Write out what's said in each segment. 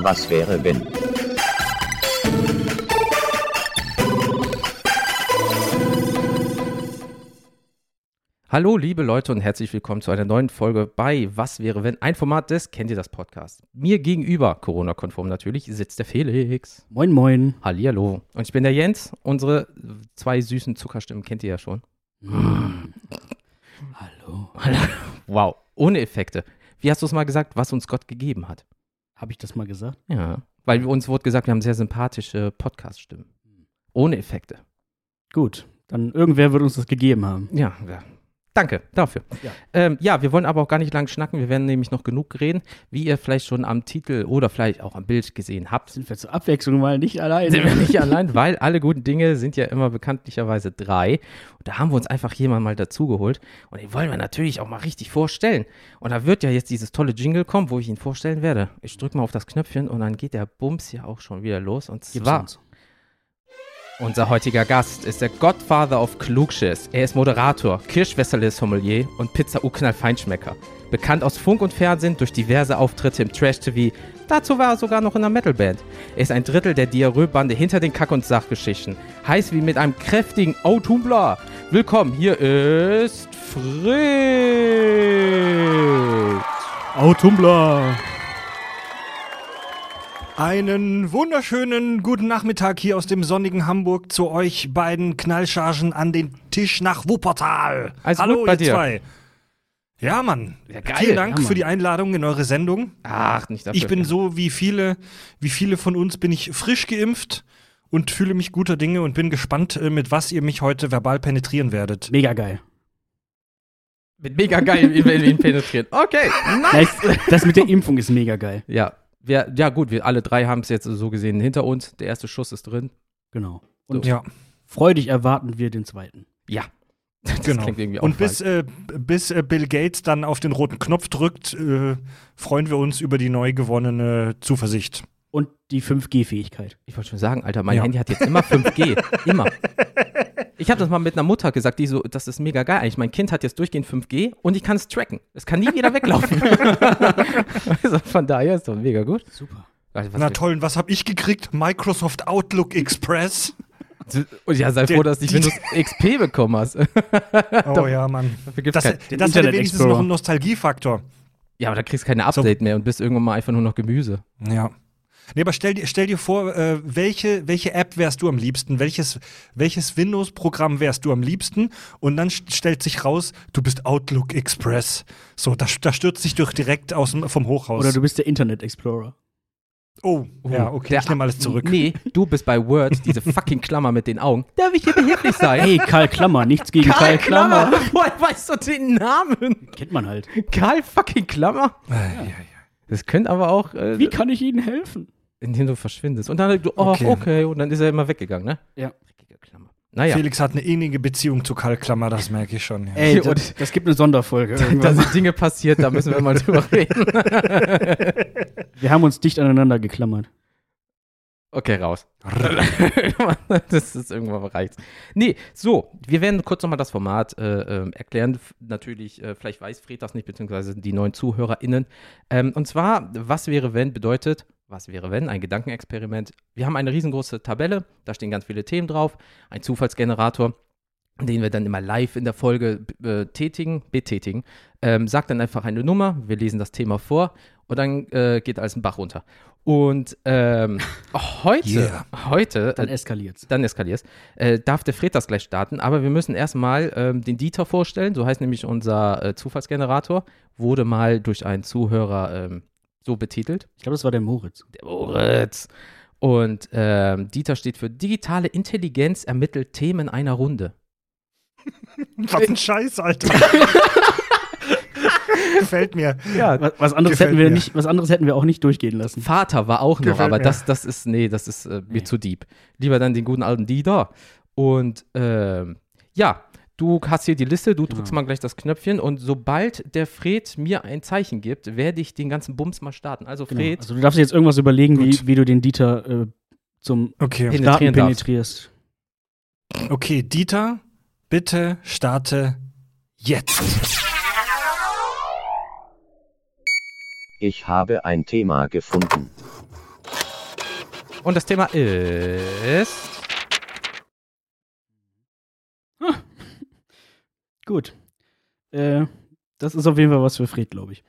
Was wäre wenn? Hallo, liebe Leute und herzlich willkommen zu einer neuen Folge bei Was wäre wenn? Ein Format des Kennt ihr das Podcast? Mir gegenüber, Corona-konform natürlich, sitzt der Felix. Moin, moin. Hallihallo. Und ich bin der Jens. Unsere zwei süßen Zuckerstimmen kennt ihr ja schon. Hallo. Wow, ohne Effekte. Wie hast du es mal gesagt, was uns Gott gegeben hat? Habe ich das mal gesagt? Ja, weil uns wurde gesagt, wir haben sehr sympathische Podcast-Stimmen. Ohne Effekte. Gut, dann irgendwer wird uns das gegeben haben. Ja, ja. Danke dafür. Ja. Ähm, ja, wir wollen aber auch gar nicht lang schnacken. Wir werden nämlich noch genug reden, wie ihr vielleicht schon am Titel oder vielleicht auch am Bild gesehen habt. Sind wir zur Abwechslung mal nicht alleine? Sind wir nicht allein, weil alle guten Dinge sind ja immer bekanntlicherweise drei. Und da haben wir uns einfach jemand mal dazugeholt. Und den wollen wir natürlich auch mal richtig vorstellen. Und da wird ja jetzt dieses tolle Jingle kommen, wo ich ihn vorstellen werde. Ich drücke mal auf das Knöpfchen und dann geht der Bums ja auch schon wieder los. Und Gib's zwar. uns. Unser heutiger Gast ist der Godfather of Klugschiss. Er ist Moderator, Kirschwässerle-Sommelier und Pizza-U-Knall-Feinschmecker. Bekannt aus Funk und Fernsehen durch diverse Auftritte im Trash-TV. Dazu war er sogar noch in einer Metalband. Er ist ein Drittel der Diarrhoe-Bande hinter den Kack- und Sachgeschichten. Heiß wie mit einem kräftigen Autumbler. Willkommen, hier ist Fritz. Autumbler. Einen wunderschönen guten Nachmittag hier aus dem sonnigen Hamburg zu euch beiden Knallchargen an den Tisch nach Wuppertal. Alles Hallo, ihr dir? zwei. Ja, Mann. Ja, geil. Vielen Dank Ja, Mann. für die Einladung in eure Sendung. Ach, nicht dafür. Ich bin so wie viele, wie viele von uns bin ich frisch geimpft und fühle mich guter Dinge und bin gespannt, äh, mit was ihr mich heute verbal penetrieren werdet. Mega geil. Mit mega geil, wie wir ihn penetrieren. Okay, nice. Das, das mit der Impfung ist mega geil. Ja, wir, ja gut, wir alle drei haben es jetzt so gesehen hinter uns. Der erste Schuss ist drin. Genau. Und Ja, freudig erwarten wir den zweiten. Ja. Das genau. klingt irgendwie auch Und bis, äh, bis äh, Bill Gates dann auf den roten Knopf drückt, äh, freuen wir uns über die neu gewonnene Zuversicht. Und die 5G-Fähigkeit. Ich wollte schon sagen, Alter, mein Ja. Handy hat jetzt immer 5G. immer. Ich habe das mal mit einer Mutter gesagt, die so, das ist mega geil. Eigentlich, mein Kind hat jetzt durchgehend 5G und ich kann es tracken. Es kann nie wieder weglaufen. also von daher ist doch mega gut. Super. Also, Na toll, und was habe ich gekriegt? Microsoft Outlook Express. Und ja, sei Der- froh, dass du nicht die- Windows XP bekommen hast. Oh ja, Mann. Dafür gibt's Das, kein, den das hätte wenigstens Explorer. noch einen Nostalgiefaktor. ja, aber da kriegst du keine Update mehr und bist irgendwann mal einfach nur noch Gemüse. Ja. Nee, aber stell dir, stell dir vor, äh, welche, welche App wärst du am liebsten? Welches, welches Windows-Programm wärst du am liebsten? Und dann st- stellt sich raus, du bist Outlook Express. So, da, da stürzt sich durch direkt aus dem, vom Hochhaus. Oder du bist der Internet Explorer. oh, ja, okay, Der- ich nehme alles zurück. Nee, du bist bei Word, diese fucking Klammer mit den Augen. Darf ich hier behilflich sein? Hey, Karl Klammer, nichts gegen Karl, Klammer. Woher weißt du den Namen? Kennt man halt. Karl fucking Klammer? Ja, ja. Das könnte aber auch, äh, Wie kann ich Ihnen helfen? Indem du verschwindest. Und dann, du, oh, okay. Okay. und dann ist er immer weggegangen, ne? Ja. Dreckige Klammer. Naja, Felix hat eine innige Beziehung zu Karl Klammer, das merke ich schon. Ja. Ey, Und- das, das gibt eine Sonderfolge. da sind Dinge passiert, da müssen wir mal drüber reden. Wir haben uns dicht aneinander geklammert. Okay, raus. das ist irgendwann reicht's. Nee, so, wir werden kurz nochmal das Format äh, ähm, erklären. Natürlich, äh, vielleicht weiß Fred das nicht, beziehungsweise die neuen ZuhörerInnen. Ähm, und zwar, was wäre, wenn bedeutet, was wäre, wenn? Ein Gedankenexperiment. Wir haben eine riesengroße Tabelle, da stehen ganz viele Themen drauf, ein Zufallsgenerator, den wir dann immer live in der Folge äh, tätigen, betätigen. Ähm, sagt dann einfach eine Nummer, wir lesen das Thema vor und dann äh, geht alles einen Bach runter. Und ähm, heute, Yeah. heute, Dann äh, eskaliert's. dann eskalierst, äh, darf der Fred das gleich starten, aber wir müssen erstmal ähm, den Dieter vorstellen, so heißt nämlich unser äh, Zufallsgenerator, wurde mal durch einen Zuhörer ähm, so betitelt. Ich glaube, das war der Moritz. Der Moritz. Und ähm, Dieter steht für digitale Intelligenz ermittelt Themen einer Runde. Was ein Scheiß, Alter. Gefällt mir. Ja, Was, was, anderes Gefällt hätten wir mir. nicht, was anderes hätten wir auch nicht durchgehen lassen. Vater war auch noch, Gefällt aber mir. das, das ist, nee, das ist äh, mir Nee. zu deep. Lieber dann den guten alten Dieter. Und ähm, ja, du hast hier die Liste, du drückst Genau. mal gleich das Knöpfchen und sobald der Fred mir ein Zeichen gibt, werde ich den ganzen Bums mal starten. Also Genau. Fred, Also du darfst dir jetzt irgendwas überlegen, wie, Gut. wie du den Dieter äh, zum Okay. Penetrieren Starten penetrierst. Okay, Dieter, bitte starte jetzt. Ich habe ein Thema gefunden. Und das Thema ist. Gut. Äh, das ist auf jeden Fall was für Fred, glaube ich.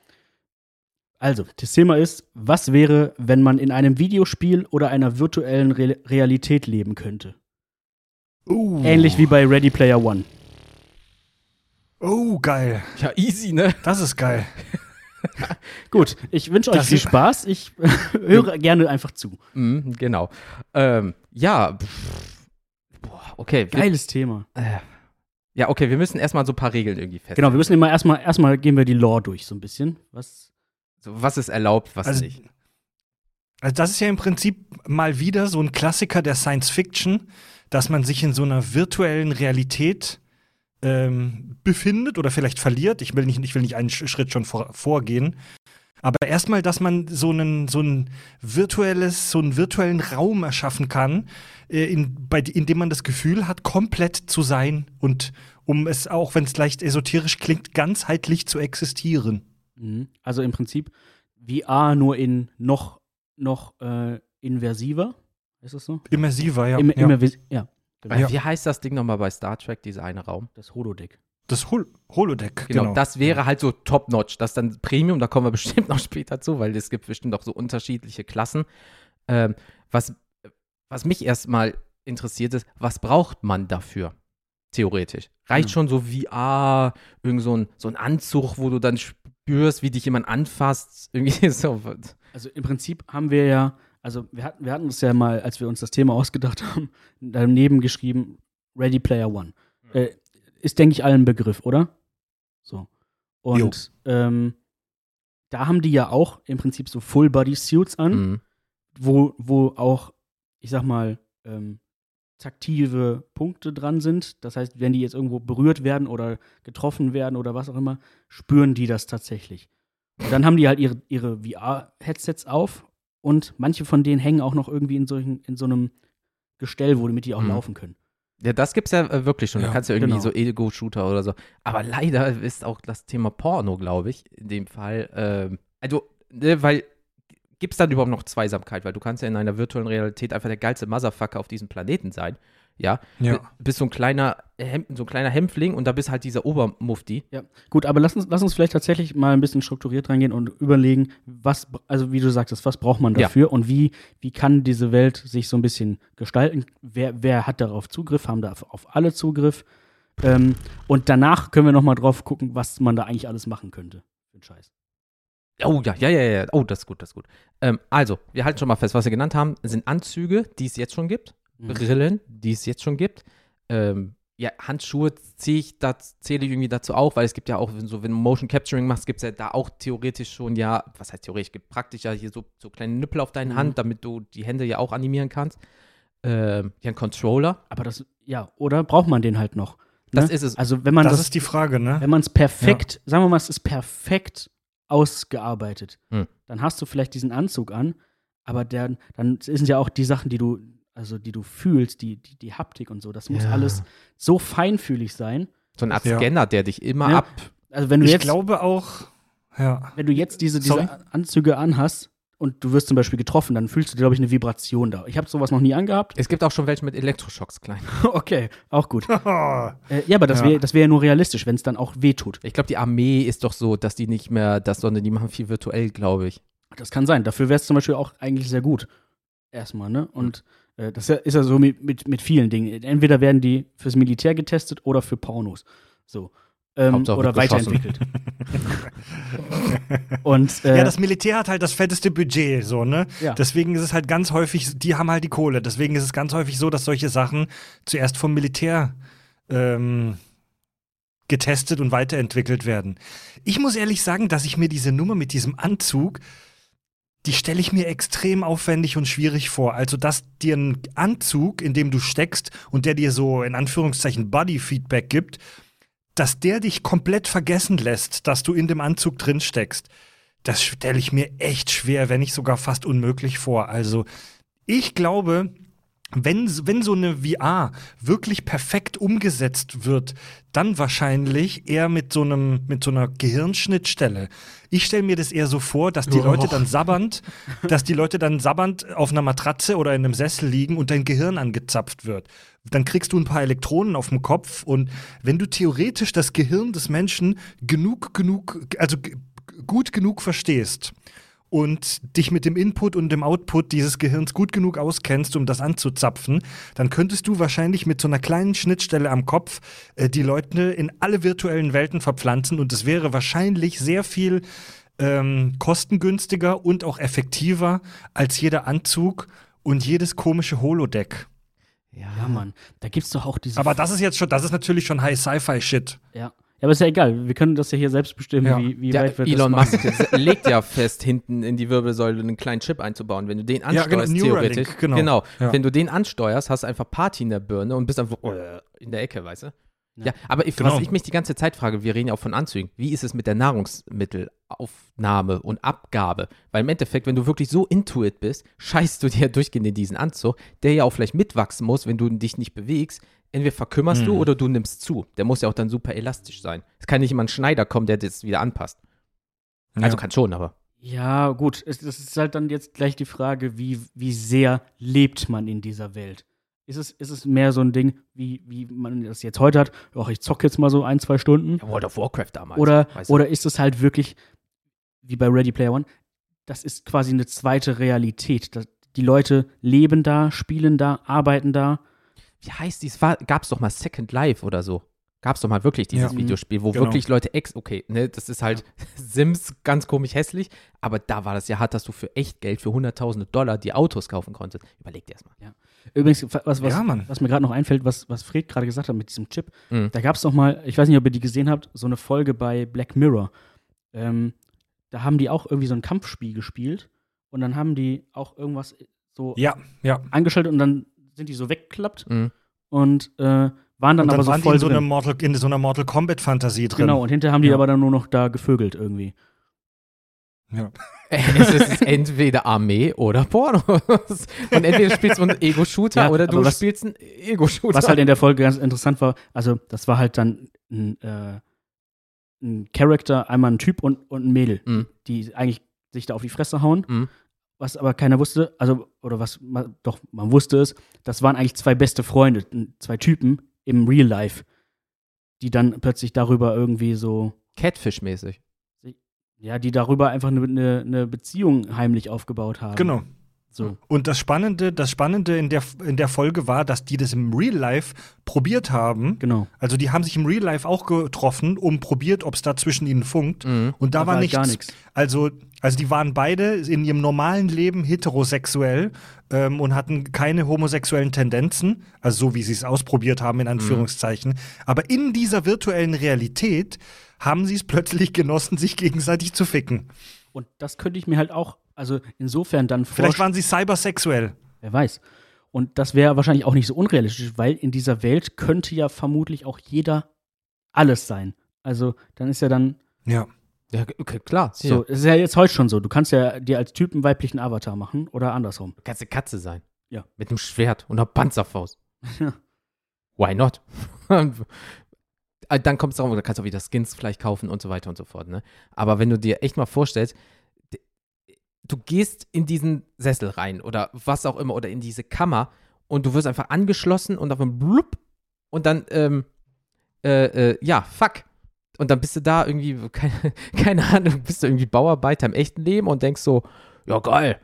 Also, das Thema ist, was wäre, wenn man in einem Videospiel oder einer virtuellen Re Realität leben könnte? Uh. Ähnlich wie bei Ready Player One. Oh, geil. Ja, easy, ne? Das ist geil. Gut, ich wünsche euch Das viel Spaß. Ich höre gerne einfach zu. Mhm, genau. Ähm, ja. Pff, boah, okay. Geiles Thema. äh, ja, okay, wir müssen erstmal so ein paar Regeln irgendwie festlegen. Genau, wir müssen immer erstmal, erstmal gehen wir die Lore durch, so ein bisschen. Was? So, was ist erlaubt, was Also, nicht. Also das ist ja im Prinzip mal wieder so ein Klassiker der Science Fiction, dass man sich in so einer virtuellen Realität ähm, befindet oder vielleicht verliert. Ich will nicht, ich will nicht einen Sch- Schritt schon vor, vorgehen. Aber erstmal, dass man so einen, so ein virtuelles, so einen virtuellen Raum erschaffen kann, äh, in, bei, in dem man das Gefühl hat, komplett zu sein und um es, auch wenn es leicht esoterisch klingt, ganzheitlich zu existieren. Mhm. Also im Prinzip VR nur in noch, noch äh, inversiver. Ist das so? Immersiver, ja. Im, ja. ja. Genau. Wie heißt das Ding nochmal bei Star Trek, dieser eine Raum? Das Holodeck. Das Hol Holodeck, Genau, genau. das wäre halt so top-notch. Das ist dann Premium, da kommen wir bestimmt noch später zu, weil es gibt bestimmt auch so unterschiedliche Klassen. Ähm, was, was mich erstmal interessiert ist, was braucht man dafür? Theoretisch. Reicht Ja. schon so VR, irgend so ein, so ein Anzug, wo du dann spürst, wie dich jemand anfasst? Irgendwie so. Also im Prinzip haben wir ja, also wir hatten, wir hatten es ja mal, als wir uns das Thema ausgedacht haben, daneben geschrieben, Ready Player One. Äh, ist, denke ich, allen Begriff, oder? So. Und ähm, da haben die ja auch im Prinzip so Full-Body-Suits an, Mhm. wo, wo auch, ich sag mal, ähm, taktive Punkte dran sind. Das heißt, wenn die jetzt irgendwo berührt werden oder getroffen werden oder was auch immer, spüren die das tatsächlich. Und dann haben die halt ihre, ihre VR-Headsets auf und manche von denen hängen auch noch irgendwie in, solchen, in so einem Gestell, womit die auch Mhm. laufen können. Ja, das gibt's ja äh, wirklich schon. da Ja, kannst du irgendwie genau. so Ego-Shooter oder so. Aber leider ist auch das Thema Porno, glaube ich, in dem Fall. Ähm, also, ne, weil gibt's dann überhaupt noch Zweisamkeit? Weil du kannst ja in einer virtuellen Realität einfach der geilste Motherfucker auf diesem Planeten sein. Ja. ja. Bist so ein kleiner, Hem so ein kleiner Hämpfling und da bist halt dieser Obermufti. Ja, gut, aber lass uns, lass uns vielleicht tatsächlich mal ein bisschen strukturiert reingehen und überlegen, was, also wie du sagtest, was braucht man Ja. dafür und wie, wie kann diese Welt sich so ein bisschen gestalten? Wer, wer hat darauf Zugriff? Haben da auf alle Zugriff? Ähm, und danach können wir noch mal drauf gucken, was man da eigentlich alles machen könnte. Für einen Scheiß. Oh ja, ja, ja, ja. Oh, das ist gut, das ist gut. Ähm, also, wir halten schon mal fest, was wir genannt haben, sind Anzüge, die es jetzt schon gibt. Mhm. Brillen, die es jetzt schon gibt. Ähm, ja, Handschuhe zähle ich, das zähle ich irgendwie dazu auch, weil es gibt ja auch, wenn, so, wenn du Motion Capturing machst, gibt es ja da auch theoretisch schon, ja, was heißt theoretisch, gibt praktisch ja hier so, so kleine Nippel auf deinen Mhm. Hand, damit du die Hände ja auch animieren kannst. Ähm, ja, ein Controller. Aber das, ja, oder braucht man den halt noch? Das ne? ist es. Also wenn man Das das, ist die Frage, ne? wenn man es perfekt, sagen wir mal, es ist perfekt ausgearbeitet, Hm. dann hast du vielleicht diesen Anzug an, aber der, dann sind ja auch die Sachen, die du, also die du fühlst, die, die, die Haptik und so, das muss Ja. alles so feinfühlig sein. So eine Art Ja. Scanner, der dich immer Ja. ab. Also wenn du Ich jetzt, glaube auch, ja. wenn du jetzt diese, Sorry? diese Anzüge anhast und du wirst zum Beispiel getroffen, dann fühlst du, glaube ich, eine Vibration da. Ich habe sowas noch nie angehabt. Es gibt auch schon welche mit Elektroschocks klein. okay, auch gut. Äh, ja, aber das Ja. wäre das wär ja nur realistisch, wenn es dann auch wehtut. Ich glaube, die Armee ist doch so, dass die nicht mehr das, sondern die machen viel virtuell, glaube ich. Das kann sein. Dafür wäre es zum Beispiel auch eigentlich sehr gut. Erstmal, ne? Und äh, das ist ja- so mit, mit, mit vielen Dingen. Entweder werden die fürs Militär getestet oder für Pornos. So. Ähm, oder weiterentwickelt. Und äh, Ja, das Militär hat halt das fetteste Budget, so, ne? Ja. Deswegen ist es halt ganz häufig, die haben halt die Kohle. Deswegen ist es ganz häufig so, dass solche Sachen zuerst vom Militär ähm, getestet und weiterentwickelt werden. Ich muss ehrlich sagen, dass ich mir diese Nummer mit diesem Anzug, die stelle ich mir extrem aufwendig und schwierig vor. Also, dass dir ein Anzug, in dem du steckst und der dir so in Anführungszeichen Body-Feedback gibt, dass der dich komplett vergessen lässt, dass du in dem Anzug drin steckst. Das stelle ich mir echt schwer, wenn nicht sogar fast unmöglich vor. Also, ich glaube, wenn, wenn so eine VR wirklich perfekt umgesetzt wird, dann wahrscheinlich eher mit so einem mit so einer Gehirnschnittstelle. Ich stelle mir das eher so vor, dass die Oh. Leute dann sabbernd, dass die Leute dann sabbernd auf einer Matratze oder in einem Sessel liegen und dein Gehirn angezapft wird. Dann kriegst du ein paar Elektronen auf dem Kopf und wenn du theoretisch das Gehirn des Menschen genug genug also gut genug verstehst, und dich mit dem Input und dem Output dieses Gehirns gut genug auskennst, um das anzuzapfen, dann könntest du wahrscheinlich mit so einer kleinen Schnittstelle am Kopf äh, die Leute in alle virtuellen Welten verpflanzen und es wäre wahrscheinlich sehr viel ähm, kostengünstiger und auch effektiver als jeder Anzug und jedes komische Holodeck. Ja, Mann. Da gibt's doch auch diese. Aber das ist jetzt schon, das ist natürlich schon High Sci-Fi Shit. ja. Ja, aber ist ja egal. Wir können das ja hier selbst bestimmen, Ja. wie, wie Der weit wir Elon das machen. Musk legt ja fest, hinten in die Wirbelsäule einen kleinen Chip einzubauen. Wenn du den Ja, genau, ansteuerst, theoretisch. genau. Ja. Wenn du den ansteuerst, hast du einfach Party in der Birne und bist einfach äh, in der Ecke, weißt du? Ja, Ja. aber ich, Genau. was ich mich die ganze Zeit frage, wir reden ja auch von Anzügen. Wie ist es mit der Nahrungsmittelaufnahme und Abgabe? Weil im Endeffekt, wenn du wirklich so intuit bist, scheißt du dir durchgehend in diesen Anzug, der ja auch vielleicht mitwachsen muss, wenn du dich nicht bewegst. Entweder verkümmerst du Mhm. oder du nimmst zu. Der muss ja auch dann super elastisch sein. Es kann nicht immer ein Schneider kommen, der das wieder anpasst. Also Ja. kann schon, aber. Ja, gut. Es, das ist halt dann jetzt gleich die Frage, wie, wie sehr lebt man in dieser Welt? Ist es, ist es mehr so ein Ding, wie, wie man das jetzt heute hat? Ach, ich zock jetzt mal so ein, zwei Stunden. Ja, World of Warcraft damals. Oder, oder ist es halt wirklich, wie bei Ready Player One, das ist quasi eine zweite Realität. Das, die Leute leben da, spielen da, arbeiten da. wie heißt dies? Gab es doch mal Second Life oder so. Gab es doch mal wirklich dieses Ja. Videospiel, wo Genau. wirklich Leute ex, okay, ne, das ist halt Sims ganz komisch hässlich, aber da war das ja hart, dass du für echt Geld, für hunderttausende Dollar die Autos kaufen konntest. Überleg dir erstmal. Übrigens, was, was, Ja, Mann. was mir gerade noch einfällt, was, was Fred gerade gesagt hat mit diesem Chip, Mhm. da gab es noch mal, ich weiß nicht, ob ihr die gesehen habt, so eine Folge bei Black Mirror. Ähm, da haben die auch irgendwie so ein Kampfspiel gespielt und dann haben die auch irgendwas so Ja, ja. angeschaltet und dann sind die so weggeklappt Mhm. und äh, waren dann Und aber dann so waren die voll in so, drin. einer Mortal, in so einer Mortal Kombat Fantasie drin. Genau, und hinterher haben die Ja. aber dann nur noch da gevögelt irgendwie. Ja. es ist entweder Armee oder Pornos. Und entweder spielst du einen Ego-Shooter Ja, oder du was- spielst einen Ego-Shooter. Was halt in der Folge ganz interessant war, also das war halt dann ein, äh, ein Charakter, einmal ein Typ und, und ein Mädel, Mhm. die eigentlich sich da auf die Fresse hauen. Mhm. Was aber keiner wusste, also, oder was, ma- doch, man wusste es, das waren eigentlich zwei beste Freunde, zwei Typen im Real Life, die dann plötzlich darüber irgendwie so, Catfish-mäßig. Ja, die darüber einfach eine ne, ne Beziehung heimlich aufgebaut haben. Genau. So. Und das Spannende, das Spannende in der, in der Folge war, dass die das im Real Life probiert haben. Genau. Also die haben sich im Real Life auch getroffen und probiert, ob es da zwischen ihnen funkt. Mhm. Und da, Da war war nichts. gar nichts. Also, also die waren beide in ihrem normalen Leben heterosexuell ähm, und hatten keine homosexuellen Tendenzen, also so wie sie es ausprobiert haben, in Anführungszeichen. Aber in dieser virtuellen Realität haben sie es plötzlich genossen, sich gegenseitig zu ficken. Und das könnte ich mir halt auch, also insofern dann Vielleicht waren sie cybersexuell. Wer weiß. Und das wäre wahrscheinlich auch nicht so unrealistisch, weil in dieser Welt könnte ja vermutlich auch jeder alles sein. Also dann ist ja dann Ja. Ja, okay, klar. so, es ist ja jetzt heute schon so. Du kannst ja dir als Typ einen weiblichen Avatar machen oder andersrum. Kannst eine Katze sein. Ja. Mit einem Schwert und einer Panzerfaust. Ja. Why not? Dann kommt es darum, da kannst du auch wieder Skins vielleicht kaufen und so weiter und so fort. Ne? Aber wenn du dir echt mal vorstellst, du gehst in diesen Sessel rein oder was auch immer oder in diese Kammer und du wirst einfach angeschlossen und auf einem Blub und dann, ähm, äh, äh, ja, fuck. Und dann bist du da irgendwie, keine, keine Ahnung, bist du irgendwie Bauarbeiter im echten Leben und denkst so, ja geil,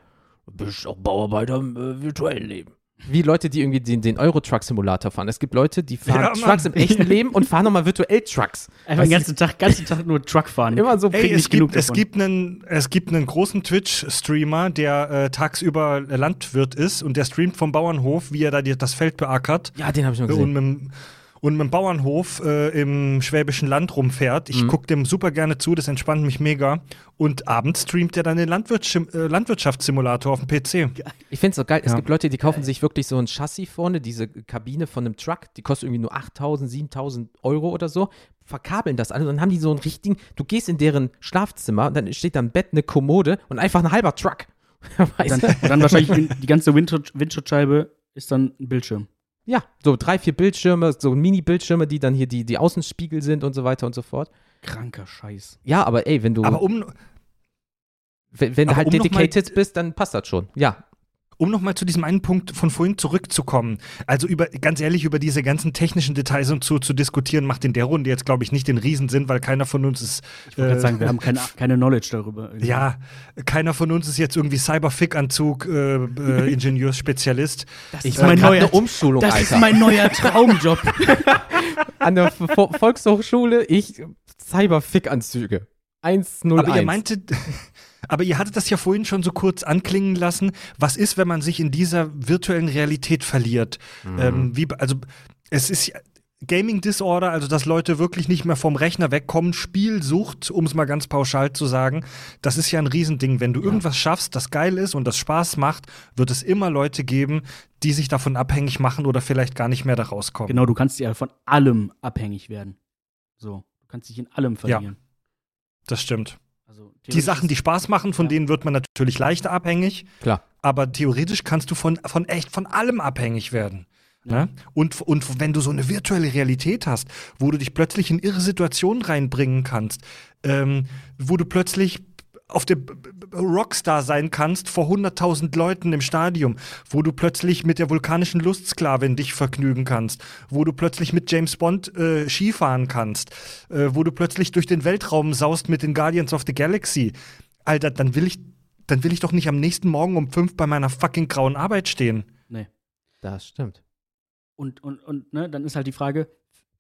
bist auch Bauarbeiter im äh, virtuellen Leben. Wie Leute, die irgendwie den, den Euro-Truck-Simulator fahren. Es gibt Leute, die fahren Ja. Trucks im echten Leben und fahren nochmal virtuell Trucks. Einfach den ganzen Tag, ganzen Tag nur Truck fahren. Immer so Ey, nicht es genug gibt, es, gibt einen, es gibt einen großen Twitch-Streamer, der äh, tagsüber Landwirt ist und der streamt vom Bauernhof, wie er da die, das Feld beackert Ja, den habe ich schon und gesehen. mit, dem- und mit dem Bauernhof äh, im schwäbischen Land rumfährt. Ich Mhm. gucke dem super gerne zu, das entspannt mich mega. Und abends streamt er dann den Landwirtsch äh, Landwirtschaftssimulator auf dem PC. Ich finde es so geil. Es Ja. gibt Leute, die kaufen sich wirklich so ein Chassis vorne, diese Kabine von einem Truck, die kostet irgendwie nur 8000, 7000 Euro oder so, verkabeln das alles und dann haben die so einen richtigen, du gehst in deren Schlafzimmer und dann steht da ein Bett, eine Kommode und einfach ein halber Truck. Weißt dann, du? und dann wahrscheinlich die ganze Windschutzscheibe ist dann ein Bildschirm. Ja, so drei, vier Bildschirme, so Mini-Bildschirme, die dann hier die, die Außenspiegel sind und so weiter und so fort. Kranker Scheiß. Ja, aber ey, wenn du, Aber um, wenn, wenn du halt um dedicated bist, dann passt das schon. Ja, um nochmal zu diesem einen Punkt von vorhin zurückzukommen, also über, ganz ehrlich, über diese ganzen technischen Details und so zu diskutieren, macht in der Runde jetzt, glaube ich, nicht den Riesensinn, weil keiner von uns ist. Ich wollte äh, gerade sagen, wir haben keine, keine Knowledge darüber. irgendwie. Ja, keiner von uns ist jetzt irgendwie Cyberfick-Anzug, äh, äh, Ingenieursspezialist. das ich ist mein neuer eine Umschulung, Das Alter. ist mein neuer Traumjob. An der Vo- Volkshochschule, ich Cyberfick-Anzüge. 101. Aber ihr meintet, aber ihr hattet das ja vorhin schon so kurz anklingen lassen. Was ist, wenn man sich in dieser virtuellen Realität verliert? Mhm. Ähm, wie, also es ist ja- Gaming Disorder, also dass Leute wirklich nicht mehr vom Rechner wegkommen, Spielsucht, um es mal ganz pauschal zu sagen, das ist ja ein Riesending. Wenn du irgendwas schaffst, das geil ist und das Spaß macht, wird es immer Leute geben, die sich davon abhängig machen oder vielleicht gar nicht mehr da rauskommen. genau, du kannst ja von allem abhängig werden. So, du kannst dich in allem verlieren. Das stimmt. Die Sachen, die Spaß machen, von Ja. denen wird man natürlich leichter abhängig. Klar. Aber theoretisch kannst du von, von echt von allem abhängig werden. Ne? Und, und wenn du so eine virtuelle Realität hast, wo du dich plötzlich in irre Situationen reinbringen kannst, ähm, wo du plötzlich auf der Rockstar sein kannst vor 100.000 Leuten im Stadion, wo du plötzlich mit der vulkanischen Lustsklavin dich vergnügen kannst, wo du plötzlich mit James Bond äh, Skifahren kannst, äh, wo du plötzlich durch den Weltraum saust mit den Guardians of the Galaxy. Alter, dann will ich, dann will ich doch nicht am nächsten Morgen um fünf bei meiner fucking grauen Arbeit stehen. Nee. Das stimmt. Und, und, und ne, dann ist halt die Frage,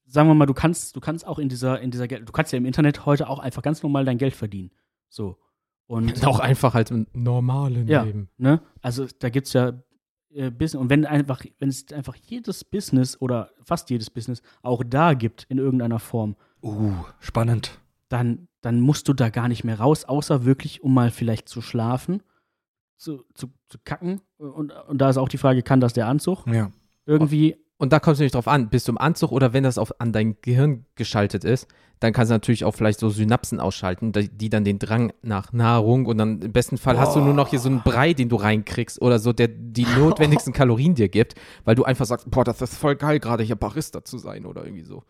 sagen wir mal, du kannst, du kannst auch in dieser, in dieser Geld, du kannst ja im Internet heute auch einfach ganz normal dein Geld verdienen. So. Und Auch einfach halt im normalen Ja. Leben. ne, also da gibt es ja äh, Business, und wenn einfach, wenn es einfach jedes Business oder fast jedes Business auch da gibt in irgendeiner Form, Uh, spannend. dann, dann musst du da gar nicht mehr raus, außer wirklich, um mal vielleicht zu schlafen, zu, zu, zu kacken. Und, und da ist auch die Frage, kann das der Anzug? Ja. Irgendwie, Und da kommt es nämlich drauf an, bist du im Anzug oder wenn das auf, an dein Gehirn geschaltet ist, dann kannst du natürlich auch vielleicht so Synapsen ausschalten, die, dann den Drang nach Nahrung und dann im besten Fall hast du nur noch hier so einen Brei, den du reinkriegst oder so, der die notwendigsten Kalorien dir gibt, weil du einfach sagst, boah, das ist voll geil, gerade hier Barista zu sein oder irgendwie so.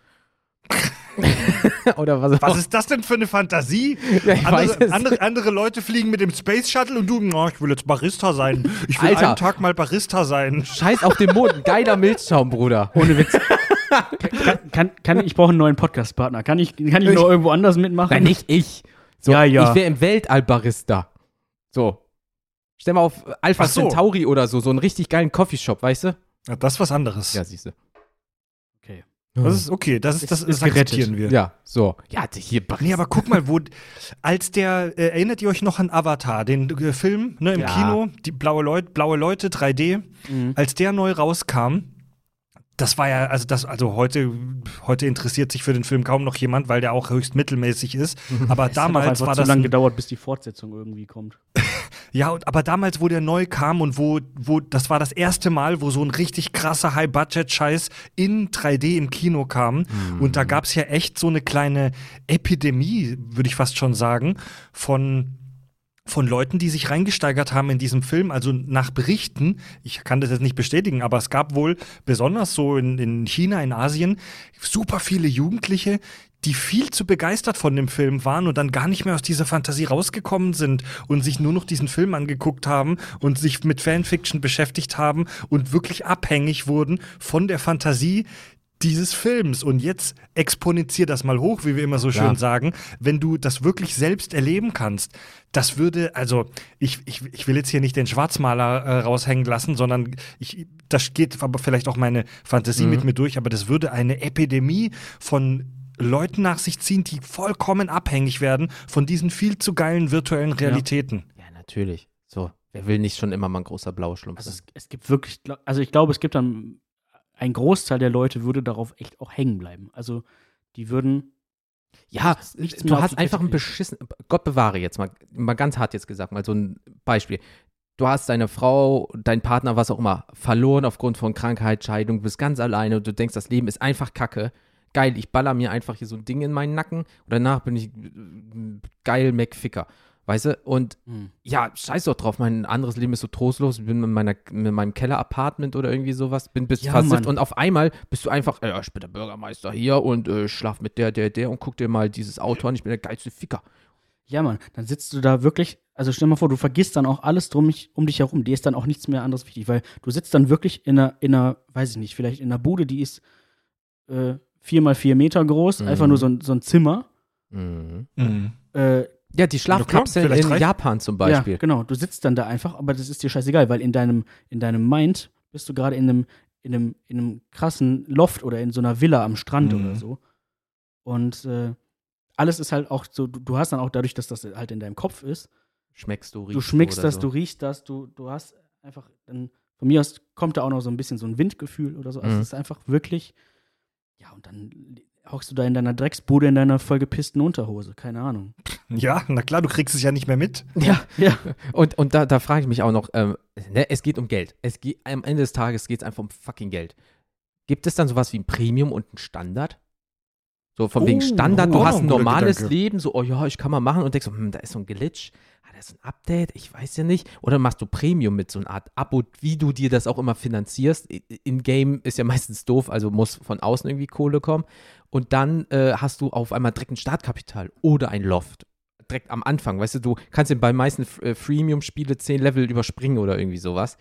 oder was, Was ist das denn für eine Fantasie? Ja, andere, andere, andere Leute fliegen mit dem Space Shuttle und du, na, ich will jetzt Barista sein. Ich will Alter. einen Tag mal Barista sein. Scheiß auf den Mond, geiler Milchschaum, Bruder. ohne Witz. kann, kann, kann, ich brauche einen neuen Podcast-Partner. Kann ich, kann ich Ich- noch irgendwo anders mitmachen? Nein, nicht ich. So, Ja, ja. Ich wäre im Weltall Barista. So. Stell mal auf Alpha so. Centauri oder so, so einen richtig geilen Coffeeshop, weißt du? Ja, das ist was anderes. Ja, siehst du. Okay. Das ist okay, das, ist, das, Ist- ist das akzeptieren wir. Ja, so. Ja, hier Barista. Nee, aber guck mal, wo, als der, äh, erinnert ihr euch noch an Avatar, den äh, Film, ne, im Ja. Kino, die blaue Leute, blaue Leute, 3D, Mhm. als der neu rauskam, das war ja, also das, also heute, heute interessiert sich für den Film kaum noch jemand, weil der auch höchst mittelmäßig ist. Aber Es hat damals einfach war zu das lange ein, gedauert, bis die Fortsetzung irgendwie kommt. Ja, und, aber damals, wo der neu kam und wo, wo, das war das erste Mal, wo so ein richtig krasser High-Budget-Scheiß in 3D im Kino kam. Und da gab es ja echt so eine kleine Epidemie, würde ich fast schon sagen, von von Leuten, die sich reingesteigert haben in diesem Film, also nach Berichten, ich kann das jetzt nicht bestätigen, aber es gab wohl besonders so in, in China, in Asien, super viele Jugendliche, die viel zu begeistert von dem Film waren und dann gar nicht mehr aus dieser Fantasie rausgekommen sind und sich nur noch diesen Film angeguckt haben und sich mit Fanfiction beschäftigt haben und wirklich abhängig wurden von der Fantasie dieses Films. Und jetzt exponentier das mal hoch, wie wir immer so schön Ja. sagen, wenn du das wirklich selbst erleben kannst. Das würde, also ich, ich, ich will jetzt hier nicht den Schwarzmaler äh, raushängen lassen, sondern ich, das geht aber vielleicht auch meine Fantasie Mhm. mit mir durch, aber das würde eine Epidemie von Leuten nach sich ziehen, die vollkommen abhängig werden von diesen viel zu geilen virtuellen Realitäten. Ja, natürlich. So. Wer will nicht schon immer mal ein großer Blauschlumpf Also sein? es, es gibt wirklich, also ich glaube, es gibt dann ein Großteil der Leute würde darauf echt auch hängen bleiben. Also die würden Ja, nichts du hast einfach ein beschissen, Gott bewahre jetzt mal, mal ganz hart jetzt gesagt, mal so ein Beispiel. Du hast deine Frau, dein Partner, was auch immer, verloren aufgrund von Krankheit, Scheidung, bist ganz alleine und du denkst, das Leben ist einfach kacke. Geil, ich baller mir einfach hier so ein Ding in meinen Nacken und danach bin ich äh, geil McFicker. Weißt du? Und Hm. ja, scheiß doch drauf, mein anderes Leben ist so trostlos, ich bin in, meiner, in meinem Keller-Apartment oder irgendwie sowas, bin bis Ja, versifft Mann. und auf einmal bist du einfach, ja, ich bin der Bürgermeister hier und äh, schlaf mit der, der, der und guck dir mal dieses Auto an, ich bin der geilste Ficker. Ja, Mann, dann sitzt du da wirklich, also stell dir mal vor, du vergisst dann auch alles drum, mich- um dich herum. Dir ist dann auch nichts mehr anderes wichtig, weil du sitzt dann wirklich in einer, in einer, weiß ich nicht, vielleicht in einer Bude, die ist äh, vier mal vier Meter groß, Mhm. einfach nur so ein, so ein Zimmer. Mhm. Mhm. Äh, Ja, die Schlafkapseln in reicht- Japan zum Beispiel. Ja, genau. Du sitzt dann da einfach, aber das ist dir scheißegal, weil in deinem, in deinem Mind bist du gerade in einem, in einem, in einem krassen Loft oder in so einer Villa am Strand Mhm. oder so. Und äh, alles ist halt auch so, du, du hast dann auch dadurch, dass das halt in deinem Kopf ist, Schmeckst du, riechst du schmeckst oder das, so. du riechst das, du, du hast einfach, dann, von mir aus kommt da auch noch so ein bisschen so ein Windgefühl oder so. Also Mhm. es ist einfach wirklich, ja, und dann hockst du da in deiner Drecksbude in deiner vollgepissten Unterhose, keine Ahnung. Ja, na klar, du kriegst es ja nicht mehr mit. Ja, ja. Und, und da, da frage ich mich auch noch, ähm, ne, es geht um Geld. Es geht, am Ende des Tages geht es einfach um fucking Geld. Gibt es dann sowas wie ein Premium und ein Standard? So von wegen Oh, Standard, auch du noch hast ein normales Gedanke. Leben, so, oh ja, ich kann mal machen und denkst so, hm, da ist so ein Glitch, ah, da ist ein Update, ich weiß ja nicht. Oder machst du Premium mit so einer Art Abo, wie du dir das auch immer finanzierst. In-game ist ja meistens doof, also muss von außen irgendwie Kohle kommen. Und dann äh, hast du auf einmal direkt ein Startkapital oder ein Loft. Direkt am Anfang, weißt du, du kannst ja bei meisten äh, Freemium-Spiele 10 Level überspringen oder irgendwie sowas.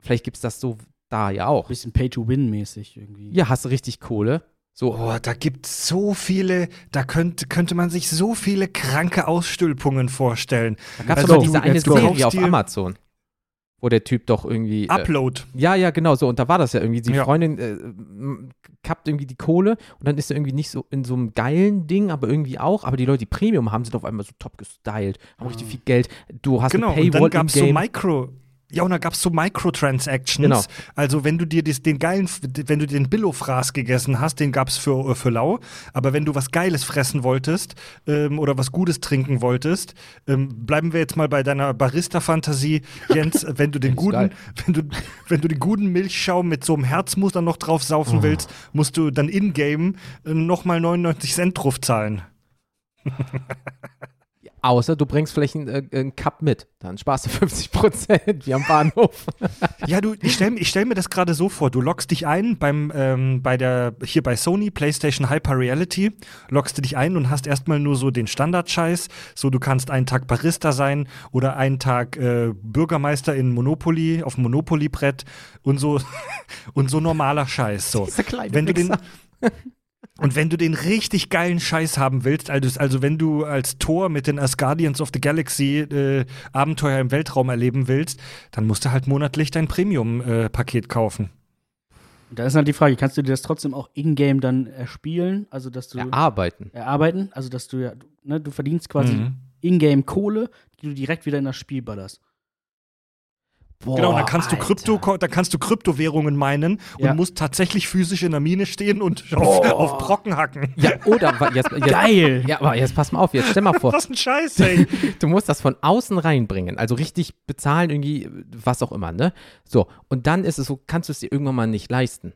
Vielleicht gibt es das so da ja auch. Bisschen Pay-to-Win-mäßig irgendwie. Ja, hast du richtig Kohle. So, Oh, da gibt es so viele, da könnte, könnte man sich so viele kranke Ausstülpungen vorstellen. da gab es Also aber du- diese eine Serie auf Amazon, wo der Typ doch irgendwie. Äh, Upload. ja, ja, genau so. Und da war das ja irgendwie. Die Ja. Freundin äh, kappt irgendwie die Kohle und dann ist er irgendwie nicht so in so einem geilen Ding, aber irgendwie auch. Aber die Leute, die Premium haben, sind auf einmal so top gestylt, haben richtig viel Geld. Du hast Genau, und Paywall dann gab es so. Micro. Ja, und da gab es so Microtransactions. Genau. Also, wenn du dir das, den geilen, wenn du den Billo-Fraß gegessen hast, den gab es für, äh, für lau. Aber wenn du was Geiles fressen wolltest ähm, oder was Gutes trinken wolltest, ähm, bleiben wir jetzt mal bei deiner Barista-Fantasie, Jens, wenn du den guten, wenn du, wenn du den guten Milchschaum mit so einem Herzmuster noch drauf saufen Oh. willst, musst du dann in-game äh, nochmal 99 Cent drauf zahlen. Außer du bringst vielleicht einen, äh, Cup mit. Dann sparst du 50 Prozent wie am Bahnhof. Ja, du, ich stelle stell mir das gerade so vor. Du loggst dich ein beim, ähm, bei der, hier bei Sony, PlayStation Hyper Reality, loggst du dich ein und hast erstmal nur so den Standard-Scheiß. So, du kannst einen Tag Barista sein oder einen Tag äh, Bürgermeister in Monopoly, auf dem Monopoly-Brett und so, und so normaler Scheiß. So. Dieser kleine Wenn du den. Und wenn du den richtig geilen Scheiß haben willst, also, also wenn du als Tor mit den Asgardians of the Galaxy äh, Abenteuer im Weltraum erleben willst, dann musst du halt monatlich dein Premium-Paket kaufen. Und da ist halt die Frage, kannst du dir das trotzdem auch in-game dann erspielen? Also, dass du Erarbeiten. erarbeiten? Also, dass du ja, ne, du verdienst quasi Mhm. in-game Kohle, die du direkt wieder in das Spiel ballerst. Boah, Genau, dann kannst du Alter. Krypto, da kannst du Kryptowährungen meinen Ja. und musst tatsächlich physisch in der Mine stehen und auf, auf Brocken hacken. Ja, oder jetzt, jetzt, Geil! Ja, aber jetzt pass mal auf, jetzt stell mal vor, Was ein Scheiß, ey. du musst das von außen reinbringen, also richtig bezahlen, irgendwie, was auch immer, ne? So, und dann ist es so, kannst du es dir irgendwann mal nicht leisten.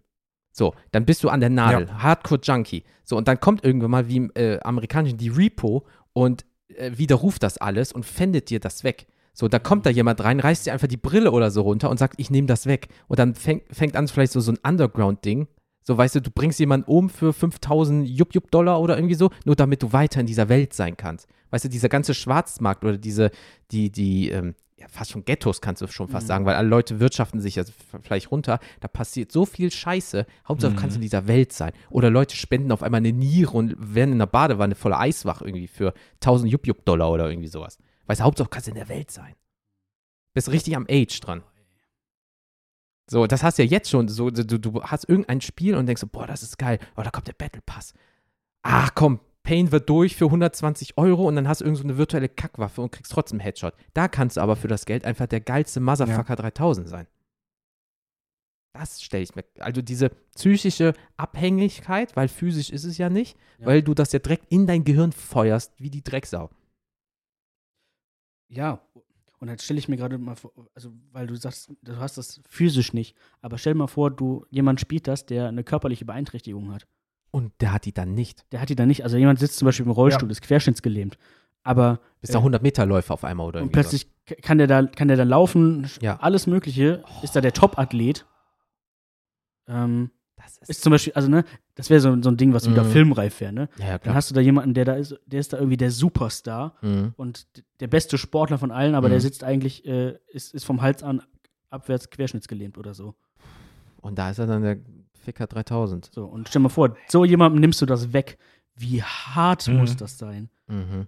So, dann bist du an der Nadel, Hardcore-Junkie. So, und dann kommt irgendwann mal wie im äh, amerikanischen die Repo und äh, widerruft das alles und fändet dir das weg. So, da kommt da jemand rein, reißt dir einfach die Brille oder so runter und sagt, ich nehme das weg. Und dann fängt, fängt an vielleicht so, so ein Underground-Ding. So, weißt du, du bringst jemanden um für 5000 Jupp-Jupp-Dollar oder irgendwie so, nur damit du weiter in dieser Welt sein kannst. Weißt du, dieser ganze Schwarzmarkt oder diese, die, die, ähm, ja, fast schon Ghettos kannst du schon fast sagen, weil alle Leute wirtschaften sich ja vielleicht runter. Da passiert so viel Scheiße. Hauptsache, du kannst in dieser Welt sein. Oder Leute spenden auf einmal eine Niere und werden in einer Badewanne voller Eiswach irgendwie für 1000 Jupp-Jupp-Dollar oder irgendwie sowas. Weißt du, Hauptsache, du kannst in der Welt sein. Bist richtig am Age dran. So, das hast du ja jetzt schon. So, du, du hast irgendein Spiel und denkst so, boah, das ist geil. Oh, da kommt der Battle Pass. Ach komm, Pain wird durch für 120 Euro und dann hast du irgend so eine virtuelle Kackwaffe und kriegst trotzdem einen Headshot. Da kannst du aber für das Geld einfach der geilste Motherfucker 3000 sein. Das stelle ich mir. Also diese psychische Abhängigkeit, weil physisch ist es ja nicht, Ja. weil du das ja direkt in dein Gehirn feuerst, wie die Drecksau. Ja, und jetzt stelle ich mir gerade mal vor, also weil du sagst, du hast das physisch nicht, aber stell mal vor, du jemand spielt das, der eine körperliche Beeinträchtigung hat. Und der hat die dann nicht. Der hat die dann nicht, also jemand sitzt zum Beispiel im Rollstuhl, ist querschnittsgelähmt. Aber Bist da 100 Meter Läufer auf einmal oder und irgendwie plötzlich k- kann der da, kann der da laufen, Ja. alles Mögliche, ist da der Top-Athlet. Ähm, ist, ist zum Beispiel, also ne, das wäre so, so ein Ding, was wieder Mhm. filmreif wäre, ne? ja, ja, Dann hast du da jemanden, der da ist, der ist da irgendwie der Superstar Mhm. und der beste Sportler von allen, aber der Mhm. sitzt eigentlich, äh, ist, ist vom Hals an abwärts querschnittsgelähmt oder so. Und da ist er dann der Ficker 3000. So, und stell mal vor, so jemandem nimmst du das weg. Wie hart Mhm. muss das sein? Mhm.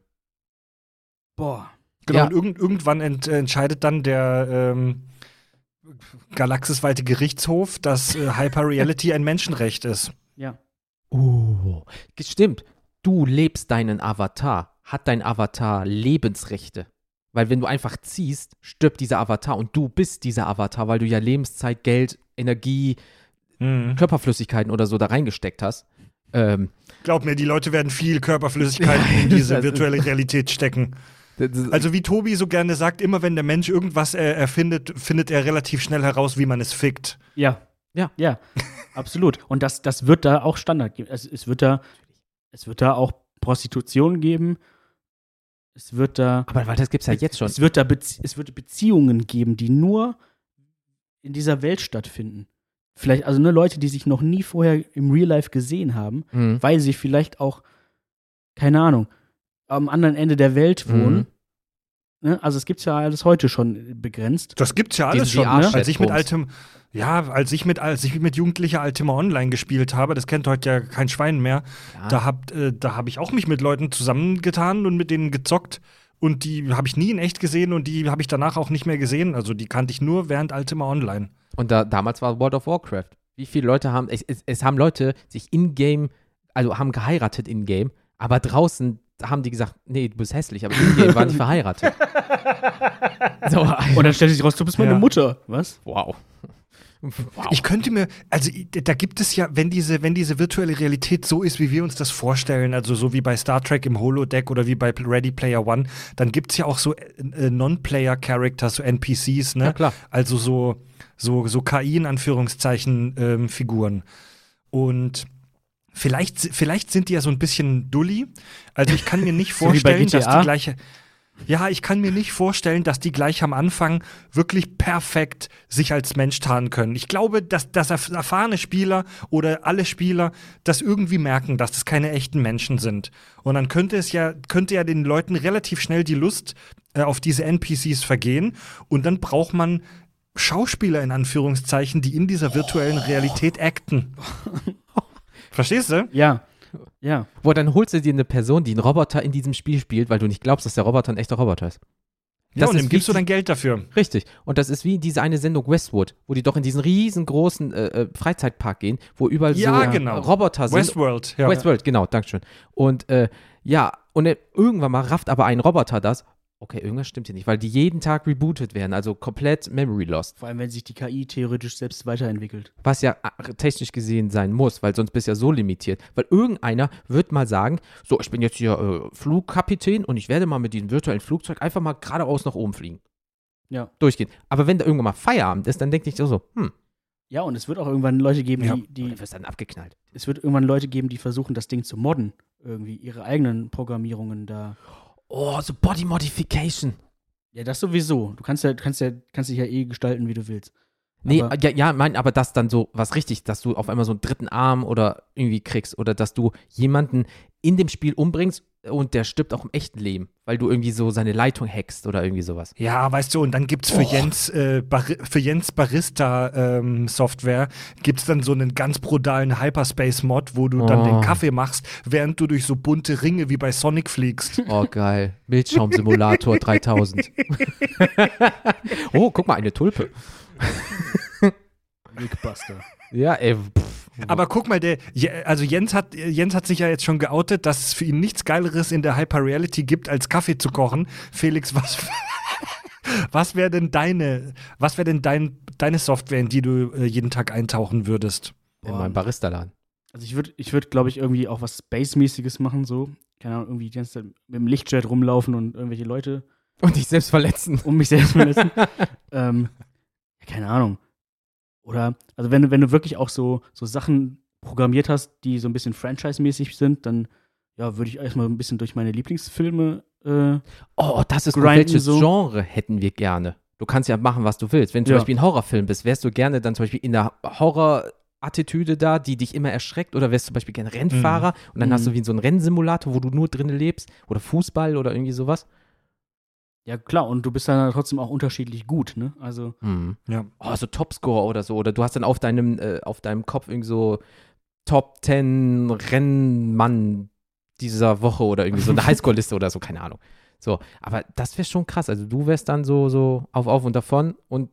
Boah. Genau, Ja. und irgend, irgendwann ent, entscheidet dann der ähm, galaxisweite Gerichtshof, dass äh, Hyperreality ein Menschenrecht ist. Ja. Oh, stimmt. Du lebst deinen Avatar. Hat dein Avatar Lebensrechte? Weil wenn du einfach ziehst, stirbt dieser Avatar und du bist dieser Avatar, weil du ja Lebenszeit, Geld, Energie, Mhm. Körperflüssigkeiten oder so da reingesteckt hast. Ähm, Glaub mir, die Leute werden viel Körperflüssigkeit in diese virtuelle Realität stecken. Also wie Tobi so gerne sagt, immer wenn der Mensch irgendwas äh, erfindet, findet er relativ schnell heraus, wie man es fickt. Ja. Ja. Ja, absolut. Und das, das wird da auch Standard geben. Es, es, wird da, es wird da auch Prostitution geben. Es wird da. aber weil das gibt's ja jetzt schon. Es wird da Bezie es wird Beziehungen geben, die nur in dieser Welt stattfinden. Vielleicht, also nur Leute, die sich noch nie vorher im Real Life gesehen haben, Mhm. weil sie vielleicht auch, keine Ahnung, am anderen Ende der Welt wohnen. Ne? Also es gibt ja alles heute schon begrenzt. Das gibt's ja alles schon. Ne? Als ich mit altem, ja, als ich mit, als ich mit Jugendlicher Ultima Online gespielt habe, das kennt heute ja kein Schwein mehr, Ja. da hab, äh, da habe ich auch mich mit Leuten zusammengetan und mit denen gezockt. Und die habe ich nie in echt gesehen und die habe ich danach auch nicht mehr gesehen. Also die kannte ich nur während Ultima Online. Und da, damals war World of Warcraft. Wie viele Leute haben, es, es, es haben Leute sich in-game, also haben geheiratet in-game, aber draußen haben die gesagt, nee, du bist hässlich, aber in-game waren die verheiratet. so, Und dann stellt sich raus, du bist meine Ja. Mutter. Was? wow. wow. Ich könnte mir, also da gibt es ja, wenn diese, wenn diese virtuelle Realität so ist, wie wir uns das vorstellen, also so wie bei Star Trek im Holodeck oder wie bei Ready Player One, dann gibt es ja auch so äh, äh, Non-Player-Characters, so NPCs, ne? Ja, klar. Also so, so, so KI in Anführungszeichen ähm, Figuren. Und vielleicht, vielleicht sind die ja so ein bisschen dulli. Also ich kann mir nicht So vorstellen, dass GTA? die gleiche. Ja, ich kann mir nicht vorstellen, dass die gleich am Anfang wirklich perfekt sich als Mensch tarnen können. Ich glaube, dass, dass erf- erfahrene Spieler oder alle Spieler das irgendwie merken, dass das keine echten Menschen sind. Und dann könnte es ja, könnte ja den Leuten relativ schnell die Lust äh, auf diese NPCs vergehen. Und dann braucht man Schauspieler in Anführungszeichen, die in dieser virtuellen Realität acten. Verstehst du? Ja. Ja. Wo dann holst du dir eine Person, die einen Roboter in diesem Spiel spielt, weil du nicht glaubst, dass der Roboter ein echter Roboter ist. Ja, Das und ist dem gibst du dann Geld dafür. Richtig. Und das ist wie diese eine Sendung Westwood, wo die doch in diesen riesengroßen äh, äh, Freizeitpark gehen, wo überall Ja, so genau. Roboter sind. Westworld, ja. Westworld, genau, Dankeschön. Und äh, ja, und irgendwann mal rafft aber ein Roboter das. Okay, irgendwas stimmt hier nicht, weil die jeden Tag rebootet werden, also komplett Memory Lost. Vor allem, wenn sich die KI theoretisch selbst weiterentwickelt. Was ja äh, technisch gesehen sein muss, weil sonst bist du ja so limitiert. Weil irgendeiner wird mal sagen: So, ich bin jetzt hier äh, Flugkapitän und ich werde mal mit diesem virtuellen Flugzeug einfach mal geradeaus nach oben fliegen. Ja. Durchgehen. Aber wenn da irgendwann mal Feierabend ist, dann denke ich so: so, hm, Ja, und es wird auch irgendwann Leute geben, Ja. die, die wirst dann abgeknallt. es wird irgendwann Leute geben, die versuchen, das Ding zu modden. Irgendwie ihre eigenen Programmierungen da. Oh, so Body Modification. Ja, das sowieso. Du kannst ja, kannst ja, kannst dich ja eh gestalten, wie du willst. Nee, Aber- ja, ja, mein, aber das dann so was richtig, dass du auf einmal so einen dritten Arm oder irgendwie kriegst oder dass du jemanden in dem Spiel umbringst und der stirbt auch im echten Leben, weil du irgendwie so seine Leitung hackst oder irgendwie sowas. Ja, weißt du, und dann gibt's für Oh. Jens, äh, für Jens Barista ähm, Software, gibt's dann so einen ganz brutalen Hyperspace-Mod, wo du dann Oh. den Kaffee machst, während du durch so bunte Ringe wie bei Sonic fliegst. Oh, geil. Bildschirmsimulator 3000. oh, guck mal, eine Tulpe. Wegbuster. Ja, ey. Pff. Aber guck mal, der, also Jens hat, Jens hat sich ja jetzt schon geoutet, dass es für ihn nichts Geileres in der Hyper-Reality gibt, als Kaffee zu kochen. Felix, was, was wäre denn deine, was wäre denn dein, deine Software, in die du äh, jeden Tag eintauchen würdest? in meinem Barista-Laden. Also ich würde, ich würde, glaube ich, irgendwie auch was Space-mäßiges machen, so. Keine Ahnung, irgendwie die ganze Zeit mit dem Lichtschwert rumlaufen und irgendwelche Leute Und dich selbst verletzen. um mich selbst verletzen. ähm, keine Ahnung. Oder, also wenn du, wenn du wirklich auch so, so Sachen programmiert hast, die so ein bisschen franchise-mäßig sind, dann ja, würde ich erstmal ein bisschen durch meine Lieblingsfilme äh, Oh, das ist. Grinden Welches so. Genre hätten wir gerne? Du kannst ja machen, was du willst. Wenn du zum Ja. Beispiel ein Horrorfilm bist, wärst du gerne dann zum Beispiel in der Horror-Attitüde da, die dich immer erschreckt? Oder wärst du zum Beispiel gerne Rennfahrer und dann Mhm. hast du wie so einen Rennsimulator, wo du nur drin lebst? Oder Fußball oder irgendwie sowas? Ja klar, und du bist dann trotzdem auch unterschiedlich gut, ne? Also, Mhm. Ja. Oh, so Topscore oder so. Oder du hast dann auf deinem, äh, auf deinem Kopf irgendwie so Top 10 Rennmann dieser Woche oder irgendwie so eine Highscore-Liste oder so, keine Ahnung. So, aber das wäre schon krass. Also du wärst dann so, so auf, auf und davon und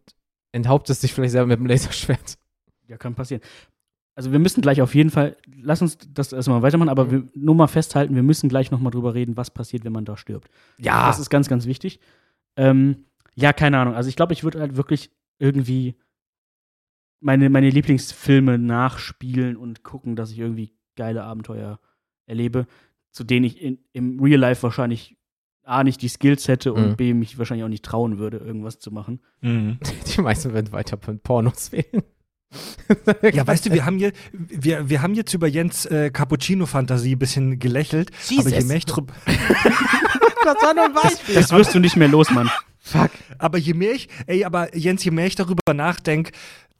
enthauptest dich vielleicht selber mit dem Laserschwert. ja, kann passieren. Also wir müssen gleich auf jeden Fall, lass uns das erstmal weitermachen, aber wir, nur mal festhalten, wir müssen gleich nochmal drüber reden, was passiert, wenn man da stirbt. Ja, Das ist ganz, ganz wichtig. Ähm, ja, keine Ahnung. Also ich glaube, ich würde halt wirklich irgendwie meine, meine Lieblingsfilme nachspielen und gucken, dass ich irgendwie geile Abenteuer erlebe, zu denen ich in, im Real Life wahrscheinlich A nicht die Skills hätte und Mhm. B mich wahrscheinlich auch nicht trauen würde, irgendwas zu machen. Mhm. die meisten werden weiter von Pornos wählen. Ja, weißt du, wir haben, hier, wir, wir haben jetzt über Jens äh, Cappuccino-Fantasie ein bisschen gelächelt, aber je Jesus. mehr ich drüber. das war nur ein Beispiel. Das wirst du nicht mehr los, Mann. Fuck. Aber je mehr ich, ey, aber Jens, je mehr ich darüber nachdenke,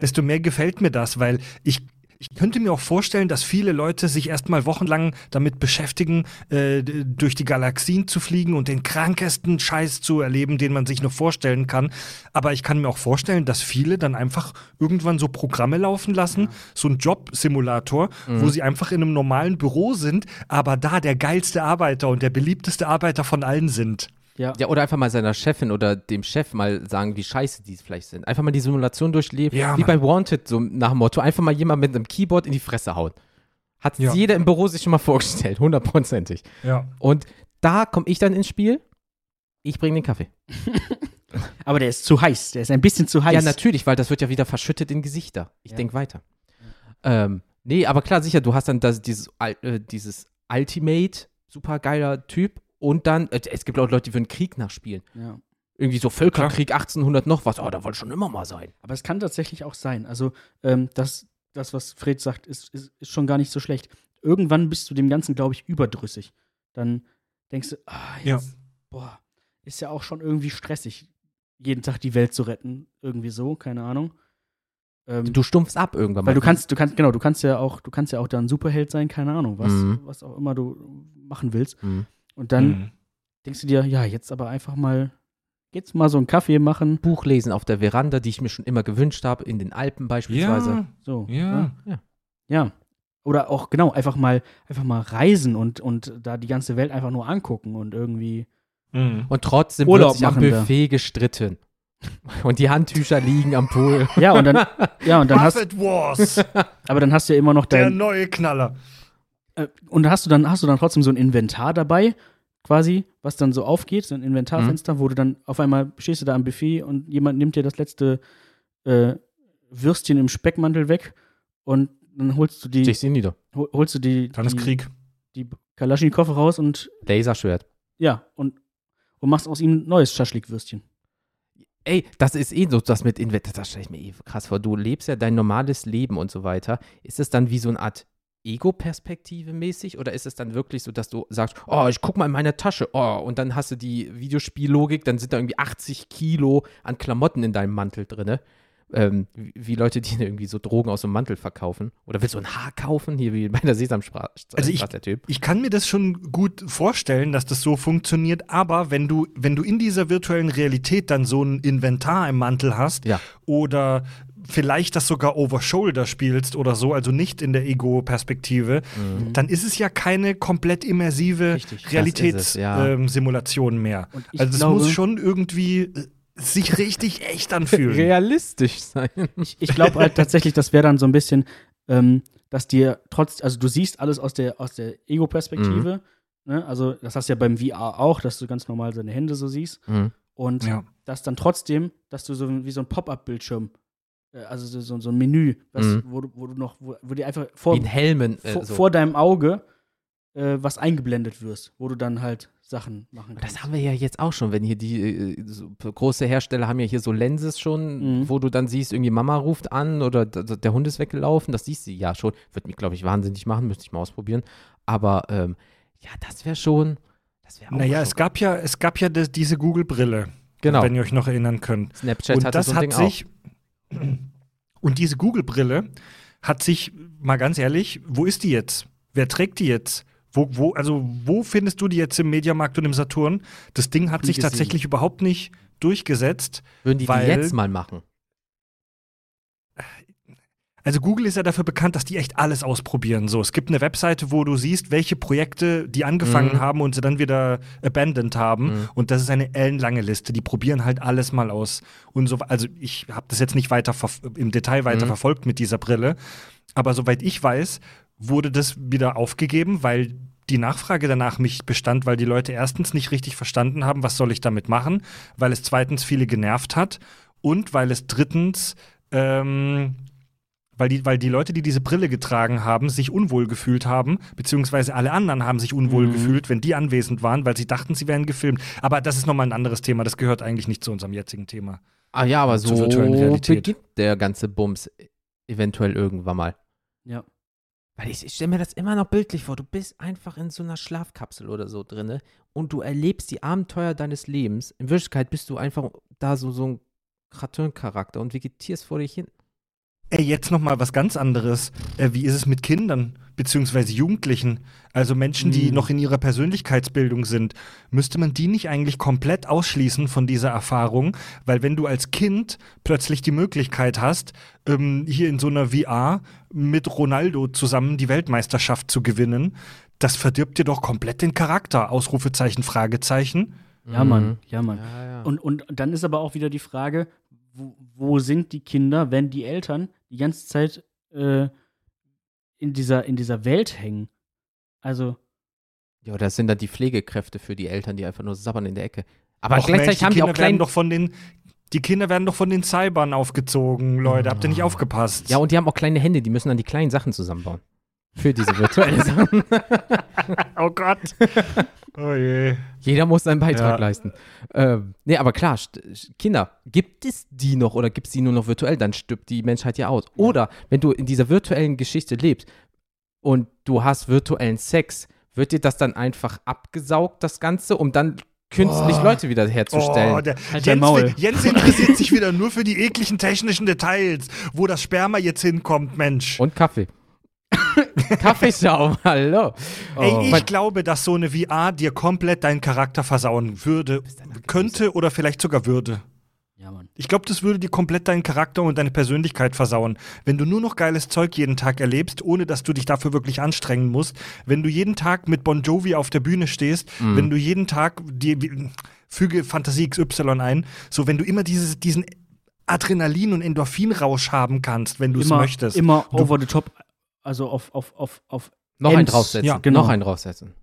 desto mehr gefällt mir das, weil ich, ich könnte mir auch vorstellen, dass viele Leute sich erstmal wochenlang damit beschäftigen, äh, durch die Galaxien zu fliegen und den krankesten Scheiß zu erleben, den man sich nur vorstellen kann. Aber ich kann mir auch vorstellen, dass viele dann einfach irgendwann so Programme laufen lassen, so ein Jobsimulator, wo sie einfach in einem normalen Büro sind, aber da der geilste Arbeiter und der beliebteste Arbeiter von allen sind. Ja. Ja, oder einfach mal seiner Chefin oder dem Chef mal sagen, wie scheiße die vielleicht sind. Einfach mal die Simulation durchleben. Ja, wie Mann. bei Wanted, so nach dem Motto. Einfach mal jemand mit einem Keyboard in die Fresse hauen. Hat Ja. jeder im Büro sich schon mal vorgestellt, hundertprozentig. Ja. Und da komme ich dann ins Spiel. Ich bringe den Kaffee. Aber der ist zu heiß. Der ist ein bisschen zu heiß. Ja, natürlich, weil das wird ja wieder verschüttet in Gesichter. Ich Ja. denke weiter. Ähm, nee, aber klar, sicher, du hast dann das, dieses, äh, dieses Ultimate, super geiler Typ. Und dann, äh, es gibt auch Leute, die würden Krieg nachspielen. Ja. Irgendwie so Völkerkrieg 1800 noch was. Oh, da wollte schon immer mal sein. Aber es kann tatsächlich auch sein. Also, ähm, das, das, was Fred sagt, ist, ist, ist schon gar nicht so schlecht. Irgendwann bist du dem Ganzen, glaube ich, überdrüssig. Dann denkst du, ah, Ja. jetzt, boah, ist ja auch schon irgendwie stressig, jeden Tag die Welt zu retten. Irgendwie so, keine Ahnung. Ähm, Du stumpfst ab irgendwann weil mal. du kannst, du kannst, genau, du kannst ja auch, du kannst ja auch dann Superheld sein, keine Ahnung, was, Mhm. was auch immer du machen willst. Mhm. Und dann Mhm. denkst du dir, ja, jetzt aber einfach mal, jetzt mal so einen Kaffee machen. Buch lesen auf der Veranda, die ich mir schon immer gewünscht habe, in den Alpen beispielsweise. Ja, So. ja. Ja. Oder auch, genau, einfach mal, einfach mal reisen und, und da die ganze Welt einfach nur angucken und irgendwie. Mhm. Und trotzdem Urlaub wird sich am. Buffet gestritten. Und die Handtücher liegen am Pool. Ja, und dann, ja, und dann hast, Wars, aber dann hast du ja immer noch der dein, neue Knaller. Äh, und hast du dann, hast du dann trotzdem so ein Inventar dabei, quasi, was dann so aufgeht, so ein Inventarfenster, wo du dann auf einmal stehst du da am Buffet und jemand nimmt dir das letzte äh, Würstchen im Speckmantel weg und dann holst du die, Ich sehe nieder. hol- holst du die, Dann ist die, Krieg. die Kalaschnikow raus und Laserschwert. ja, und, und machst aus ihm ein neues Schaschlikwürstchen. Ey, das ist eh so, das mit Invent, das stelle ich mir eh krass vor. Du lebst ja dein normales Leben und so weiter. Ist es dann wie so eine Art Ego-Perspektive mäßig oder ist es dann wirklich so, dass du sagst, oh, ich guck mal in meine Tasche, oh, und dann hast du die Videospiellogik, dann sind da irgendwie 80 Kilo an Klamotten in deinem Mantel drin. Ähm, wie, wie Leute, die irgendwie so Drogen aus dem Mantel verkaufen. Oder willst du ein Haar kaufen? Hier wie bei der Sesamstraße, Also ich- der Typ. Ich kann mir das schon gut vorstellen, dass das so funktioniert, aber wenn du, wenn du in dieser virtuellen Realität dann so ein Inventar im Mantel hast Ja. oder vielleicht das sogar over shoulder spielst oder so, also nicht in der Ego-Perspektive, dann ist es ja keine komplett immersive es, ja. Realitätssimulation mehr. Also es muss schon irgendwie äh, sich richtig echt anfühlen. Realistisch sein. Ich, ich glaube halt tatsächlich, das wäre dann so ein bisschen, ähm, dass dir trotz, also du siehst alles aus der, aus der Ego-Perspektive. Ne? Also, das hast du ja beim VR auch, dass du ganz normal seine Hände so siehst. Mhm. Und Ja. dass dann trotzdem, dass du so wie so ein Pop-Up-Bildschirm, also so, so, so ein Menü, was, Mhm. wo, du, wo du noch, wo, wo dir einfach vor, Helmen. Äh, vor, so. vor deinem Auge äh, was eingeblendet wirst, wo du dann halt Sachen machen kannst. Das haben wir ja jetzt auch schon, wenn hier die äh, so große Hersteller haben ja hier so Lenses schon, Mhm. wo du dann siehst, irgendwie Mama ruft an oder der Hund ist weggelaufen, das siehst du ja schon. Wird mich, glaube ich, wahnsinnig machen, müsste ich mal ausprobieren. Aber ähm, ja, das wäre schon, das wäre auch Naja, schon- es gab ja, es gab ja das, diese Google-Brille, Genau. wenn ihr euch noch erinnern könnt. Snapchat und hatte das so ein hat Ding sich. Und diese Google-Brille hat sich, mal ganz ehrlich, wo ist die jetzt? Wer trägt die jetzt? Wo, wo, also, wo findest du die jetzt im Mediamarkt und im Saturn? Das Ding hat sich tatsächlich überhaupt nicht durchgesetzt. Würden die weil- die jetzt mal machen? Also Google ist ja dafür bekannt, dass die echt alles ausprobieren. So, es gibt eine Webseite, wo du siehst, welche Projekte die angefangen Mhm. haben und sie dann wieder abandoned haben. Mhm. Und das ist eine ellenlange Liste. Die probieren halt alles mal aus. Und so, also ich habe das jetzt nicht weiter im Detail weiter Mhm. verfolgt mit dieser Brille. Aber soweit ich weiß, wurde das wieder aufgegeben, weil die Nachfrage danach nicht bestand, weil die Leute erstens nicht richtig verstanden haben, was soll ich damit machen, weil es zweitens viele genervt hat und weil es drittens ähm, weil die, weil die Leute, die diese Brille getragen haben, sich unwohl gefühlt haben, beziehungsweise alle anderen haben sich unwohl Mhm. gefühlt, wenn die anwesend waren, weil sie dachten, sie wären gefilmt. Aber das ist nochmal ein anderes Thema, das gehört eigentlich nicht zu unserem jetzigen Thema. Ah ja, aber so virtuellen Realität. beginnt der ganze Bums eventuell irgendwann mal. Ja. Weil ich, ich stelle mir das immer noch bildlich vor. Du bist einfach in so einer Schlafkapsel oder so drinne und du erlebst die Abenteuer deines Lebens. In Wirklichkeit bist du einfach da so, so ein Cartoon-Charakter und vegetierst vor dich hin. Ey, jetzt nochmal was ganz anderes. Äh, wie ist es mit Kindern, beziehungsweise Jugendlichen? Also Menschen, die Mhm. noch in ihrer Persönlichkeitsbildung sind. Müsste man die nicht eigentlich komplett ausschließen von dieser Erfahrung? Weil wenn du als Kind plötzlich die Möglichkeit hast, ähm, hier in so einer VR mit Ronaldo zusammen die Weltmeisterschaft zu gewinnen, das verdirbt dir doch komplett den Charakter. Ausrufezeichen, Fragezeichen. Ja, Mann, ja, Mann. Ja, ja. Und, und dann ist aber auch wieder die Frage, wo, wo sind die Kinder, wenn die Eltern die ganze Zeit äh, in, dieser, in dieser Welt hängen? Also, ja, das sind dann die Pflegekräfte für die Eltern, die einfach nur sabbern in der Ecke. Aber Och, gleichzeitig Mensch, die haben die Kinder auch werden kleine. doch von den die Kinder werden doch von den Cybern aufgezogen, Leute. Habt ihr nicht Ah. aufgepasst? Ja, und die haben auch kleine Hände, die müssen dann die kleinen Sachen zusammenbauen. Für diese virtuelle Sachen. oh Gott. oh je. Jeder muss seinen Beitrag Ja. leisten. Ähm, nee, aber klar, Kinder, gibt es die noch oder gibt es die nur noch virtuell? Dann stirbt die Menschheit ja aus. Oder wenn du in dieser virtuellen Geschichte lebst und du hast virtuellen Sex, wird dir das dann einfach abgesaugt, das Ganze, um dann künstlich Oh. Leute wieder herzustellen? Oh, der, Halt Jens, Maul. Jens interessiert sich wieder nur für die ekligen technischen Details, wo das Sperma jetzt hinkommt, Mensch. und Kaffee. Kaffeeschaum, hallo. Ey, Oh. ich Mein- glaube, dass so eine VR dir komplett deinen Charakter versauen würde, könnte oder vielleicht sogar würde. ja, Mann. Ich glaube, das würde dir komplett deinen Charakter und deine Persönlichkeit versauen. Wenn du nur noch geiles Zeug jeden Tag erlebst, ohne dass du dich dafür wirklich anstrengen musst, wenn du jeden Tag mit Bon Jovi auf der Bühne stehst, Mhm. wenn du jeden Tag die, wie- füge Fantasie XY ein, so wenn du immer dieses, diesen Adrenalin- und Endorphinrausch haben kannst, wenn du es möchtest. immer Du- over the top, also auf, auf, auf, auf noch einen draufsetzen. Ja, genau. Noch einen draufsetzen.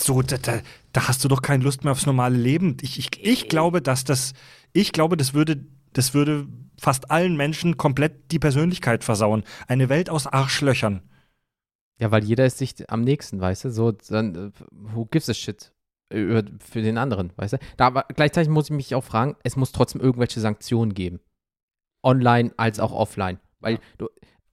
So, da, da, da hast du doch keine Lust mehr aufs normale Leben. Ich, ich, ich glaube, dass das, ich glaube, das würde, das würde fast allen Menschen komplett die Persönlichkeit versauen. Eine Welt aus Arschlöchern. Ja, weil jeder ist sich am nächsten, weißt du? So, dann, äh, who gives a shit für den anderen, weißt du? Da, aber gleichzeitig muss ich mich auch fragen, es muss trotzdem irgendwelche Sanktionen geben. Online als auch offline. Weil du,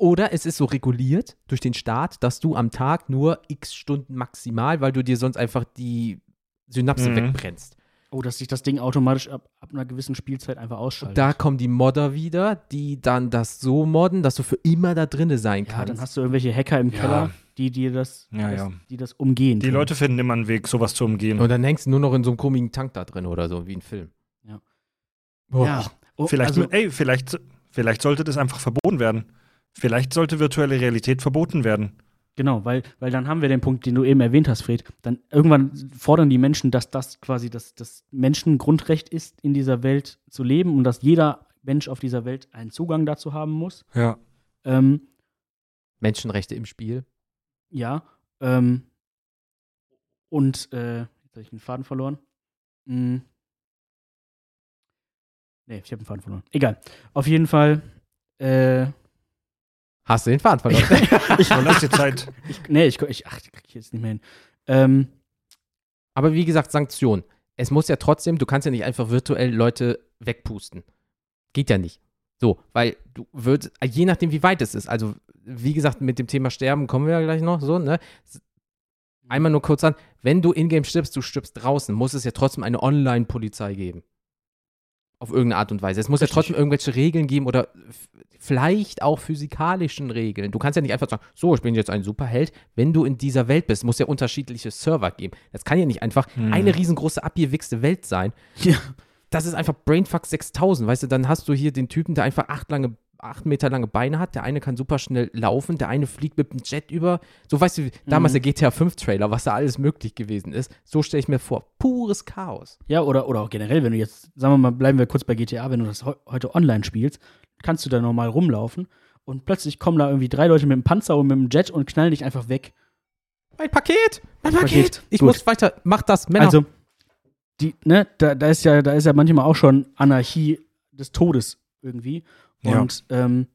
oder es ist so reguliert durch den Staat, dass du am Tag nur x Stunden maximal, weil du dir sonst einfach die Synapse Mhm. wegbrennst. Oh, dass sich das Ding automatisch ab, ab einer gewissen Spielzeit einfach ausschaltet. Da kommen die Modder wieder, die dann das so modden, dass du für immer da drinne sein ja, kannst. dann hast du irgendwelche Hacker im Ja. Keller, die dir das, Ja, das ja. die das umgehen. Die können. Leute finden immer einen Weg, sowas zu umgehen. Und dann hängst du nur noch in so einem komischen Tank da drin oder so, wie ein Film. Ja. Boah. Ja. Oh, vielleicht, also, ey, vielleicht, vielleicht sollte das einfach verboten werden. Vielleicht sollte virtuelle Realität verboten werden. Genau, weil, weil dann haben wir den Punkt, den du eben erwähnt hast, Fred. Dann irgendwann fordern die Menschen, dass das quasi das, das Menschengrundrecht ist, in dieser Welt zu leben und dass jeder Mensch auf dieser Welt einen Zugang dazu haben muss. Ja. Ähm, Menschenrechte im Spiel. ja. Ähm, und, äh, jetzt habe ich den Faden verloren. Hm. Nee, ich habe den Faden verloren. Egal. Auf jeden Fall, äh, Hast du den Faden verloren? ich, Verlass die Zeit. ich, nee, ich, ich, ach, krieg ich jetzt nicht mehr hin. Ähm, Aber wie gesagt, Sanktionen. Es muss ja trotzdem, du kannst ja nicht einfach virtuell Leute wegpusten. Geht ja nicht. So, weil du würdest, je nachdem, wie weit es ist, also wie gesagt, mit dem Thema Sterben kommen wir ja gleich noch so, ne? Einmal nur kurz an, wenn du in-game stirbst, du stirbst draußen, muss es ja trotzdem eine Online-Polizei geben. Auf irgendeine Art und Weise. Es muss Richtig. ja trotzdem irgendwelche Regeln geben oder vielleicht auch physikalischen Regeln. Du kannst ja nicht einfach sagen, so, ich bin jetzt ein Superheld. Wenn du in dieser Welt bist, muss ja unterschiedliche Server geben. Das kann ja nicht einfach eine riesengroße abgewichste Welt sein. Ja. Das ist einfach Brainfuck 6000, weißt du, dann hast du hier den Typen, der einfach acht, lange, acht Meter lange Beine hat, der eine kann super schnell laufen, der eine fliegt mit dem Jet über, so weißt du, damals Mhm. der GTA 5 Trailer, was da alles möglich gewesen ist, so stelle ich mir vor, pures Chaos. Ja, oder, oder auch generell, wenn du jetzt, sagen wir mal, bleiben wir kurz bei GTA, wenn du das heu heute online spielst, kannst du da normal rumlaufen und plötzlich kommen da irgendwie drei Leute mit dem Panzer und mit dem Jet und knallen dich einfach weg. Mein Paket, mein Paket, Paket, ich gut. muss weiter, mach das, Männer. Also, die, ne, da, da ist ja, da ist ja manchmal auch schon Anarchie des Todes irgendwie. Ja. Und ähm,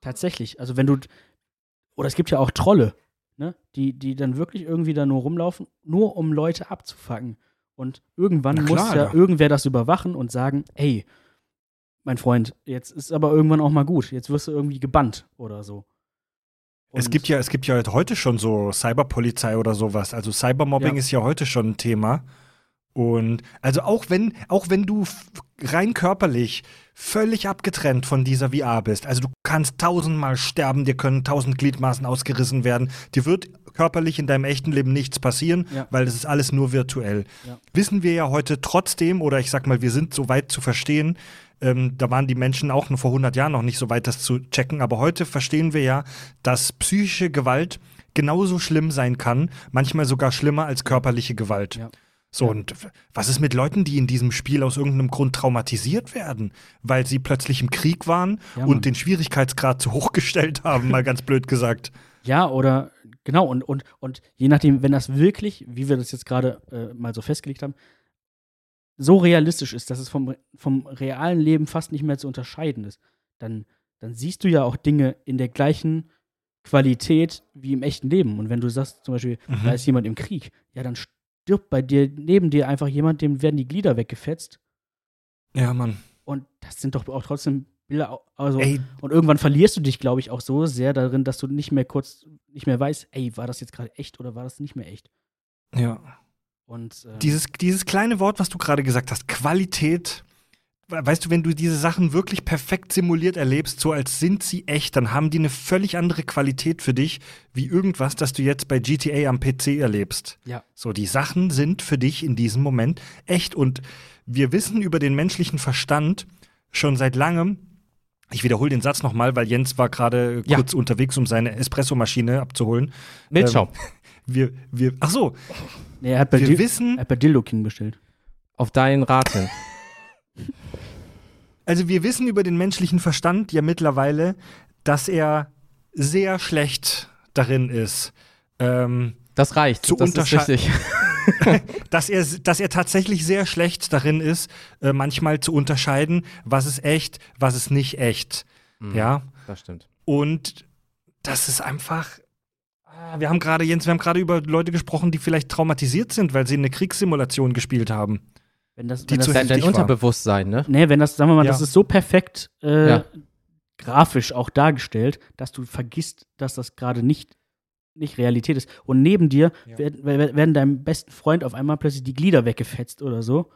tatsächlich, also wenn du, oder es gibt ja auch Trolle, ne, die, die dann wirklich irgendwie da nur rumlaufen, nur um Leute abzufangen. Und irgendwann Na muss klar, ja ja. irgendwer das überwachen und sagen, ey, mein Freund, jetzt ist aber irgendwann auch mal gut. Jetzt wirst du irgendwie gebannt oder so. Es Und- gibt ja, es gibt ja heute schon so Cyberpolizei oder sowas. Also Cybermobbing Ja. ist ja heute schon ein Thema. Und also auch wenn, auch wenn du rein körperlich völlig abgetrennt von dieser VR bist, also du kannst tausendmal sterben, dir können tausend Gliedmaßen ausgerissen werden, dir wird körperlich in deinem echten Leben nichts passieren, Ja. weil das ist alles nur virtuell. Ja. Wissen wir ja heute trotzdem, oder ich sag mal, wir sind so weit zu verstehen, ähm, da waren die Menschen auch nur vor 100 Jahren noch nicht so weit, das zu checken. Aber heute verstehen wir ja, dass psychische Gewalt genauso schlimm sein kann, manchmal sogar schlimmer als körperliche Gewalt. Ja. So, und was ist mit Leuten, die in diesem Spiel aus irgendeinem Grund traumatisiert werden, weil sie plötzlich im Krieg waren Ja, und den Schwierigkeitsgrad zu hoch gestellt haben, mal ganz blöd gesagt. Ja, oder genau, und, und, und je nachdem, wenn das wirklich, wie wir das jetzt gerade äh, mal so festgelegt haben, so realistisch ist, dass es vom, vom realen Leben fast nicht mehr zu unterscheiden ist, dann, dann siehst du ja auch Dinge in der gleichen Qualität wie im echten Leben. Und wenn du sagst, zum Beispiel, Mhm. da ist jemand im Krieg, ja, dann stirbt bei dir neben dir einfach jemand, dem werden die Glieder weggefetzt. Ja, Mann. Und das sind doch auch trotzdem Bilder, also Ey, und irgendwann verlierst du dich, glaube ich, auch so sehr darin, dass du nicht mehr kurz, nicht mehr weißt, ey, war das jetzt gerade echt oder war das nicht mehr echt? ja. Und äh, Dieses, dieses kleine Wort, was du gerade gesagt hast, Qualität. We- Weißt du, wenn du diese Sachen wirklich perfekt simuliert erlebst, so als sind sie echt, dann haben die eine völlig andere Qualität für dich, wie irgendwas, das du jetzt bei GTA am PC erlebst. Ja. So, die Sachen sind für dich in diesem Moment echt. Und wir wissen über den menschlichen Verstand schon seit langem, ich wiederhole den Satz nochmal, weil Jens war gerade Ja. kurz unterwegs, um seine Espressomaschine abzuholen. Milchschaum. Wir, wir, ach so, nee, er hat bei, wir Dil wissen, er hat bei Dildo King bestellt. Auf deinen Rat hin. Also wir wissen über den menschlichen Verstand ja mittlerweile, dass er sehr schlecht darin ist, ähm, Das reicht. Zu das ist richtig. dass, er, dass er tatsächlich sehr schlecht darin ist, äh, manchmal zu unterscheiden, was ist echt, was ist nicht echt. Mhm, Ja, Das stimmt. und das ist einfach. Ah, Wir haben gerade, Jens, wir haben gerade über Leute gesprochen, die vielleicht traumatisiert sind, weil sie eine Kriegssimulation gespielt haben. Wenn das, Die wenn das, Dein, dein. Unterbewusstsein, ne? nee, wenn das, sagen wir mal, Ja. das ist so perfekt äh, Ja. grafisch auch dargestellt, dass du vergisst, dass das gerade nicht, nicht Realität ist. Und neben dir Ja. werden, werden werden deinem besten Freund auf einmal plötzlich die Glieder weggefetzt oder so.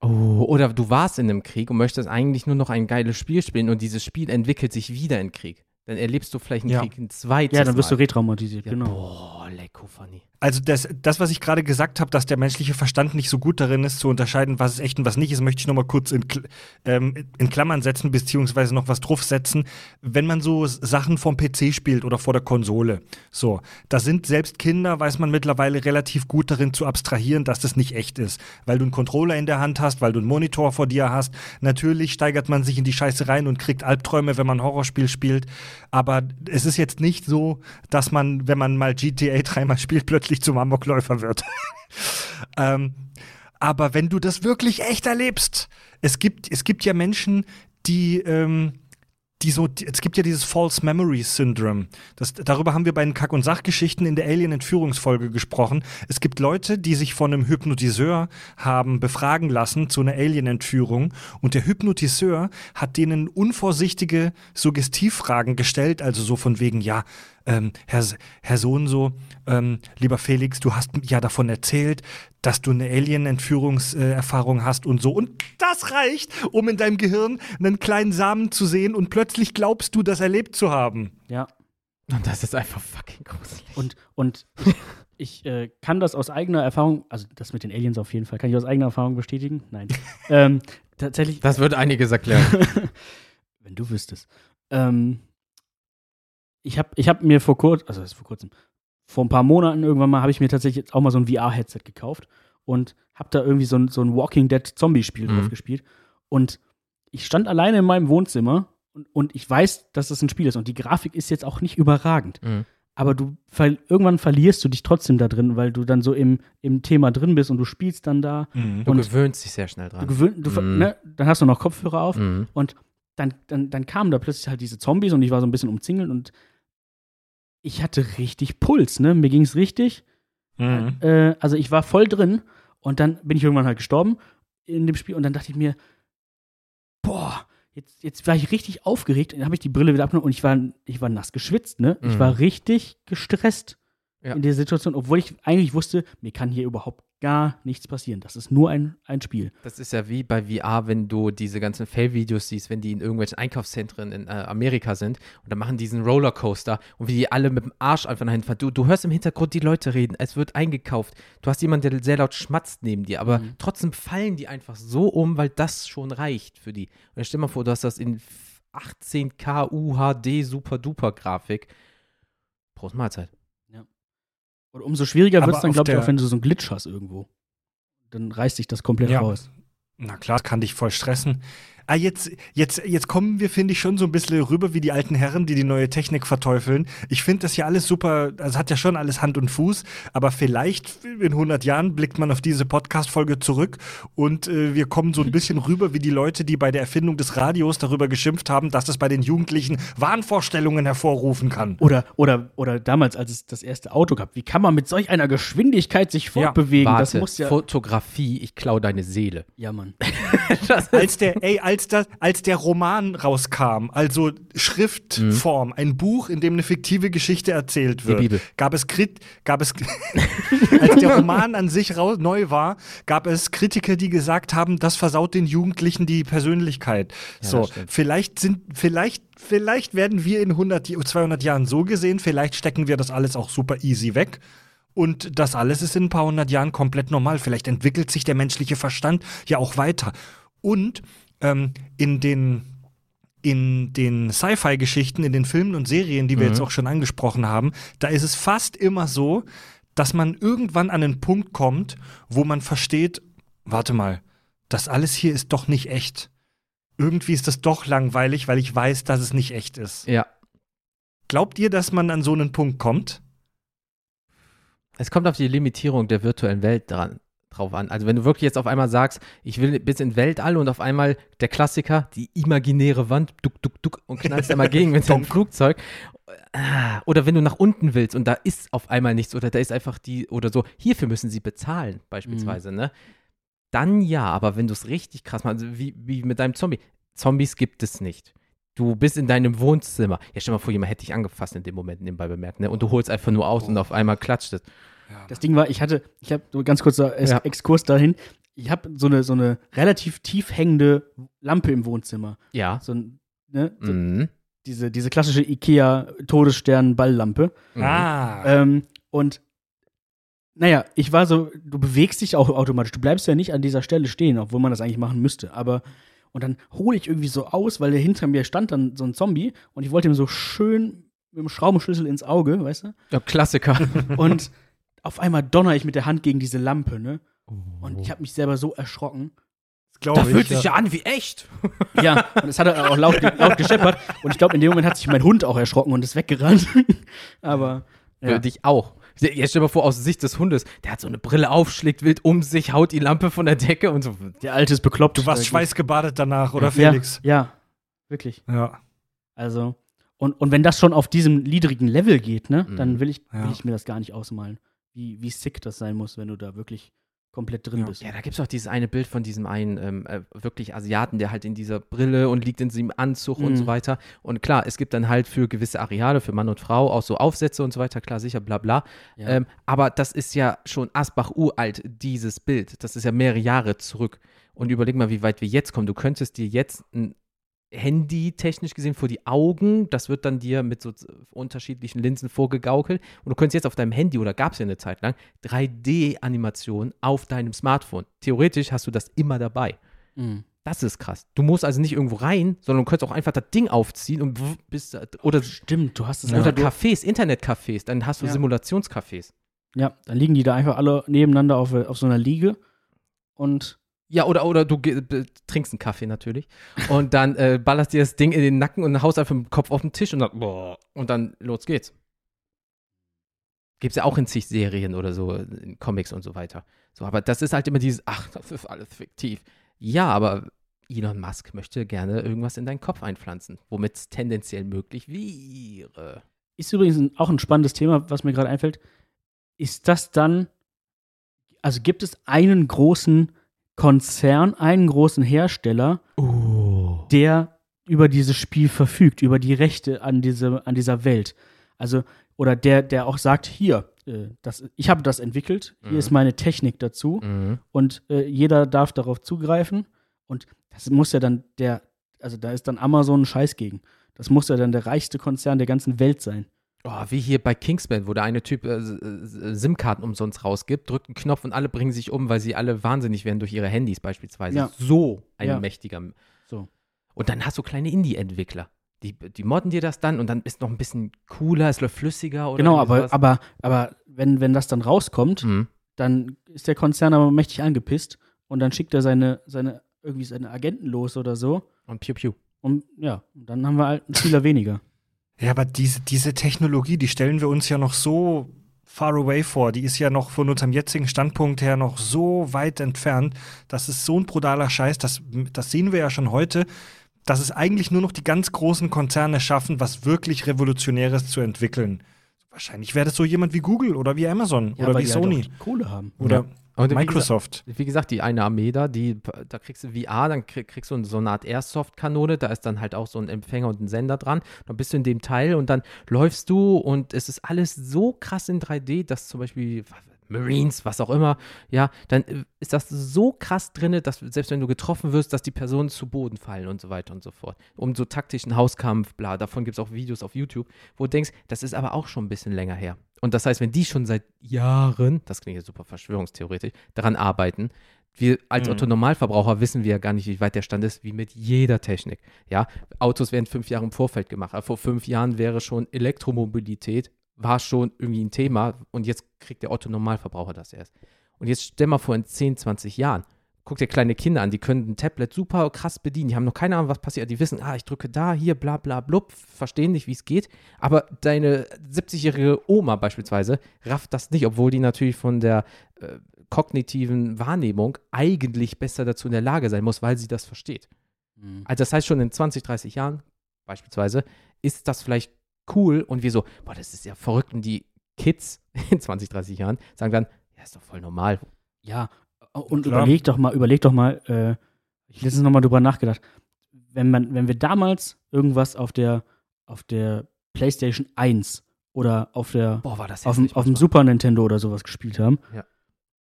Oh, oder du warst in einem Krieg und möchtest eigentlich nur noch ein geiles Spiel spielen und dieses Spiel entwickelt sich wieder in Krieg. Dann erlebst du vielleicht einen Ja. Krieg ein zweites Ja, dann wirst du retraumatisiert, ja, genau. Boah, lecko funny. Also das, das, was ich gerade gesagt habe, dass der menschliche Verstand nicht so gut darin ist, zu unterscheiden, was ist echt und was nicht ist, möchte ich noch mal kurz in, ähm, in Klammern setzen, beziehungsweise noch was draufsetzen. Wenn man so Sachen vom PC spielt oder vor der Konsole, so, da sind selbst Kinder, weiß man mittlerweile relativ gut darin zu abstrahieren, dass das nicht echt ist. Weil du einen Controller in der Hand hast, weil du einen Monitor vor dir hast. Natürlich steigert man sich in die Scheiße rein und kriegt Albträume, wenn man ein Horrorspiel spielt. Aber es ist jetzt nicht so, dass man, wenn man mal GTA dreimal spielt, plötzlich zum Amokläufer wird. ähm, aber wenn du das wirklich echt erlebst, es gibt, es gibt ja Menschen, die, ähm, die so, die, es gibt ja dieses False Memory Syndrome. Das, darüber haben wir bei den Kack- und Sachgeschichten in der Alien-Entführungsfolge gesprochen. Es gibt Leute, die sich von einem Hypnotiseur haben befragen lassen zu einer Alien-Entführung und der Hypnotiseur hat denen unvorsichtige Suggestivfragen gestellt, also so von wegen, ja, ähm, Herr, Herr so und so, ähm, lieber Felix, du hast ja davon erzählt, dass du eine Alien-Entführungserfahrung hast und so. Und das reicht, um in deinem Gehirn einen kleinen Samen zu sehen und plötzlich glaubst du, das erlebt zu haben. Ja. Und das ist einfach fucking gruselig. Und, und ich äh, kann das aus eigener Erfahrung, also das mit den Aliens auf jeden Fall, kann ich aus eigener Erfahrung bestätigen? Nein. ähm, tatsächlich. Das würde einiges erklären. Wenn du wüsstest. Ähm, ich habe ich hab mir vor kurzem, also das ist vor kurzem, vor ein paar Monaten irgendwann mal, habe ich mir tatsächlich jetzt auch mal so ein VR-Headset gekauft und habe da irgendwie so ein, so ein Walking Dead Zombie-Spiel Mhm. drauf gespielt. Und ich stand alleine in meinem Wohnzimmer und, und ich weiß, dass das ein Spiel ist. Und die Grafik ist jetzt auch nicht überragend. Mhm. Aber du ver irgendwann verlierst du dich trotzdem da drin, weil du dann so im, im Thema drin bist und du spielst dann da. Du Und- gewöhnst dich sehr schnell Du dran. gewöhn, du, Mhm. ne, dann hast du noch Kopfhörer auf Mhm. und dann, dann, dann kamen da plötzlich halt diese Zombies und ich war so ein bisschen umzingelt und ich hatte richtig Puls, ne? Mir ging es richtig. Mhm. Äh, also ich war voll drin und dann bin ich irgendwann halt gestorben in dem Spiel und dann dachte ich mir, boah, jetzt, jetzt war ich richtig aufgeregt und dann habe ich die Brille wieder abgenommen und ich war, ich war nass geschwitzt, ne? Ich Mhm. war richtig gestresst Ja. in der Situation, obwohl ich eigentlich wusste, mir kann hier überhaupt gar nichts passieren. Das ist nur ein, ein Spiel. Das ist ja wie bei VR, wenn du diese ganzen Fail-Videos siehst, wenn die in irgendwelchen Einkaufszentren in äh, Amerika sind und dann machen die diesen Rollercoaster und wie die alle mit dem Arsch einfach nach hinten fahren. Du, du hörst im Hintergrund die Leute reden, es wird eingekauft. Du hast jemanden, der sehr laut schmatzt neben dir, aber Mhm. trotzdem fallen die einfach so um, weil das schon reicht für die. Und jetzt stell dir mal vor, du hast das in 18K UHD Super Duper Grafik. Prost Mahlzeit. Und umso schwieriger wird es dann, glaube ich, auch wenn du so einen Glitch hast irgendwo. Dann reißt sich das komplett Ja. raus. Na klar, das kann dich voll stressen. Ah, jetzt, jetzt, jetzt kommen wir, finde ich, schon so ein bisschen rüber wie die alten Herren, die die neue Technik verteufeln. Ich finde das ja alles super, also hat ja schon alles Hand und Fuß, aber vielleicht in 100 Jahren blickt man auf diese Podcast-Folge zurück und äh, wir kommen so ein bisschen rüber wie die Leute, die bei der Erfindung des Radios darüber geschimpft haben, dass das bei den Jugendlichen Wahnvorstellungen hervorrufen kann. Oder, oder, oder damals, als es das erste Auto gab. Wie kann man mit solch einer Geschwindigkeit sich fortbewegen? Warte, das muss ja. Fotografie, ich klau deine Seele. ja, Mann. als der, ey, als, das, als der Roman rauskam, also Schriftform, ein Buch, in dem eine fiktive Geschichte erzählt wird, Bibel. gab es Krit gab es als der Roman an sich rau neu war, gab es Kritiker, die gesagt haben, das versaut den Jugendlichen die Persönlichkeit. Ja, so, vielleicht sind vielleicht vielleicht werden wir in 100 J- 200 Jahren so gesehen, vielleicht stecken wir das alles auch super easy weg. Und das alles ist in ein paar hundert Jahren komplett normal. Vielleicht entwickelt sich der menschliche Verstand ja auch weiter. Und ähm, in den in den Sci-Fi-Geschichten, in den Filmen und Serien, die wir Mhm. jetzt auch schon angesprochen haben, da ist es fast immer so, dass man irgendwann an einen Punkt kommt, wo man versteht, warte mal, das alles hier ist doch nicht echt. Irgendwie ist das doch langweilig, weil ich weiß, dass es nicht echt ist. Ja. Glaubt ihr, dass man an so einen Punkt kommt? Es kommt auf die Limitierung der virtuellen Welt dran, drauf an. Also wenn du wirklich jetzt auf einmal sagst, ich will bis in Weltall und auf einmal der Klassiker, die imaginäre Wand, duck, duck, duck und knallst einmal gegen mit deinem Flugzeug. Ah, Oder wenn du nach unten willst und da ist auf einmal nichts oder da ist einfach die oder so, hierfür müssen sie bezahlen beispielsweise, ne? Dann ja, aber wenn du es richtig krass machst, also wie, wie mit deinem Zombie. Zombies gibt es nicht. Du bist in deinem Wohnzimmer. Ja, stell mal vor, jemand hätte dich angefasst in dem Moment, nebenbei bemerkt, ne? Und du holst einfach nur aus und auf einmal klatscht es. Das Ding war, ich hatte, ich habe so ganz kurzer Ja. Exkurs dahin. Ich habe so eine, so eine relativ tief hängende Lampe im Wohnzimmer. Ja. So, ein, ne, so Mhm. diese, diese klassische IKEA-Todesstern-Balllampe. Mhm. Ah. Ähm, und naja, ich war so, du bewegst dich auch automatisch. Du bleibst ja nicht an dieser Stelle stehen, obwohl man das eigentlich machen müsste. Aber, und dann hole ich irgendwie so aus, weil hinter mir stand dann so ein Zombie und ich wollte ihm so schön mit dem Schraubenschlüssel ins Auge, weißt du? Ja, Klassiker. Und auf einmal donner ich mit der Hand gegen diese Lampe, ne? Und ich habe mich selber so erschrocken. Glaube Da fühlt ich, sich ja an wie echt. Ja, und es hat auch laut, laut gescheppert. Und ich glaube, in dem Moment hat sich mein Hund auch erschrocken und ist weggerannt. Aber Für ja. dich auch. Jetzt stell dir mal vor, aus Sicht des Hundes, der hat so eine Brille auf, schlägt wild um sich, haut die Lampe von der Decke und so. der alte ist bekloppt. Du warst schweißgebadet danach, oder ja, Felix? Ja, wirklich. Ja. Also, und, und wenn das schon auf diesem niedrigen Level geht, ne, Mhm. dann will ich, Ja. will ich mir das gar nicht ausmalen. Wie, wie sick das sein muss, wenn du da wirklich komplett drin Ja. bist. Ja, da gibt es auch dieses eine Bild von diesem einen ähm, äh, wirklich Asiaten, der halt in dieser Brille und liegt in diesem Anzug und Mhm. so weiter. Und klar, es gibt dann halt für gewisse Areale, für Mann und Frau, auch so Aufsätze und so weiter, klar, sicher, bla bla. Ja. Ähm, aber das ist ja schon Asbach uralt, dieses Bild. Das ist ja mehrere Jahre zurück. Und überleg mal, wie weit wir jetzt kommen. Du könntest dir jetzt ein Handy technisch gesehen vor die Augen, das wird dann dir mit so unterschiedlichen Linsen vorgegaukelt und du könntest jetzt auf deinem Handy oder gab es ja eine Zeit lang 3D-Animation auf deinem Smartphone. Theoretisch hast du das immer dabei. Mhm. Das ist krass. Du musst also nicht irgendwo rein, sondern du könntest auch einfach das Ding aufziehen und bist da- oder Stimmt, du hast es oder einfach nur- Cafés, Internetcafés, dann hast du Ja. Simulationscafés. Ja, dann liegen die da einfach alle nebeneinander auf, auf so einer Liege und Ja, oder, oder du trinkst einen Kaffee natürlich und dann äh, ballerst dir das Ding in den Nacken und haust einfach dem Kopf auf den Tisch und dann, boah, und dann los geht's. Gibt's ja auch in zig Serien oder so, in Comics und so weiter. So, aber das ist halt immer dieses, ach, das ist alles fiktiv. Ja, aber Elon Musk möchte gerne irgendwas in deinen Kopf einpflanzen, womit es tendenziell möglich wäre. Ist übrigens auch ein spannendes Thema, was mir gerade einfällt. Ist das dann, also gibt es einen großen Konzern, einen großen Hersteller, Oh. der über dieses Spiel verfügt, über die Rechte an, diese, an dieser Welt? Also, oder der, der auch sagt, hier, äh, das, ich habe das entwickelt, hier Mhm. ist meine Technik dazu Mhm. und äh, jeder darf darauf zugreifen. Und das muss ja dann der, also da ist dann Amazon ein Scheiß gegen. Das muss ja dann der reichste Konzern der ganzen Welt sein. Oh, wie hier bei Kingsman, wo der eine Typ äh, S- äh, SIM-Karten umsonst rausgibt, drückt einen Knopf und alle bringen sich um, weil sie alle wahnsinnig werden durch ihre Handys beispielsweise. Ja. So ein Ja. mächtiger. So. Und dann hast du kleine Indie-Entwickler. Die, die modden dir das dann und dann ist noch ein bisschen cooler, es läuft flüssiger oder genau, aber, sowas. aber, aber wenn, wenn das dann rauskommt, Mhm. dann ist der Konzern aber mächtig angepisst und dann schickt er seine, seine, irgendwie seine Agenten los oder so. Und Piu Piu. Und ja, dann haben wir halt einen Spieler weniger. Ja, aber diese, diese Technologie, die stellen wir uns ja noch so far away vor. Die ist ja noch von unserem jetzigen Standpunkt her noch so weit entfernt. Das ist so ein brutaler Scheiß. Das, das sehen wir ja schon heute, dass es eigentlich nur noch die ganz großen Konzerne schaffen, was wirklich Revolutionäres zu entwickeln. Wahrscheinlich wäre das so jemand wie Google oder wie Amazon Ja, oder weil wie die halt Sony auch die Kohle haben. oder Und wie Microsoft. Gesagt, wie gesagt, die eine Armee da, die, da kriegst du VR, dann krieg, kriegst du so eine Art Airsoft-Kanone, da ist dann halt auch so ein Empfänger und ein Sender dran. Dann bist du in dem Teil und dann läufst du und es ist alles so krass in 3D, dass zum Beispiel Marines, was auch immer, ja, dann äh, ist das so krass drin, dass selbst wenn du getroffen wirst, dass die Personen zu Boden fallen und so weiter und so fort. Um so taktischen Hauskampf, bla, davon gibt es auch Videos auf YouTube, wo du denkst, das ist aber auch schon ein bisschen länger her. Und das heißt, wenn die schon seit Jahren, das klingt jetzt super verschwörungstheoretisch, daran arbeiten, wir als Mhm. Otto-Normalverbraucher wissen wir ja gar nicht, wie weit der Stand ist, wie mit jeder Technik. Ja, Autos werden fünf Jahre im Vorfeld gemacht. Aber vor fünf Jahren wäre schon Elektromobilität, war schon irgendwie ein Thema und jetzt kriegt der Otto-Normalverbraucher das erst. Und jetzt stell mal vor, in 10, 20 Jahren, guck dir kleine Kinder an, die können ein Tablet super krass bedienen, die haben noch keine Ahnung, was passiert. Die wissen, ah, ich drücke da, hier, bla, bla, blub, verstehen nicht, wie es geht. Aber deine 70-jährige Oma beispielsweise rafft das nicht, obwohl die natürlich von der äh, kognitiven Wahrnehmung eigentlich besser dazu in der Lage sein muss, weil sie das versteht. Also das heißt schon in 20, 30 Jahren beispielsweise ist das vielleicht cool und wir so, boah, das ist ja verrückt und die Kids in 20, 30 Jahren sagen dann, ja, ist doch voll normal. Ja, und Klar. überleg doch mal, überleg doch mal, äh, ich letztens nochmal drüber nachgedacht, wenn man, wenn wir damals irgendwas auf der, auf der PlayStation 1 oder auf der, Boah, war das auf dem, auf dem. Super Nintendo oder sowas gespielt haben,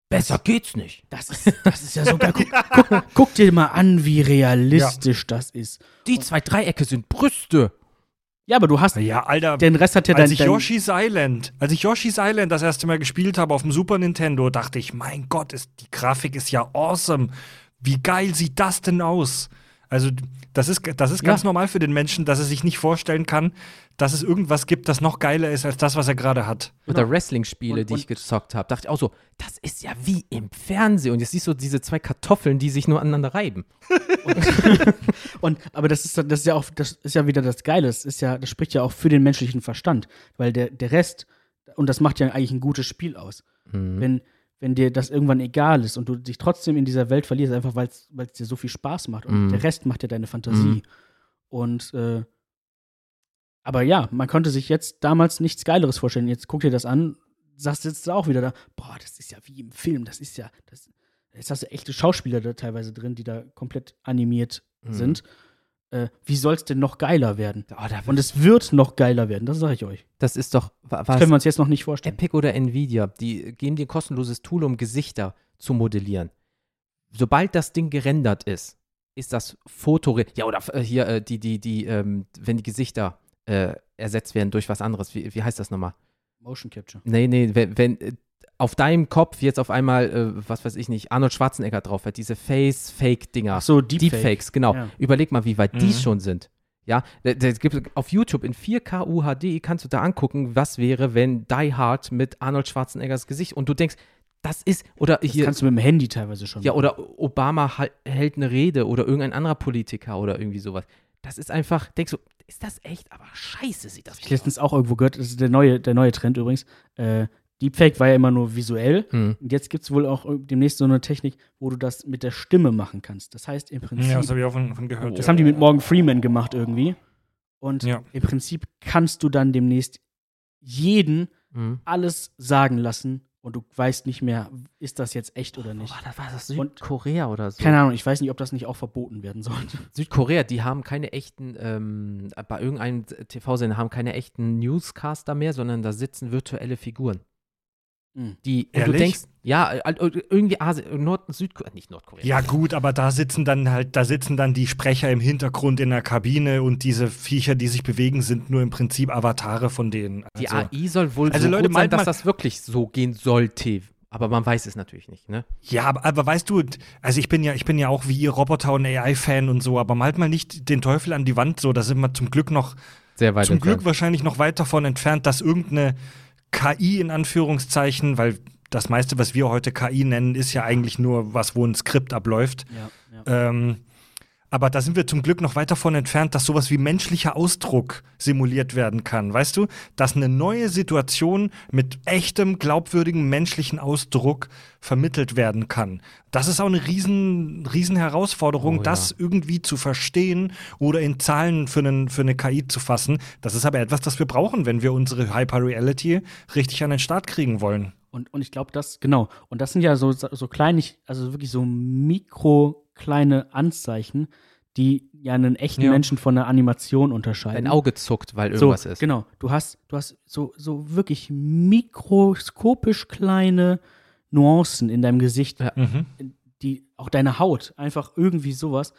Besser geht's nicht. das ist, das ist ja sogar, guck, guck, guck dir mal an, wie realistisch das ist. Die zwei Dreiecke sind Brüste. Ja, aber du hast, Ja, Alter, den Rest hat ja dein, als ich dein Yoshi's Island, als ich Yoshi's Island das erste Mal gespielt habe auf dem Super Nintendo, dachte ich, mein Gott, ist, die Grafik ist ja awesome. Wie geil sieht das denn aus? Also, das ist, das ist ganz Ja. normal für den Menschen, dass er sich nicht vorstellen kann, dass es irgendwas gibt, das noch geiler ist als das, was er gerade hat. Oder Wrestling-Spiele, Und- die ich gezockt habe. Dachte ich auch so, das ist ja wie im Fernsehen. Und jetzt siehst du diese zwei Kartoffeln, die sich nur aneinander reiben. Und aber das ist, das ist ja auch, das ist ja wieder das Geile. Das ist ja, das spricht ja auch für den menschlichen Verstand. Weil der, der Rest, und das macht ja eigentlich ein gutes Spiel aus. Mhm. Wenn, wenn dir das irgendwann egal ist und du dich trotzdem in dieser Welt verlierst, einfach weil es dir so viel Spaß macht. Und Mhm. der Rest macht ja deine Fantasie. Mhm. Und äh, aber ja, man konnte sich jetzt damals nichts Geileres vorstellen. Jetzt guck dir das an, sagst jetzt auch wieder da, boah, das ist ja wie im Film, das ist ja, das, jetzt hast du echte Schauspieler da teilweise drin, die da komplett animiert Mhm. sind. Äh, wie soll es denn noch geiler werden? Oh, da, Und es wird noch geiler werden, das sage ich euch. das ist doch, wa- Das was, können wir uns jetzt noch nicht vorstellen. Epic oder Nvidia, die geben dir ein kostenloses Tool, um Gesichter zu modellieren. Sobald das Ding gerendert ist, ist das Foto, ja oder äh, hier äh, die, die, die, ähm, wenn die Gesichter äh, ersetzt werden durch was anderes, wie, wie heißt das nochmal? Motion Capture. Nee, nee, wenn, wenn äh, auf deinem Kopf jetzt auf einmal, äh, was weiß ich nicht, Arnold Schwarzenegger drauf hat, diese Face-Fake-Dinger. Ach so, Deepfake. Deepfakes, genau. Ja. Überleg mal, wie weit die Mhm. schon sind. Ja, da gibt, auf YouTube in 4K UHD kannst du da angucken, was wäre, wenn Die Hard mit Arnold Schwarzeneggers Gesicht und du denkst, das ist, oder Das hier, kannst du mit dem Handy teilweise schon. ja, machen. oder Obama hält eine Rede oder irgendein anderer Politiker oder irgendwie sowas. Das ist einfach, denkst du, ist das echt? Aber scheiße sieht das Ich habe letztens auch irgendwo gehört, das ist der neue, der neue Trend übrigens. Äh, Deepfake war ja immer nur visuell. Hm. Und jetzt gibt es wohl auch demnächst so eine Technik, wo du das mit der Stimme machen kannst. Das heißt im Prinzip, Ja, das habe ich auch von, von gehört. das ja. haben die mit Morgan Freeman gemacht irgendwie. Und Ja. im Prinzip kannst du dann demnächst jeden Hm. alles sagen lassen und du weißt nicht mehr, ist das jetzt echt oder nicht. Boah, das war das Und- Südkorea oder so. Keine Ahnung, ich weiß nicht, ob das nicht auch verboten werden sollte. Südkorea, die haben keine echten, ähm, bei irgendeinem TV-Sender haben keine echten Newscaster mehr, sondern da sitzen virtuelle Figuren. Mhm. Die, und du Ehrlich? denkst, ja, irgendwie Asien, Nord, Südkorea, nicht Nordkorea. Ja, gut, aber da sitzen dann halt, da sitzen dann die Sprecher im Hintergrund in der Kabine und diese Viecher, die sich bewegen, sind nur im Prinzip Avatare von denen. Die Also, AI soll wohl Also so Leute, gut sein, meint dass das wirklich so gehen sollte. Aber man weiß es natürlich nicht, ne? Ja, aber, aber weißt du, also ich bin ja, ich bin ja auch wie ihr Roboter- und AI-Fan und so, aber malt mal nicht den Teufel an die Wand so, da sind wir zum Glück noch, Sehr weit zum entfernt. Glück wahrscheinlich noch weit davon entfernt, dass irgendeine KI in Anführungszeichen, weil das meiste, was wir heute KI nennen, ist ja eigentlich nur was, wo ein Skript abläuft. Ja, ja. Ähm, aber da sind wir zum Glück noch weit davon entfernt, dass sowas wie menschlicher Ausdruck simuliert werden kann. Weißt du, dass eine neue Situation mit echtem, glaubwürdigem menschlichen Ausdruck vermittelt werden kann. Das ist auch eine riesen, riesen Herausforderung, Oh, ja. das irgendwie zu verstehen oder in Zahlen für, einen, für eine KI zu fassen. Das ist aber etwas, das wir brauchen, wenn wir unsere Hyper-Reality richtig an den Start kriegen wollen. Und, und ich glaube, das, genau. Und das sind ja so, so kleine, also wirklich so mikro kleine Anzeichen, die ja einen echten Ja. Menschen von einer Animation unterscheiden. Dein Auge zuckt, weil so, irgendwas ist. Genau. Du hast, du hast so, so wirklich mikroskopisch kleine Nuancen in deinem Gesicht, Ja. die auch deine Haut, einfach irgendwie sowas.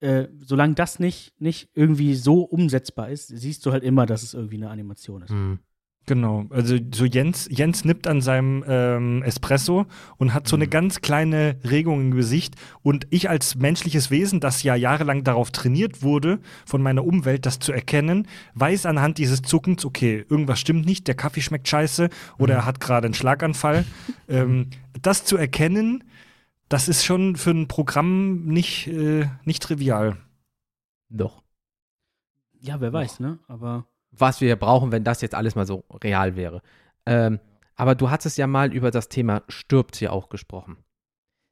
Äh, solange das nicht, nicht irgendwie so umsetzbar ist, siehst du halt immer, dass es irgendwie eine Animation ist. Hm. Genau, also so Jens, Jens nippt an seinem ähm, Espresso und hat so eine ganz kleine Regung im Gesicht. Und ich als menschliches Wesen, das ja jahrelang darauf trainiert wurde, von meiner Umwelt das zu erkennen, weiß anhand dieses Zuckens, okay, irgendwas stimmt nicht, der Kaffee schmeckt scheiße oder er hat gerade einen Schlaganfall. ähm, das zu erkennen, das ist schon für ein Programm nicht, äh, nicht trivial. Doch. Ja, wer weiß, ne? Aber was wir brauchen, wenn das jetzt alles mal so real wäre. Ähm, aber du hattest ja mal über das Thema stirbt ja auch gesprochen.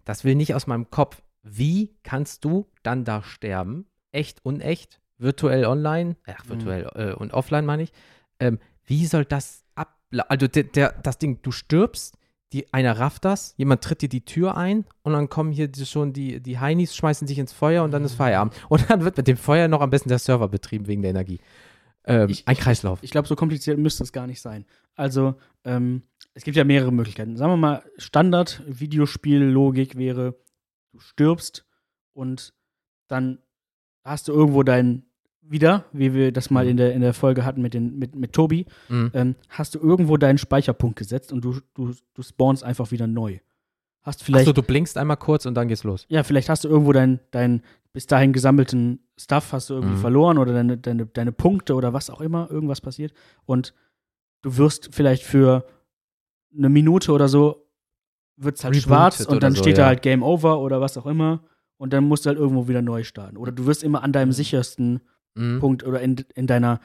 Das will nicht aus meinem Kopf. Wie kannst du dann da sterben? Echt, unecht, virtuell online, ach, virtuell äh, und offline meine ich. Ähm, wie soll das ablaufen? Also der, der, das Ding, du stirbst, die, einer rafft das, jemand tritt dir die Tür ein und dann kommen hier die, schon die, die Heinis, schmeißen sich ins Feuer und dann ist Feierabend. Und dann wird mit dem Feuer noch am besten der Server betrieben wegen der Energie. Ähm, Ich- ein Kreislauf. Ich glaube, so kompliziert müsste es gar nicht sein. Also, ähm, es gibt ja mehrere Möglichkeiten. Sagen wir mal, Standard-Videospiel-Logik wäre, du stirbst und dann hast du irgendwo dein, wieder, wie wir das mal Mhm. in der, in der Folge hatten mit, den, mit, mit Tobi, Mhm. ähm, hast du irgendwo deinen Speicherpunkt gesetzt und du, du, du spawnst einfach wieder neu. Hast vielleicht, Achso, du blinkst einmal kurz und dann geht's los. ja, vielleicht hast du irgendwo dein, dein bis dahin gesammelten Stuff hast du irgendwie Mhm. verloren oder deine, deine, deine Punkte oder was auch immer, irgendwas passiert. Und du wirst vielleicht für eine Minute oder so wird es halt Rebooted schwarz und dann so, steht ja. da halt Game Over oder was auch immer. Und dann musst du halt irgendwo wieder neu starten. Oder du wirst immer an deinem sichersten Mhm. Punkt oder in, in deiner,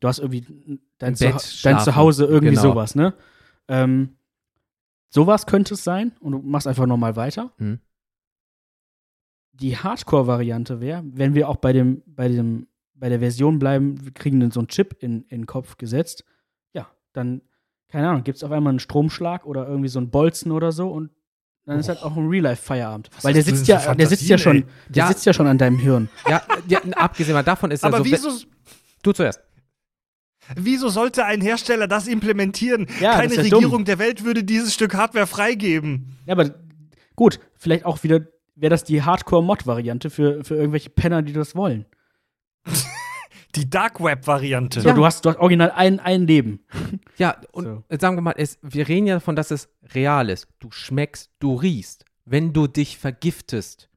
du hast irgendwie dein, Zuha- Bett dein. Zuhause, irgendwie Genau. sowas, ne? Ähm, sowas könnte es sein und du machst einfach nochmal weiter. Mhm. Die Hardcore-Variante wäre, wenn wir auch bei dem, bei dem, bei der Version bleiben, wir kriegen dann so einen Chip in, in den Kopf gesetzt, ja, dann, keine Ahnung, gibt es auf einmal einen Stromschlag oder irgendwie so einen Bolzen oder so und dann ist halt auch ein Real-Life-Feierabend. Weil der sitzt ja, der sitzt ja schon, der Ja. sitzt ja schon an deinem Hirn. Ja, ja abgesehen davon ist Aber also, wieso, du zuerst. Wieso sollte ein Hersteller das implementieren? Ja, das Keine ist ja Regierung dumm. der Welt würde dieses Stück Hardware freigeben. Ja, aber gut, vielleicht auch wieder wäre das die Hardcore-Mod-Variante für, für irgendwelche Penner, die das wollen. Die Dark Web-Variante. So, du hast dort original ein, ein Leben. Ja, und So. sagen wir mal, es, wir reden ja davon, dass es real ist. Du schmeckst, du riechst. Wenn du dich vergiftest,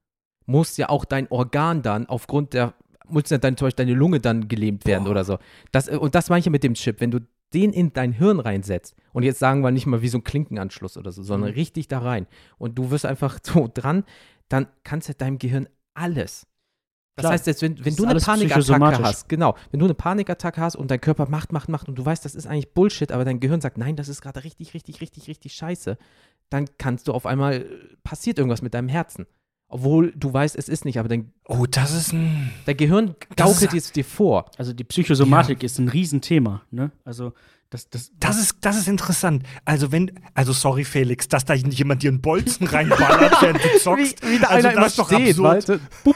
muss ja auch dein Organ dann aufgrund der, muss ja dann zum Beispiel deine Lunge dann gelähmt werden oder so. Das, äh, und das meine ich ja mit dem Chip. Wenn du den in dein Hirn reinsetzt und jetzt sagen wir nicht mal wie so ein Klinkenanschluss oder so, sondern Mhm. richtig da rein und du wirst einfach so dran, dann kannst du deinem Gehirn alles. Das Klar. heißt, jetzt, wenn, wenn du eine Panikattacke hast, genau, wenn du eine Panikattacke hast und dein Körper macht, macht, macht und du weißt, das ist eigentlich Bullshit, aber dein Gehirn sagt, nein, das ist gerade richtig, richtig, richtig, richtig scheiße, dann kannst du auf einmal, äh, passiert irgendwas mit deinem Herzen. Obwohl du weißt, es ist nicht, aber dein, Oh, das ist ein. dein Gehirn gaukelt ist- es dir vor. Also die Psychosomatik ist ein Riesenthema, ne? Also das, das, Das ist, das ist interessant. Also wenn, also sorry Felix, dass da jemand dir einen Bolzen reinballert, während du zockst. also das ist doch absurd. weißt du?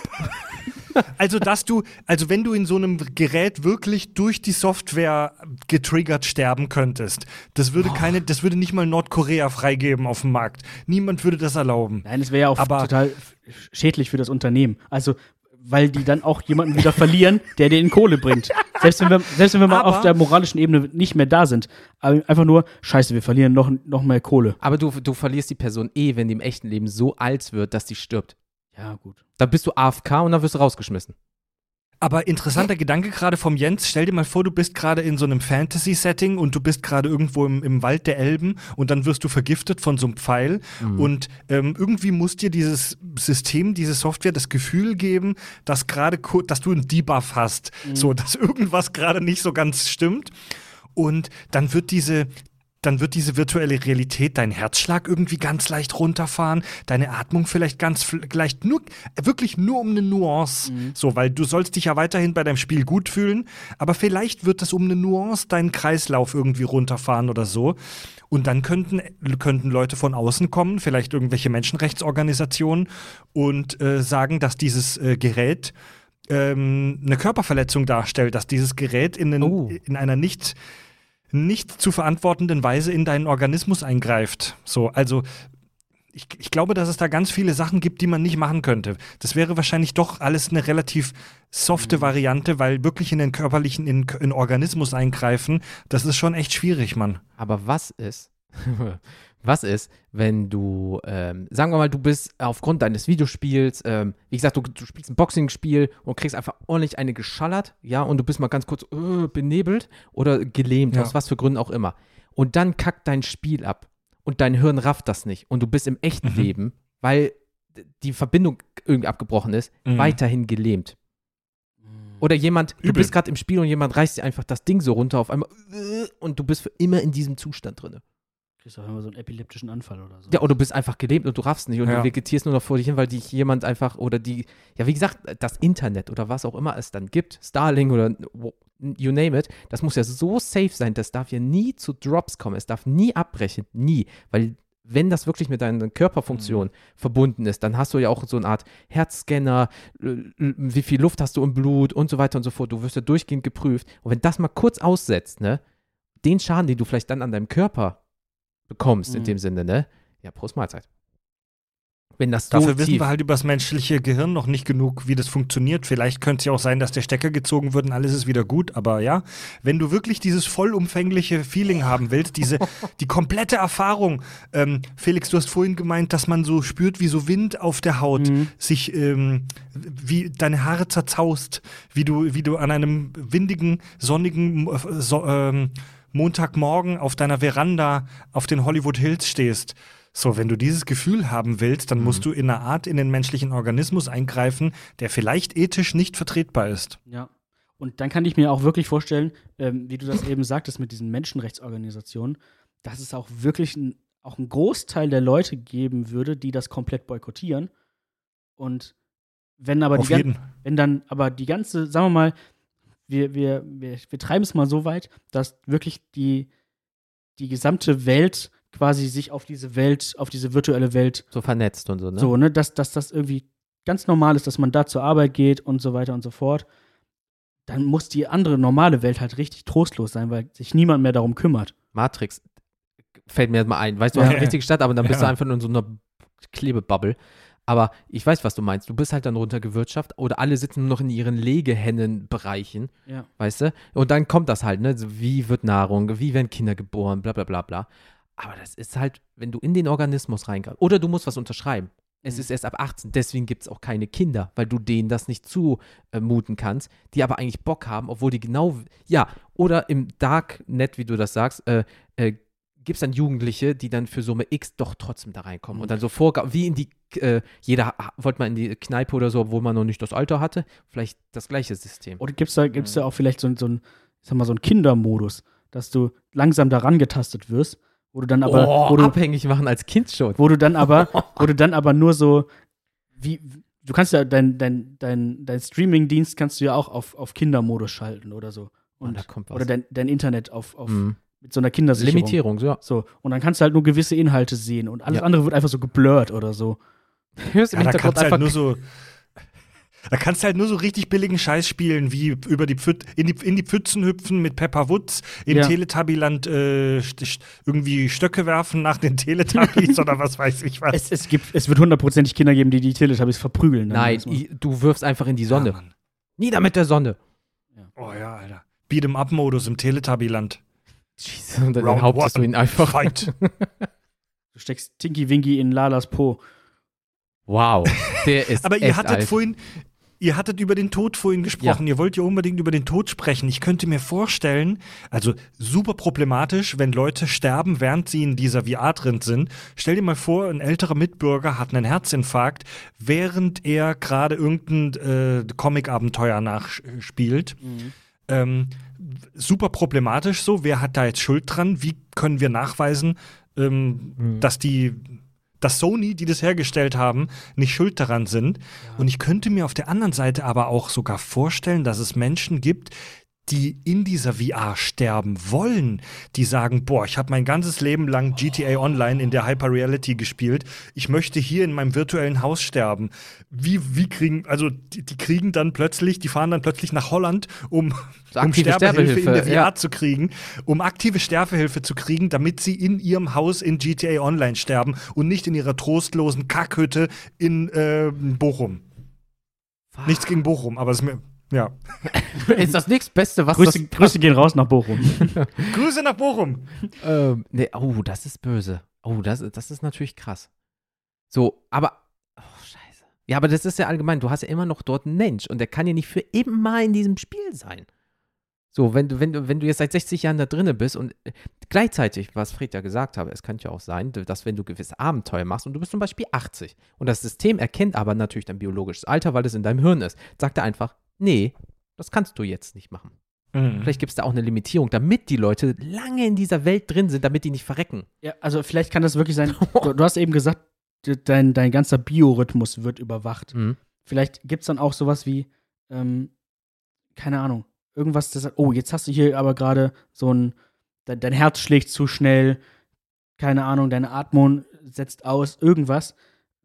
Also dass du, also wenn du in so einem Gerät wirklich durch die Software getriggert sterben könntest, das würde keine, das würde nicht mal Nordkorea freigeben auf dem Markt. Niemand würde das erlauben. Nein, es wäre ja auch Aber- total schädlich für das Unternehmen. Also, weil die dann auch jemanden wieder verlieren, der denen Kohle bringt. Selbst wenn wir, selbst wenn wir mal Aber- auf der moralischen Ebene nicht mehr da sind. Aber einfach nur, scheiße, wir verlieren noch, noch mehr Kohle. Aber du, du verlierst die Person eh, wenn die im echten Leben so alt wird, dass die stirbt. Ja, gut. Dann bist du AFK und dann wirst du rausgeschmissen. Aber interessanter Gedanke gerade vom Jens. Stell dir mal vor, du bist gerade in so einem Fantasy-Setting und du bist gerade irgendwo im, im Wald der Elben und dann wirst du vergiftet von so einem Pfeil. Und ähm, irgendwie muss dir dieses System, diese Software das Gefühl geben, dass gerade, dass du einen Debuff hast. So, dass irgendwas gerade nicht so ganz stimmt. Und dann wird diese, dann wird diese virtuelle Realität deinen Herzschlag irgendwie ganz leicht runterfahren, deine Atmung vielleicht ganz leicht nur, wirklich nur um eine Nuance. So, weil du sollst dich ja weiterhin bei deinem Spiel gut fühlen, aber vielleicht wird das um eine Nuance deinen Kreislauf irgendwie runterfahren oder so. Und dann könnten, könnten Leute von außen kommen, vielleicht irgendwelche Menschenrechtsorganisationen und äh, sagen, dass dieses äh, Gerät ähm, eine Körperverletzung darstellt, dass dieses Gerät in, einen, Oh. in einer nicht nicht zu verantwortenden Weise in deinen Organismus eingreift. So, also ich, ich glaube, dass es da ganz viele Sachen gibt, die man nicht machen könnte. Das wäre wahrscheinlich doch alles eine relativ softe Variante, weil wirklich in den körperlichen, in, in Organismus eingreifen, das ist schon echt schwierig, Mann. Aber was ist, was ist, wenn du, ähm, sagen wir mal, du bist aufgrund deines Videospiels, ähm, wie gesagt, du, du spielst ein Boxing-Spiel und kriegst einfach ordentlich eine geschallert, ja, und du bist mal ganz kurz äh, benebelt oder gelähmt, Ja. aus was für Gründen auch immer. Und dann kackt dein Spiel ab und dein Hirn rafft das nicht und du bist im echten Mhm. Leben, weil die Verbindung irgendwie abgebrochen ist, Mhm. weiterhin gelähmt. Oder jemand, du Übel. bist gerade im Spiel und jemand reißt dir einfach das Ding so runter auf einmal äh, und du bist für immer in diesem Zustand drin. Kriegst auch immer so einen epileptischen Anfall oder so. Ja, oder du bist einfach gelähmt und du raffst nicht und Ja. du vegetierst nur noch vor dich hin, weil dich jemand einfach oder die, ja, wie gesagt, das Internet oder was auch immer es dann gibt, Starlink oder you name it, das muss ja so safe sein, das darf ja nie zu Drops kommen, es darf nie abbrechen, nie, weil wenn das wirklich mit deiner Körperfunktion verbunden ist, dann hast du ja auch so eine Art Herzscanner, wie viel Luft hast du im Blut und so weiter und so fort. Du wirst ja durchgehend geprüft. Und wenn das mal kurz aussetzt, ne, den Schaden, den du vielleicht dann an deinem Körper bekommst, in Mhm. dem Sinne, ne, ja, Prost Mahlzeit. Wenn das so Dafür wissen wir halt über das menschliche Gehirn noch nicht genug, wie das funktioniert. Vielleicht könnte es ja auch sein, dass der Stecker gezogen wird und alles ist wieder gut. Aber ja, wenn du wirklich dieses vollumfängliche Feeling haben willst, diese, die komplette Erfahrung. Ähm, Felix, du hast vorhin gemeint, dass man so spürt, wie so Wind auf der Haut Mhm. sich, ähm, wie deine Haare zerzaust, wie du, wie du an einem windigen, sonnigen äh, so, ähm, Montagmorgen auf deiner Veranda auf den Hollywood Hills stehst. So, wenn du dieses Gefühl haben willst, dann musst du in einer Art in den menschlichen Organismus eingreifen, der vielleicht ethisch nicht vertretbar ist. Ja. Und dann kann ich mir auch wirklich vorstellen, ähm, wie du das eben sagtest mit diesen Menschenrechtsorganisationen, dass es auch wirklich ein, auch einen Großteil der Leute geben würde, die das komplett boykottieren. Und wenn aber Auf die, jeden. wenn dann aber die ganze, sagen wir mal, wir, wir, wir, wir treiben es mal so weit, dass wirklich die, die gesamte Welt quasi sich auf diese Welt, auf diese virtuelle Welt So vernetzt und so, ne? so, ne, dass, dass das irgendwie ganz normal ist, dass man da zur Arbeit geht und so weiter und so fort, dann muss die andere normale Welt halt richtig trostlos sein, weil sich niemand mehr darum kümmert. Matrix fällt mir jetzt mal ein. Weißt du, du Ja. hast eine richtige Stadt, aber dann bist Ja. du einfach nur in so einer Klebebubble. Aber ich weiß, was du meinst. Du bist halt dann runtergewirtschaftet oder alle sitzen nur noch in ihren Legehennenbereichen, Ja. weißt du? Und dann kommt das halt, ne? So, wie wird Nahrung, wie werden Kinder geboren, bla bla bla bla. Aber das ist halt, wenn du in den Organismus reingehst, oder du musst was unterschreiben. Es Mhm. ist erst ab 18, deswegen gibt es auch keine Kinder, weil du denen das nicht zumuten kannst, die aber eigentlich Bock haben, obwohl die genau, ja, oder im Darknet, wie du das sagst, äh, äh, gibt es dann Jugendliche, die dann für Summe X doch trotzdem da reinkommen und dann so vorga wie in die, äh, jeder wollte mal in die Kneipe oder so, obwohl man noch nicht das Alter hatte, vielleicht das gleiche System. Oder gibt's da, gibt's da auch vielleicht so, ein- so ein, ich sag mal, so einen Kindermodus, dass du langsam daran getastet wirst, wo du dann aber, oh, wo, du, abhängig machen als Kind schon. wo du dann aber, wo du dann aber nur so, wie, du kannst ja dein, dein, dein, dein Streaming-Dienst kannst du ja auch auf, auf Kindermodus schalten oder so. Oh, Und, da kommt was. oder dein, dein Internet auf, auf Mhm. Mit so einer Kindersicherung. Limitierung, so. So, und dann kannst du halt nur gewisse Inhalte sehen und alles Ja. andere wird einfach so geblurrt oder so. Hörst im Ja, da kannst du halt nur so. Da kannst du halt nur so richtig billigen Scheiß spielen, wie über die, Pfüt in, die in die Pfützen hüpfen mit Pepper Woods, im Ja. Teletubbyland äh, st irgendwie Stöcke werfen nach den Teletubbies oder was weiß ich was. Es, es, gibt, es wird hundertprozentig Kinder geben, die die Teletubbies verprügeln. Nein, du wirfst einfach in die Sonne. Ja, Mann. Nieder mit der Sonne. oh ja, Alter. Beat'em-up-Modus im Teletubbyland. Jesus, und dann Round behauptest du one. ihn einfach. Fight. Du steckst Tinky Winky in Lalas Po. Wow, der ist Aber ihr echt hattet alt. vorhin, ihr hattet über den Tod vorhin gesprochen. Ihr wollt ja unbedingt über den Tod sprechen. Ich könnte mir vorstellen, also super problematisch, wenn Leute sterben, während sie in dieser VR drin sind. Stell dir mal vor, ein älterer Mitbürger hat einen Herzinfarkt, während er gerade irgendein äh, Comic-Abenteuer nachspielt. Ähm, super problematisch so. Wer hat da jetzt Schuld dran? Wie können wir nachweisen, ähm, Mhm. dass die, dass Sony, die das hergestellt haben, nicht schuld daran sind? Und ich könnte mir auf der anderen Seite aber auch sogar vorstellen, dass es Menschen gibt, die in dieser VR sterben wollen, die sagen, boah, ich habe mein ganzes Leben lang GTA Online in der Hyper Reality gespielt. Ich möchte hier in meinem virtuellen Haus sterben. Wie, wie kriegen, also die, die kriegen dann plötzlich, die fahren dann plötzlich nach Holland, um, So um aktive Sterbehilfe in der Sterbehilfe, VR ja. zu kriegen, um aktive Sterbehilfe zu kriegen, damit sie in ihrem Haus in GTA Online sterben und nicht in ihrer trostlosen Kackhütte in äh, Bochum. Nichts gegen Bochum, aber es ist mir, ja. ist das nächstbeste, was Grüße, Grüße gehen raus nach Bochum. Grüße nach Bochum. das. Ähm, nee, oh, das ist böse. Oh, das, das ist natürlich krass. So, aber. Oh, scheiße. Ja, aber das ist ja allgemein. Du hast ja immer noch dort einen Mensch und der kann ja nicht für immer in diesem Spiel sein. So, wenn du, wenn du, wenn du jetzt seit 60 Jahren da drinne bist und äh, gleichzeitig, was Fred ja gesagt habe, es kann ja auch sein, dass wenn du gewisse Abenteuer machst und du bist zum Beispiel 80 und das System erkennt aber natürlich dein biologisches Alter, weil es in deinem Hirn ist, sagt er einfach, nee, das kannst du jetzt nicht machen. Vielleicht gibt es da auch eine Limitierung, damit die Leute lange in dieser Welt drin sind, damit die nicht verrecken. ja, also vielleicht kann das wirklich sein. Du, du hast eben gesagt, de- dein, dein ganzer Biorhythmus wird überwacht. Mhm. Vielleicht gibt es dann auch sowas wie, ähm, keine Ahnung, irgendwas, das sagt, oh, jetzt hast du hier aber gerade so ein, dein, dein Herz schlägt zu schnell, keine Ahnung, deine Atmung setzt aus, irgendwas,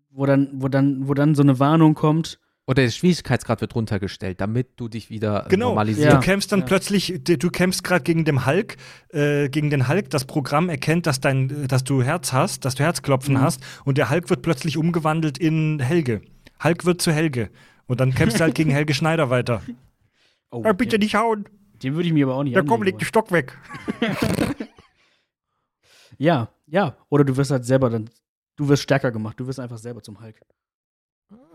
wo dann, wo dann, wo dann so eine Warnung kommt. Oder der Schwierigkeitsgrad wird runtergestellt, damit du dich wieder äh, Genau. normalisierst. Ja. Du kämpfst dann Ja. plötzlich, du kämpfst gerade gegen den Hulk, äh, gegen den Hulk. Das Programm erkennt, dass dein, äh, dass du Herz hast, dass du Herzklopfen Mhm. hast, und der Hulk wird plötzlich umgewandelt in Helge. Hulk wird zu Helge. Und dann kämpfst du halt gegen Helge Schneider weiter. Oh, Ah, bitte den, nicht hauen, den würde ich mir aber auch nicht da komm, leg den Stock weg. Ja, ja. Oder du wirst halt selber dann, du wirst stärker gemacht, du wirst einfach selber zum Hulk.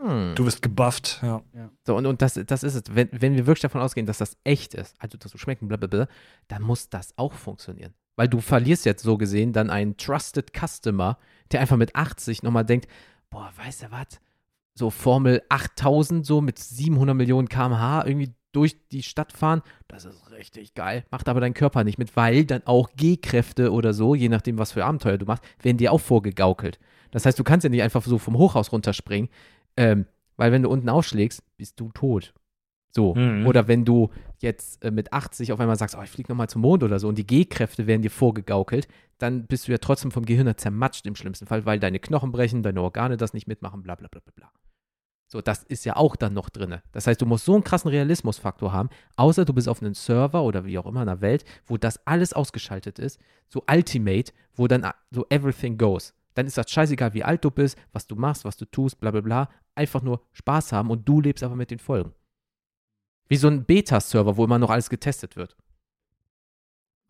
Hm. Du wirst gebufft, ja. So, und, und das, das ist es. Wenn, wenn wir wirklich davon ausgehen, dass das echt ist, also dass du schmecken, blablabla, dann muss das auch funktionieren. Weil du verlierst jetzt so gesehen dann einen Trusted Customer, der einfach mit 80 nochmal denkt, boah, weißt du was? So Formel 8000, so mit 700 Millionen km/h irgendwie durch die Stadt fahren, das ist richtig geil. Macht aber dein Körper nicht mit, weil dann auch G-Kräfte oder so, je nachdem, was für Abenteuer du machst, werden dir auch vorgegaukelt. Das heißt, du kannst ja nicht einfach so vom Hochhaus runterspringen, ähm, weil wenn du unten aufschlägst, bist du tot. So. Mhm. Oder wenn du jetzt äh, mit 80 auf einmal sagst, oh, ich fliege nochmal zum Mond oder so und die G-Kräfte werden dir vorgegaukelt, dann bist du ja trotzdem vom Gehirn zermatscht im schlimmsten Fall, weil deine Knochen brechen, deine Organe das nicht mitmachen, bla bla bla bla bla. So, das ist ja auch dann noch drin. Das heißt, du musst so einen krassen Realismusfaktor haben, außer du bist auf einem Server oder wie auch immer in einer Welt, wo das alles ausgeschaltet ist, so Ultimate, wo dann so everything goes. Dann ist das scheißegal, wie alt du bist, was du machst, was du tust, bla bla bla. Einfach nur Spaß haben und du lebst aber mit den Folgen. Wie so ein Beta-Server, wo immer noch alles getestet wird.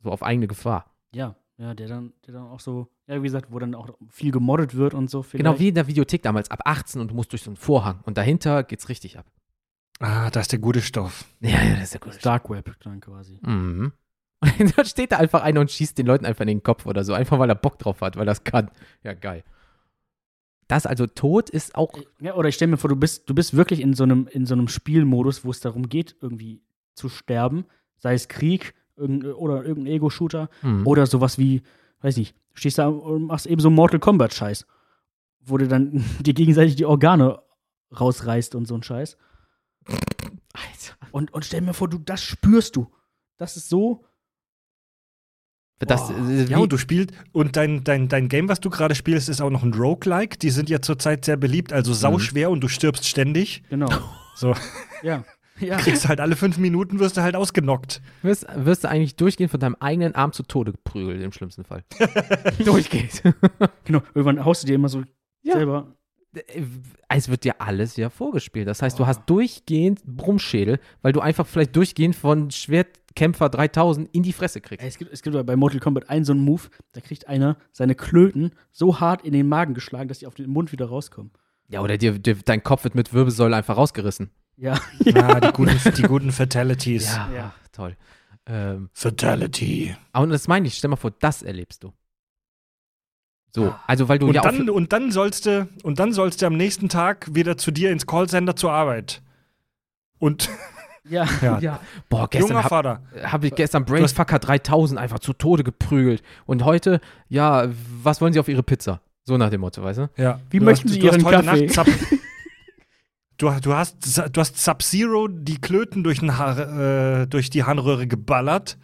So auf eigene Gefahr. Ja, ja, der dann, der dann auch so, ja, wie gesagt, wo dann auch viel gemoddet wird und so. Vielleicht. Genau wie in der Videothek damals, ab 18 und du musst durch so einen Vorhang. Und dahinter geht's richtig ab. Ah, das ist der gute Stoff. Ja, ja, das ist ja Das Dark Web dann quasi. Mhm. Und dann steht da einfach einer und schießt den Leuten einfach in den Kopf oder so, einfach weil er Bock drauf hat, weil er das kann. Ja, geil. Das also Tod ist auch. Ja, oder ich stelle mir vor, du bist, du bist wirklich in so einem, in so einem Spielmodus, wo es darum geht, irgendwie zu sterben. Sei es Krieg irgend, oder irgendein Ego-Shooter Mhm. oder sowas wie, weiß nicht, stehst da und machst eben so Mortal Kombat-Scheiß. Wo du dann dir gegenseitig die Organe rausreißt und so ein Scheiß. Alter. Und, und stell mir vor, du, das spürst du. Das ist so. Das, Boah. äh, Ja, und du spielst, und dein, dein, dein Game, was du gerade spielst, ist auch noch ein Roguelike. Die sind ja zurzeit sehr beliebt, also sauschwer und du stirbst ständig. Genau. So, ja. Ja. kriegst halt alle fünf Minuten, wirst du halt ausgenockt. wirst, wirst du eigentlich durchgehend von deinem eigenen Arm zu Tode geprügelt, im schlimmsten Fall. durchgeht. Genau. Irgendwann haust du dir immer so Ja. selber. Es wird dir alles ja vorgespielt. Das heißt, du hast durchgehend Brummschädel, weil du einfach vielleicht durchgehend von Schwertkämpfer 3000 in die Fresse kriegst. Ey, es, gibt, es gibt aber bei Mortal Kombat einen so einen Move, da kriegt einer seine Klöten so hart in den Magen geschlagen, dass die auf den Mund wieder rauskommen. Ja, oder dir, dir, dein Kopf wird mit Wirbelsäule einfach rausgerissen. Ja. Ja, die guten, die guten Fatalities. Ja, Ja. toll. Ähm, Fatality. aber das meine ich, stell mal vor, das erlebst du. So, also weil du Und ja dann, auch. und dann sollst du, und dann sollst du am nächsten Tag wieder zu dir ins Callcenter zur Arbeit. Und Ja. ja, Ja, boah, gestern habe hab ich gestern Brainfucker 3000 einfach zu Tode geprügelt. Und heute, ja, was wollen Sie auf Ihre Pizza? So nach dem Motto, weißt du? Ja. Wie du möchten hast, Sie du hast Ihren heute Kaffee? Du, du hast, du hast Sub-Zero die Klöten durch, den Haar, äh, durch die Harnröhre geballert.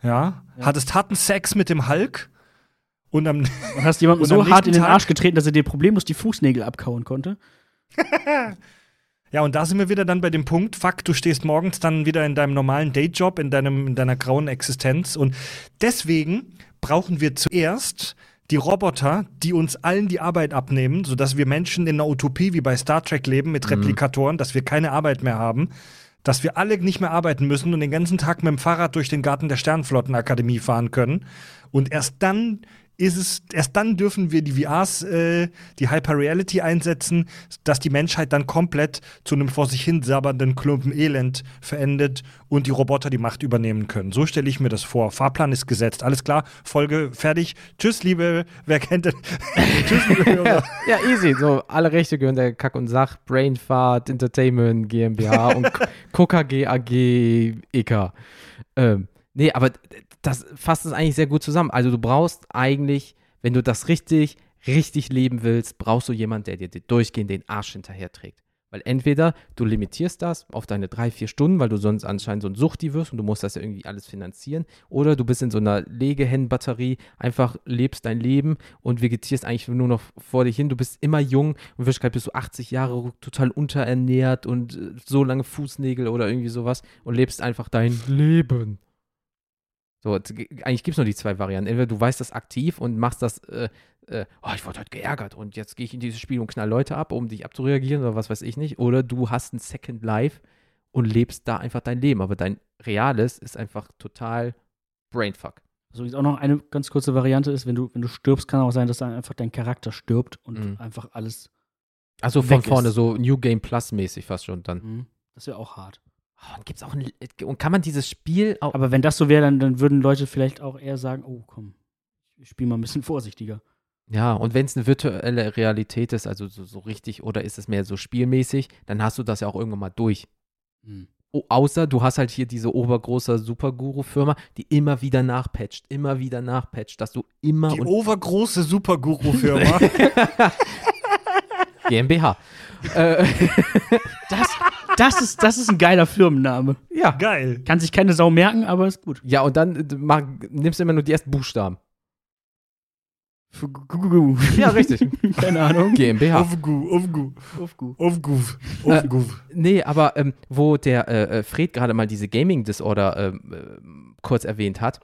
Ja. Ja. Hattest harten Sex mit dem Hulk. Und am, Und hast jemanden Und am so hart in den Tag- Arsch getreten, dass er dir problemlos die Fußnägel abkauen konnte. Ja, und da sind wir wieder dann bei dem Punkt, fuck, du stehst morgens dann wieder in deinem normalen Dayjob, in, deinem, in deiner grauen Existenz. Und deswegen brauchen wir zuerst die Roboter, die uns allen die Arbeit abnehmen, sodass wir Menschen in einer Utopie wie bei Star Trek leben mit Replikatoren, dass wir keine Arbeit mehr haben, dass wir alle nicht mehr arbeiten müssen und den ganzen Tag mit dem Fahrrad durch den Garten der Sternflottenakademie fahren können. Und erst dann ist es, erst dann dürfen wir die VRs, äh, die Hyper Reality einsetzen, dass die Menschheit dann komplett zu einem vor sich hin sabbernden Klumpen Elend verendet und die Roboter die Macht übernehmen können. So stelle ich mir das vor. Fahrplan ist gesetzt. Alles klar, Folge fertig. Tschüss, liebe, wer kennt denn? Tschüss, liebe Hörer. Ja, easy. So, alle Rechte gehören der Kack und Sach, Brainfart, Entertainment, GmbH und KKG AG EK. Ähm, nee, aber das fasst es eigentlich sehr gut zusammen. Also du brauchst eigentlich, wenn du das richtig, richtig leben willst, brauchst du jemanden, der dir durchgehend den Arsch hinterher trägt. Weil entweder du limitierst das auf deine drei, vier Stunden, weil du sonst anscheinend so ein Suchti wirst und du musst das ja irgendwie alles finanzieren, oder du bist in so einer Legehennenbatterie, einfach lebst dein Leben und vegetierst eigentlich nur noch vor dich hin. Du bist immer jung und in Wirklichkeit bist du 80 Jahre total unterernährt und äh, so lange Fußnägel oder irgendwie sowas und lebst einfach dein Leben. So, eigentlich gibt es nur die zwei Varianten. Entweder du weißt das aktiv und machst das, äh, äh, oh, ich wurde heute geärgert und jetzt gehe ich in dieses Spiel und knall Leute ab, um dich abzureagieren oder was weiß ich nicht. Oder du hast ein Second Life und lebst da einfach dein Leben. Aber dein reales ist einfach total Brainfuck. So ist auch noch eine ganz kurze Variante ist, wenn du, wenn du stirbst, kann auch sein, dass dann einfach dein Charakter stirbt und Mhm. einfach alles. Also von vorne, ist. so New Game Plus mäßig fast schon dann. Mhm. Das wäre auch hart. Oh, und gibt's auch ein, und kann man dieses Spiel auch. Aber wenn das so wäre, dann, dann würden Leute vielleicht auch eher sagen, oh komm, ich spiele mal ein bisschen vorsichtiger. Ja, und wenn es eine virtuelle Realität ist, also so, so richtig, oder ist es mehr so spielmäßig, dann hast du das ja auch irgendwann mal durch. Mhm. Oh, außer du hast halt hier diese obergroße Superguru-Firma, die immer wieder nachpatcht, immer wieder nachpatcht, dass du immer Die und overgroße Superguru-Firma. GmbH. äh, Das, Das ist, das ist ein geiler Firmenname. Ja. Geil. Kann sich keine Sau merken, aber ist gut. Ja, und dann äh, mach, nimmst du immer nur die ersten Buchstaben. Ja, richtig. Keine Ahnung. GmbH. Aufgu, aufgu, Aufgu. aufgu, aufgu. Nee, aber ähm, wo der äh, äh, Fred gerade mal diese Gaming Disorder ähm, äh, kurz erwähnt hat,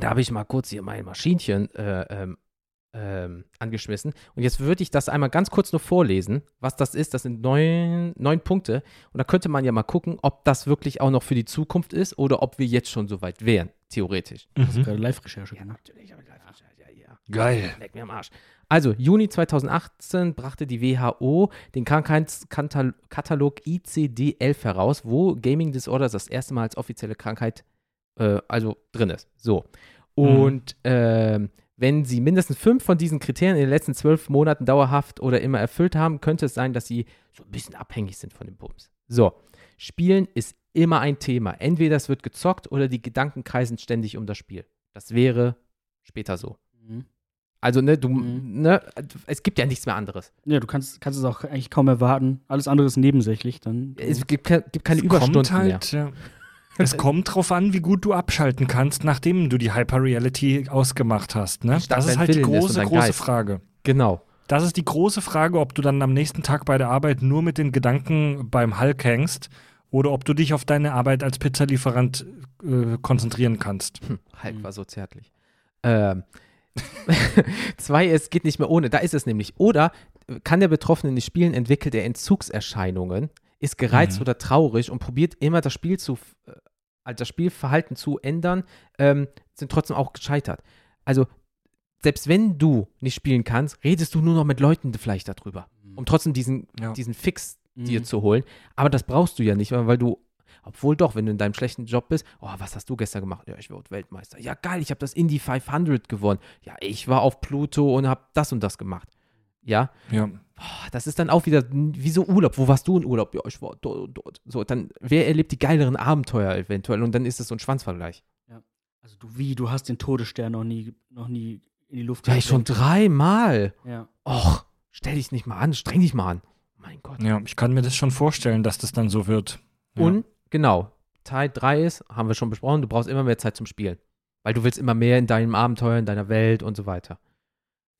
da habe ich mal kurz hier mein Maschinchen äh, ähm, angeschmissen. Und jetzt würde ich das einmal ganz kurz nur vorlesen, was das ist. Das sind neun, neun Punkte. Und da könnte man ja mal gucken, ob das wirklich auch noch für die Zukunft ist oder ob wir jetzt schon so weit wären, theoretisch. Mhm. Gerade Live-Recherche gemacht. natürlich, aber gleich. Ja, ja. Geil. Leck mir am Arsch. Also, Juni 2018 brachte die WHO den Krankheitskatalog ICD-11 heraus, wo Gaming Disorders das erste Mal als offizielle Krankheit äh, also drin ist. So. Und ähm, wenn Sie mindestens fünf von diesen Kriterien in den letzten zwölf Monaten dauerhaft oder immer erfüllt haben, könnte es sein, dass Sie so ein bisschen abhängig sind von dem Bums. So. Spielen ist immer ein Thema. Entweder es wird gezockt oder die Gedanken kreisen ständig um das Spiel. Das wäre später so. Mhm. Also, ne, du, Mhm. ne, es gibt ja nichts mehr anderes. Ja, du kannst, kannst es auch eigentlich kaum erwarten. Alles andere ist nebensächlich. Dann Es gibt, gibt keine Es Überstunden halt, mehr. Ja. Es kommt drauf an, wie gut du abschalten kannst, nachdem du die Hyper-Reality ausgemacht hast. Ne? Das ist halt die Willen und große, große Geist. Frage. Genau. Das ist die große Frage, ob du dann am nächsten Tag bei der Arbeit nur mit den Gedanken beim Hulk hängst oder ob du dich auf deine Arbeit als Pizzalieferant äh, konzentrieren kannst. Hm, Hulk Mhm. war so zärtlich. Ähm. Zwei, es geht nicht mehr ohne. Da ist es nämlich. Oder kann der Betroffene nicht spielen, entwickelt er Entzugserscheinungen, ist gereizt Mhm. oder traurig und probiert immer das Spiel zu, äh, also das Spielverhalten zu ändern, ähm, sind trotzdem auch gescheitert. Also, selbst wenn du nicht spielen kannst, redest du nur noch mit Leuten vielleicht darüber, um trotzdem diesen, Ja. diesen Fix Mhm. dir zu holen. Aber das brauchst du ja nicht, weil du, obwohl doch, wenn du in deinem schlechten Job bist, oh, was hast du gestern gemacht? Ja, ich wurde Weltmeister. Ja, geil, ich habe das Indy 500 gewonnen. Ja, ich war auf Pluto und habe das und das gemacht. Ja, Ja. Oh, das ist dann auch wieder wie so Urlaub. Wo warst du in Urlaub? Ja, ich war dort und dort. So, dann, wer erlebt die geileren Abenteuer eventuell? Und dann ist es so ein Schwanzvergleich. Also du wie, du hast den Todesstern noch nie, noch nie in die Luft Ja, ich schon dreimal. Ja. Och, stell dich nicht mal an, streng dich mal an. Mein Gott. ja, ich kann mir das schon vorstellen, dass das dann so wird. Ja. Und genau, Teil 3 ist, haben wir schon besprochen, du brauchst immer mehr Zeit zum Spielen. Weil du willst immer mehr in deinem Abenteuer, in deiner Welt und so weiter.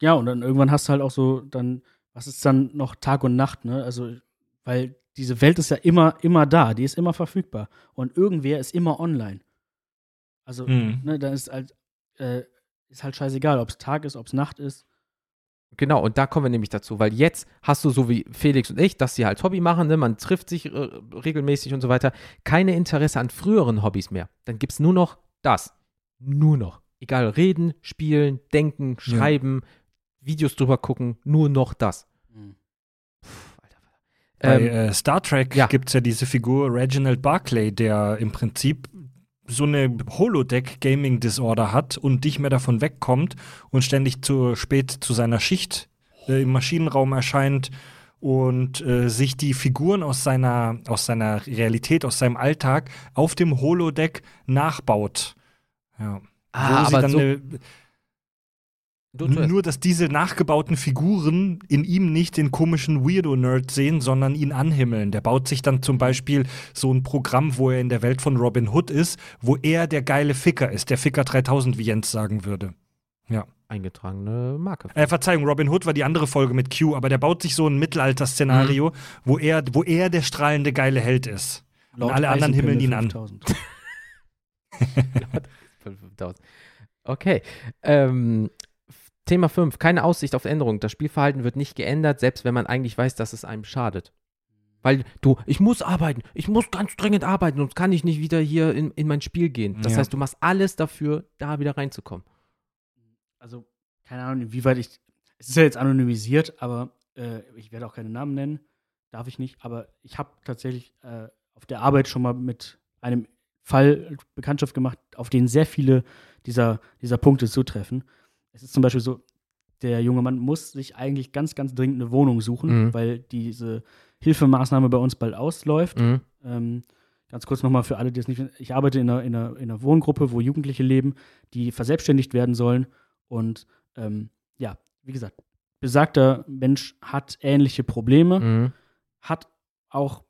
Ja, und dann irgendwann hast du halt auch so, dann, was ist dann noch Tag und Nacht, ne? Also, weil diese Welt ist ja immer, immer da, die ist immer verfügbar. Und irgendwer ist immer online. Also, Mhm. ne, da ist halt, äh, ist halt scheißegal, ob es Tag ist, ob es Nacht ist. Genau, und da kommen wir nämlich dazu, weil jetzt hast du so wie Felix und ich, dass sie halt Hobby machen, ne? man trifft sich äh, regelmäßig und so weiter, keine Interesse an früheren Hobbys mehr. Dann gibt es nur noch das. Nur noch. Egal, reden, spielen, denken, Ja. schreiben, Videos drüber gucken, nur noch das. Mhm. Puh, Alter, Alter. Bei Ähm, äh, Star Trek ja. gibt es ja diese Figur Reginald Barclay, der im Prinzip so eine Holodeck-Gaming-Disorder hat und nicht mehr davon wegkommt und ständig zu spät zu seiner Schicht äh, im Maschinenraum erscheint und äh, sich die Figuren aus seiner, aus seiner Realität, aus seinem Alltag auf dem Holodeck nachbaut. Ja. ah, Wo sie aber dann so, eine. Nur, dass diese nachgebauten Figuren in ihm nicht den komischen Weirdo-Nerd sehen, sondern ihn anhimmeln. Der baut sich dann zum Beispiel so ein Programm, wo er in der Welt von Robin Hood ist, wo er der geile Ficker ist, der Ficker 3000, wie Jens sagen würde. eingetragene Marke. Äh, Verzeihung, Robin Hood war die andere Folge mit Q, aber der baut sich so ein Mittelalter-Szenario, wo, er, wo er der strahlende geile Held ist. Und alle anderen himmeln ihn an. 5000. 5000. Okay. Ähm, Thema 5. Keine Aussicht auf Änderung. Das Spielverhalten wird nicht geändert, selbst wenn man eigentlich weiß, dass es einem schadet. Weil du, ich muss arbeiten, ich muss ganz dringend arbeiten, sonst kann ich nicht wieder hier in, in mein Spiel gehen. Das Ja. heißt, du machst alles dafür, da wieder reinzukommen. Also, keine Ahnung, inwieweit ich. Es ist ja jetzt anonymisiert, aber äh, ich werde auch keine Namen nennen. Darf ich nicht. Aber ich habe tatsächlich äh, auf der Arbeit schon mal mit einem Fall Bekanntschaft gemacht, auf den sehr viele dieser, dieser Punkte zutreffen. Es ist zum Beispiel so, der junge Mann muss sich eigentlich ganz, ganz dringend eine Wohnung suchen, Mhm. weil diese Hilfemaßnahme bei uns bald ausläuft. Mhm. Ähm, ganz kurz nochmal für alle, die es nicht wissen. Ich arbeite in einer, in, einer, in einer Wohngruppe, wo Jugendliche leben, die verselbstständigt werden sollen. Und ähm, ja, wie gesagt, besagter Mensch hat ähnliche Probleme, Mhm. hat auch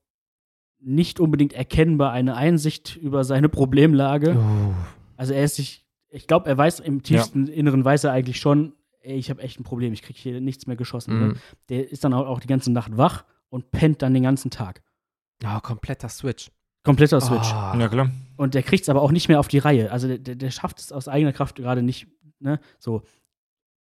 nicht unbedingt erkennbar eine Einsicht über seine Problemlage. Oh. Also er ist sich, ich glaube, er weiß im tiefsten Inneren weiß er eigentlich schon, ey, ich habe echt ein Problem, ich kriege hier nichts mehr geschossen. Ne? Mhm. Der ist dann auch, auch die ganze Nacht wach und pennt dann den ganzen Tag. Oh, kompletter Switch. Kompletter Switch. Ah. Ja, klar. Und der kriegt es aber auch nicht mehr auf die Reihe. Also der, der schafft es aus eigener Kraft gerade nicht, ne? So.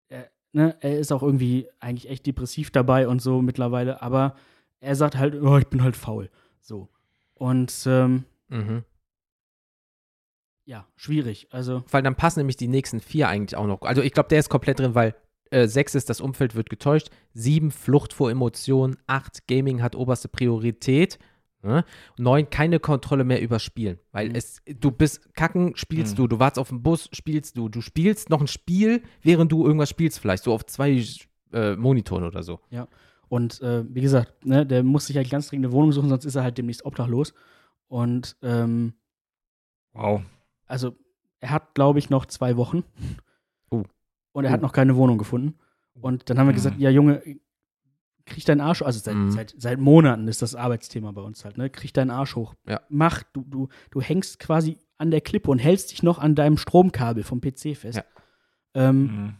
Er, ne? er ist auch irgendwie eigentlich echt depressiv dabei und so mittlerweile, aber er sagt halt, oh, ich bin halt faul. So. Und ähm, Mhm. Ja, schwierig. Also, Weil dann passen nämlich die nächsten vier eigentlich auch noch. Also ich glaube, der ist komplett drin, weil äh, sechs ist, das Umfeld wird getäuscht. Sieben, Flucht vor Emotionen. Acht, Gaming hat oberste Priorität. Ne? Neun, keine Kontrolle mehr über Spielen. Weil Mhm. es, du bist kacken, spielst Mhm. du. Du wartest auf den Bus, spielst du. Du spielst noch ein Spiel, während du irgendwas spielst, vielleicht so auf zwei äh, Monitoren oder so. und äh, wie gesagt, ne, der muss sich halt ganz dringend eine Wohnung suchen, sonst ist er halt demnächst obdachlos. Und ähm, Wow. Also er hat, glaube ich, noch zwei Wochen. Oh. Und er Oh. hat noch keine Wohnung gefunden. Und dann haben wir Mhm. gesagt, ja, Junge, krieg deinen Arsch, also seit, Mhm. seit, seit Monaten ist das Arbeitsthema bei uns halt, ne? Krieg deinen Arsch hoch. Ja. Mach, du, du, du hängst quasi an der Klippe und hältst dich noch an deinem Stromkabel vom PC fest. Ja. Ähm, Mhm.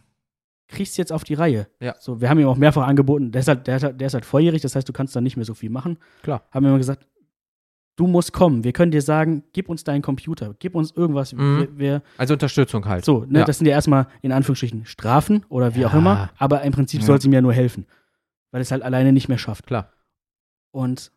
kriegst jetzt auf die Reihe. Ja. So, wir haben ihm auch mehrfach angeboten, der ist, halt, der, ist halt, der ist halt volljährig, das heißt, du kannst dann nicht mehr so viel machen. Klar. Haben wir immer gesagt, du musst kommen. Wir können dir sagen, gib uns deinen Computer, gib uns irgendwas. Mhm. Wir, wir, Also Unterstützung halt. so, ne, Ja. das sind ja erstmal in Anführungsstrichen Strafen oder wie auch Ja. immer, aber im Prinzip Ja. soll es ihm ja nur helfen, weil es halt alleine nicht mehr schafft. Klar. Und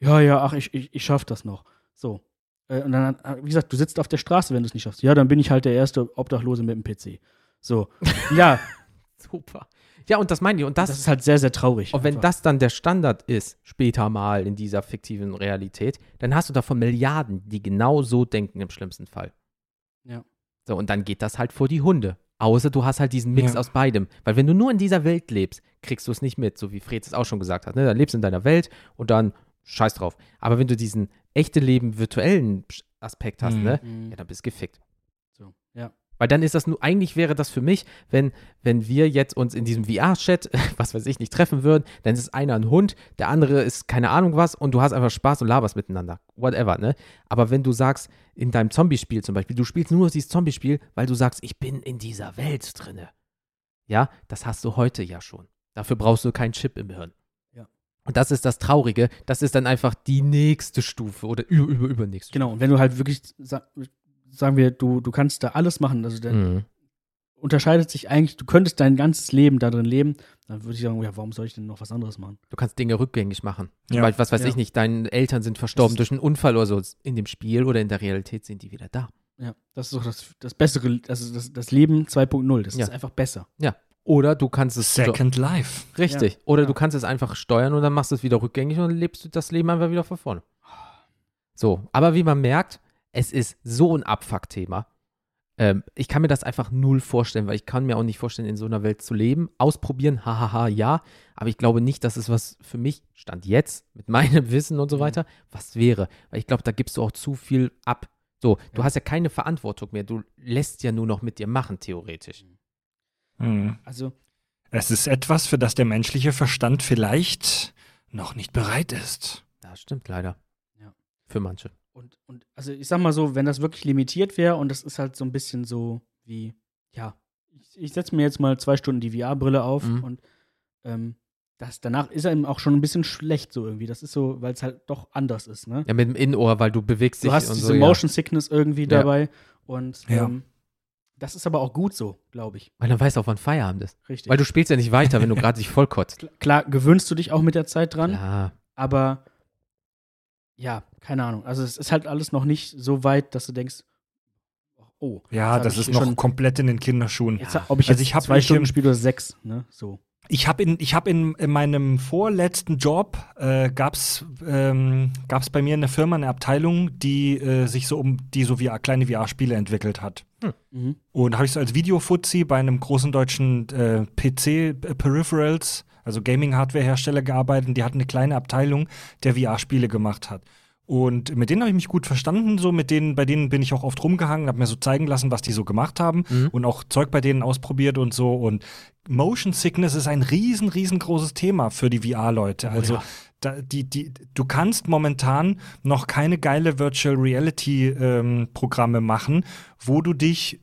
ja, ja, ach, ich, ich, ich schaff das noch. So. Äh, Und dann, hat- wie gesagt, du sitzt auf der Straße, wenn du es nicht schaffst. Ja, dann bin ich halt der erste Obdachlose mit dem PC. So. ja, Super. Ja, und das meine ich. Und das, das, ist halt sehr, sehr traurig. Und wenn einfach. das dann der Standard ist, später mal in dieser fiktiven Realität, dann hast du davon Milliarden, die genau so denken im schlimmsten Fall. Ja. So, und dann geht das halt vor die Hunde. Außer du hast halt diesen Mix Ja. aus beidem. Weil wenn du nur in dieser Welt lebst, kriegst du es nicht mit, so wie Fred es auch schon gesagt hat. Ne? Dann lebst du in deiner Welt und dann scheiß drauf. Aber wenn du diesen echte Leben virtuellen Aspekt hast, Mhm. ne? Mhm. Ja, dann bist du gefickt. So, ja. Weil dann ist das nur, eigentlich wäre das für mich, wenn, wenn wir jetzt uns in diesem VR-Chat, was weiß ich, nicht treffen würden, dann ist einer ein Hund, der andere ist keine Ahnung was und du hast einfach Spaß und laberst miteinander. Whatever, ne? Aber wenn du sagst, in deinem Zombie-Spiel zum Beispiel, du spielst nur dieses Zombie-Spiel, weil du sagst, ich bin in dieser Welt drinne. Ja, das hast du heute ja schon. Dafür brauchst du keinen Chip im Hirn. Ja. Und das ist das Traurige. Das ist dann einfach die nächste Stufe oder über, über, übernächste Genau, und wenn du halt wirklich, sagen wir, du, du kannst da alles machen, also der Stufe. Mhm. unterscheidet sich eigentlich, du könntest dein ganstes Leben da drin leben, dann würde ich sagen, ja, warum soll ich denn noch was anderes machen? Du kannst Dinge rückgängig machen. Ja. Weil, was weiß Ja. ich nicht, deine Eltern sind verstorben durch einen Unfall oder so. In dem Spiel oder in der Realität sind die wieder da. Ja, das ist doch das, das bessere, das ist das, das Leben 2.0, das Ja. ist einfach besser. Oder du kannst es. Second Life. Richtig. Ja. Oder Ja. du kannst es einfach steuern und dann machst du es wieder rückgängig und dann lebst du das Leben einfach wieder von vorne. So, aber wie man merkt, es ist so ein Abfuck-Thema. Ähm, ich kann mir das einfach null vorstellen, weil ich kann mir auch nicht vorstellen, in so einer Welt zu leben. Ausprobieren, hahaha, ja. Aber ich glaube nicht, dass es was für mich, Stand jetzt, mit meinem Wissen und so Mhm. weiter, was wäre. Weil ich glaube, da gibst du auch zu viel ab. So, du Ja. hast ja keine Verantwortung mehr. Du lässt ja nur noch mit dir machen, theoretisch. Mhm. Also, Es ist etwas, für das der menschliche Verstand vielleicht noch nicht bereit ist. Das stimmt leider. Ja. Für manche. Und, und also ich sag mal so, wenn das wirklich limitiert wäre und das ist halt so ein bisschen so wie, ja, ich, ich setze mir jetzt mal zwei Stunden die VR-Brille auf Mhm. und ähm, das, danach ist er ihm auch schon ein bisschen schlecht so irgendwie. Das ist so, weil es halt doch anders ist, ne? Ja, mit dem Innenohr, weil du bewegst dich Du hast und diese so. Ja. Motion Sickness irgendwie Ja. dabei und Ja. ähm, das ist aber auch gut so, glaube ich. Weil dann weißt du auch, wann Feierabend ist. Richtig. Weil du spielst ja nicht weiter, wenn du gerade dich vollkotzt. Klar, klar, gewöhnst du dich auch mit der Zeit dran, Ja, aber ja, keine Ahnung. Also es ist halt alles noch nicht so weit, dass du denkst, oh, Ja, das ist noch schon- komplett in den Kinderschuhen. jetzt, ob ich Also ich hab zwei Stunden im- spiele oder sechs, ne? So. Ich habe in, ich hab in, in meinem vorletzten Job, äh, gab es ähm, gab's bei mir in der Firma eine Abteilung, die äh, sich so um die so VR, kleine VR-Spiele entwickelt hat. Mhm. Und habe ich so als Videofuzzi bei einem großen deutschen äh, PC-Peripherals, also Gaming-Hardware-Hersteller gearbeitet. Die hatten eine kleine Abteilung, der VR-Spiele gemacht hat. Und mit denen habe ich mich gut verstanden. So mit denen, bei denen bin ich auch oft rumgehangen, habe mir so zeigen lassen, was die so gemacht haben Mhm. und auch Zeug bei denen ausprobiert und so. Und Motion Sickness ist ein riesen, riesengroßes Thema für die VR-Leute. Also ja. da, die, die, du kannst momentan noch keine geile Virtual Reality ähm, Programme machen, wo du dich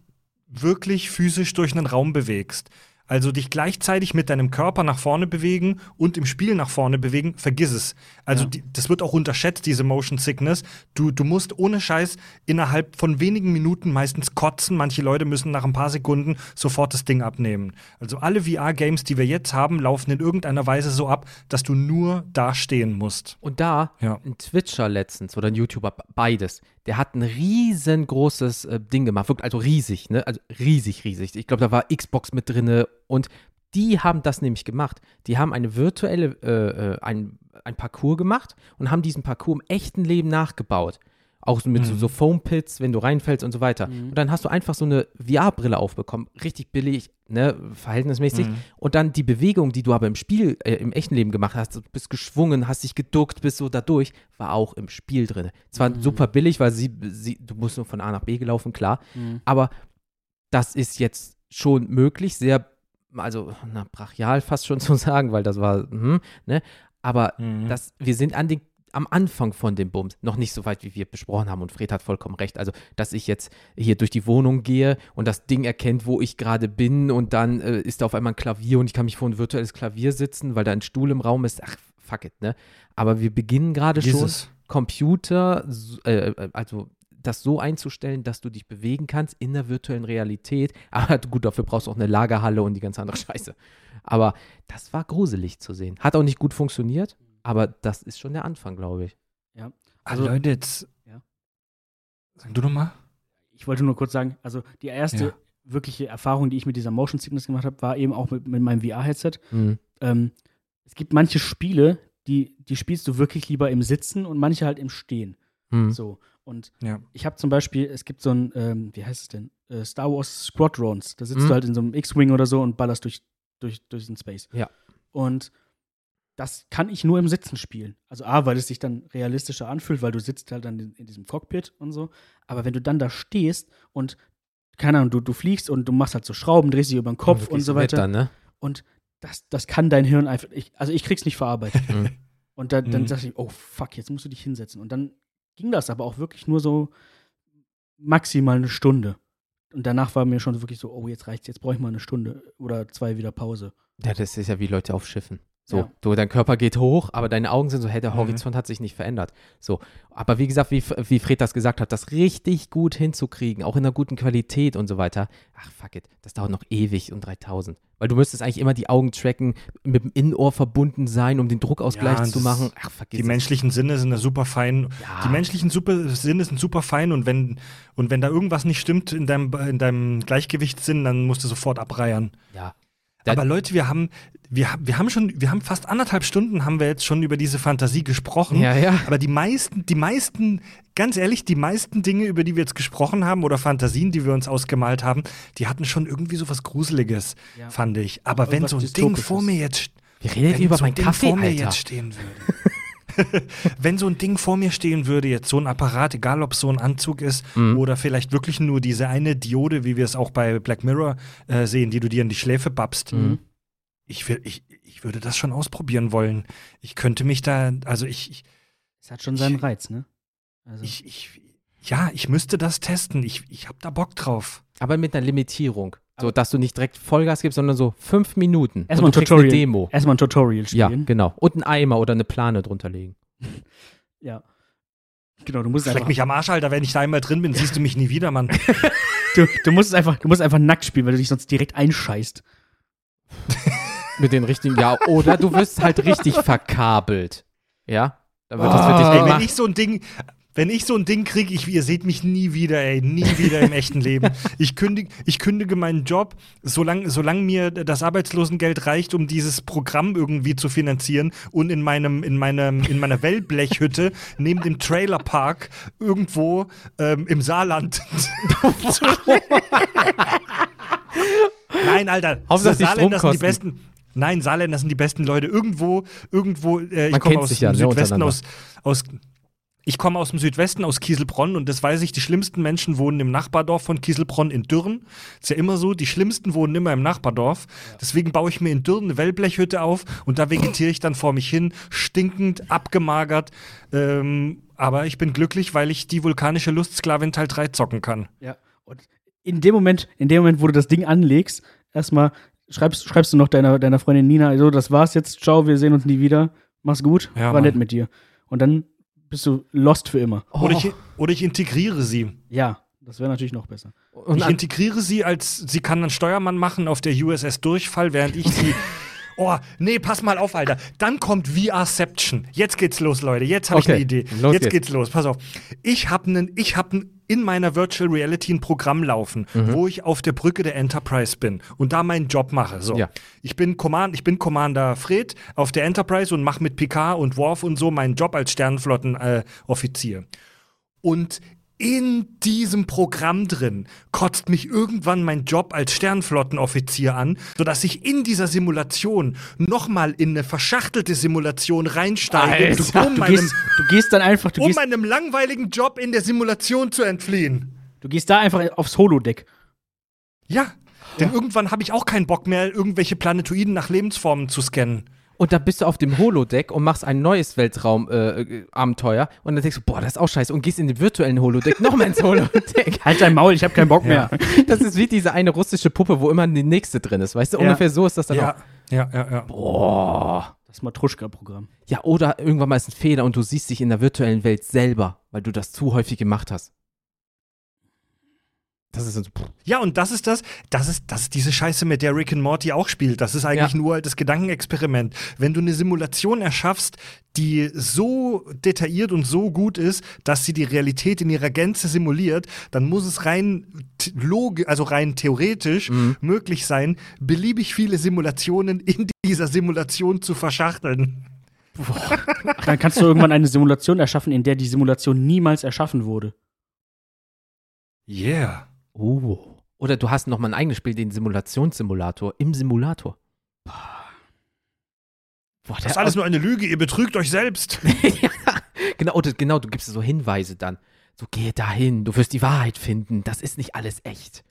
wirklich physisch durch einen Raum bewegst. Also dich gleichzeitig mit deinem Körper nach vorne bewegen und im Spiel nach vorne bewegen, vergiss es. Also Ja. die, das wird auch unterschätzt, diese Motion Sickness. Du, du musst ohne Scheiß innerhalb von wenigen Minuten meistens kotzen. Manche Leute müssen nach ein paar Sekunden sofort das Ding abnehmen. Also alle VR-Games, die wir jetzt haben, laufen in irgendeiner Weise so ab, dass du nur da stehen musst. Und da, Ja. ein Twitcher letztens oder ein YouTuber, beides, der hat ein riesengroßes äh, Ding gemacht, also riesig, ne? Also riesig, riesig. Ich glaube, da war Xbox mit drinne und die haben das nämlich gemacht. Die haben eine virtuelle, äh, äh, ein, ein Parcours gemacht und haben diesen Parcours im echten Leben nachgebaut. Auch mit so, so Foam-Pits, wenn du reinfällst und so weiter. Und dann hast du einfach so eine VR-Brille aufbekommen. Richtig billig, ne, verhältnismäßig. Und dann die Bewegung, die du aber im Spiel, äh, im echten Leben gemacht hast, du bist geschwungen, hast dich geduckt, bist so dadurch, war auch im Spiel drin. Zwar super billig, weil sie, sie, du musst nur von A nach B gelaufen, klar. Aber das ist jetzt schon möglich, sehr, also na, brachial fast schon zu sagen, weil das war, hm, ne? Aber das, wir sind an den, am Anfang von dem Bums noch nicht so weit, wie wir besprochen haben. Und Fred hat vollkommen recht. Also, dass ich jetzt hier durch die Wohnung gehe und das Ding erkennt, wo ich gerade bin und dann äh, ist da auf einmal ein Klavier und ich kann mich vor ein virtuelles Klavier sitzen, weil da ein Stuhl im Raum ist. Ach, fuck it, ne? Aber wir beginnen gerade schon. Computer, äh, äh, also das so einzustellen, dass du dich bewegen kannst in der virtuellen Realität. Aber gut, dafür brauchst du auch eine Lagerhalle und die ganze andere Scheiße. Aber das war gruselig zu sehen. Hat auch nicht gut funktioniert, aber das ist schon der Anfang, glaube ich. Also, Also- Leute, jetzt. Ja. Sag du noch mal? Ich wollte nur kurz sagen, also die erste Ja. wirkliche Erfahrung, die ich mit dieser Motion Sickness gemacht habe, war eben auch mit, mit meinem VR-Headset. Mhm. Ähm, es gibt manche Spiele, die, die spielst du wirklich lieber im Sitzen und manche halt im Stehen. Mhm. So. Und Ja. ich habe zum Beispiel, es gibt so ein, ähm, wie heißt es denn? Äh, Star Wars Squadrons. Da sitzt Mhm. du halt in so einem X-Wing oder so und ballerst durch, durch, durch den Space. Ja. Und das kann ich nur im Sitzen spielen. Also A, weil es sich dann realistischer anfühlt, weil du sitzt halt dann in, in diesem Cockpit und so. Aber wenn du dann da stehst und, keine Ahnung, du, du fliegst und du machst halt so Schrauben, drehst dich über den Kopf Wirklich und so weiter. Dann, ne? Und das, das kann dein Hirn einfach, ich, also ich krieg's nicht verarbeitet. Mhm. Und da, dann Mhm. dachte ich, oh fuck, jetzt musst du dich hinsetzen. Und dann ging das aber auch wirklich nur so maximal eine Stunde. Und danach war mir schon wirklich so, oh, jetzt reicht's, jetzt brauche ich mal eine Stunde oder zwei wieder Pause. Ja, das ist ja wie Leute auf Schiffen. So, Ja. du, dein Körper geht hoch, aber deine Augen sind so, hey, der Mhm. Horizont hat sich nicht verändert. So, aber wie gesagt, wie, wie Fred das gesagt hat, das richtig gut hinzukriegen, auch in einer guten Qualität und so weiter. Ach, fuck it, das dauert noch ewig und 3000. Weil du müsstest eigentlich immer die Augen tracken, mit dem Innenohr verbunden sein, um den Druckausgleich Ja, zu machen. Ach, vergiss Die es. menschlichen Sinne sind da super fein. Ja. Die menschlichen super, Sinne sind super fein und wenn, und wenn da irgendwas nicht stimmt in deinem, in deinem Gleichgewichtssinn, dann musst du sofort abreiern. Ja. Aber Leute, wir haben, wir, haben- wir haben schon, wir haben fast anderthalb Stunden haben wir jetzt schon über diese Fantasie gesprochen. Ja, ja. Aber die meisten, die meisten, ganz ehrlich, die meisten Dinge, über die wir jetzt gesprochen haben oder Fantasien, die wir uns ausgemalt haben, die hatten schon irgendwie so was Gruseliges, Ja. fand ich. Aber wenn so ein Ding vor mir jetzt Wir reden über so meinen ein Ding Kaffee, vor mir Alter. jetzt stehen würde. wenn so ein Ding vor mir stehen würde, jetzt so ein Apparat, egal ob es so ein Anzug ist Mhm. oder vielleicht wirklich nur diese eine Diode, wie wir es auch bei Black Mirror äh, sehen, die du dir in die Schläfe babst. Mhm. Ich, will, ich, ich würde das schon ausprobieren wollen. Ich könnte mich da, also ich, ich, Es hat schon seinen Reiz, ne? Also, ich, ich ja, ich müsste das testen. Ich, ich habe da Bock drauf. Aber mit einer Limitierung. So, dass du nicht direkt Vollgas gibst, sondern so fünf Minuten. Erstmal ein Tutorial. Demo. erstmal ein Tutorial Ja, spielen. genau. Und einen Eimer oder eine Plane drunter legen. Ja. Genau, du musst Schleck einfach, mich am Arsch, Alter. Wenn ich da einmal drin bin, siehst du mich nie wieder, Mann. du, du musst es einfach, du musst einfach nackt spielen, weil du dich sonst direkt einscheißt. Mit den richtigen, ja, oder du wirst halt richtig verkabelt. Ja? Dann wird das für dich Ah. Ey, wenn gemacht. ich so ein Ding, wenn ich so ein Ding kriege, ich, ihr seht mich nie wieder, ey, nie wieder im echten Leben. Ich kündige, ich kündige meinen Job, solange solang mir das Arbeitslosengeld reicht, um dieses Programm irgendwie zu finanzieren und in meinem, in meinem, in meiner Wellblechhütte neben dem Trailerpark irgendwo ähm, im Saarland. Nein, Alter, Hauptsache die Saarländer sind die besten. Nein, Saarländer sind die besten Leute. Irgendwo, irgendwo, äh, ich komme aus ja, dem ne, Südwesten, aus, aus Ich komme aus dem Südwesten, aus Kieselbronn und das weiß ich, die schlimmsten Menschen wohnen im Nachbardorf von Kieselbronn in Dürren. Ist ja immer so, die schlimmsten wohnen immer im Nachbardorf. Deswegen baue ich mir in Dürren eine Wellblechhütte auf und da vegetiere ich dann vor mich hin, stinkend, abgemagert. Ähm, aber ich bin glücklich, weil ich die vulkanische Lustsklavin Teil 3 zocken kann. Ja. Und in dem Moment, in dem Moment, wo du das Ding anlegst, erstmal schreibst, schreibst du noch deiner, deiner Freundin Nina, so, das war's jetzt, ciao, wir sehen uns nie wieder. Mach's gut, Ja, war Mann. nett mit dir. Und dann bist du lost für immer. Oder, ich, oder ich integriere sie. Ja, das wäre natürlich noch besser. Und ich integriere sie als, sie kann einen Steuermann machen auf der USS Durchfall, während ich sie. Oh, nee, pass mal auf, Alter. Dann kommt VRception. Jetzt geht's los, Leute. Jetzt habe ich Okay, eine Idee. los Jetzt geht's. geht's los. Pass auf. Ich habe einen, ich habe in meiner Virtual Reality ein Programm laufen, Mhm. wo ich auf der Brücke der Enterprise bin und da meinen Job mache. So. Ja. Ich bin Command, ich bin Commander Fred auf der Enterprise und mache mit Picard und Worf und so meinen Job als Sternenflottenoffizier. Äh. Und in diesem Programm drin kotzt mich irgendwann mein Job als Sternflottenoffizier an, sodass ich in dieser Simulation nochmal in eine verschachtelte Simulation reinsteige, Alter, um, Du meinem, gehst, du gehst dann einfach, um gehst, meinem langweiligen Job in der Simulation zu entfliehen. du gehst da einfach aufs Holodeck. Ja, denn irgendwann habe ich auch keinen Bock mehr, irgendwelche Planetoiden nach Lebensformen zu scannen. Und da bist du auf dem Holodeck und machst ein neues Weltraum-Abenteuer und dann denkst du, boah, das ist auch scheiße und gehst in den virtuellen Holodeck nochmal ins Holodeck. Halt dein Maul, ich hab keinen Bock mehr. Das ist wie diese eine russische Puppe, wo immer die nächste drin ist, weißt du? Ja. Ungefähr so ist das dann Ja, auch. ja, ja, ja. Boah. Das Matruschka-Programm. Ja, oder irgendwann mal ist ein Fehler und du siehst dich in der virtuellen Welt selber, weil du das zu häufig gemacht hast. Das ist so, Ja, und das ist das, das ist, das ist diese Scheiße, mit der Rick and Morty auch spielt. Das ist eigentlich Ja. nur das Gedankenexperiment. Wenn du eine Simulation erschaffst, die so detailliert und so gut ist, dass sie die Realität in ihrer Gänze simuliert, dann muss es rein t- log also rein theoretisch Mhm. möglich sein, beliebig viele Simulationen in dieser Simulation zu verschachteln. Dann kannst du irgendwann eine Simulation erschaffen, in der die Simulation niemals erschaffen wurde. Yeah. Oh. Oder du hast nochmal ein eigenes Spiel, den Simulationssimulator im Simulator. Boah, Das ist alles nur eine Lüge, ihr betrügt euch selbst. ja, genau, oder, genau, du gibst so Hinweise dann. So, geh dahin, du wirst die Wahrheit finden. Das ist nicht alles echt.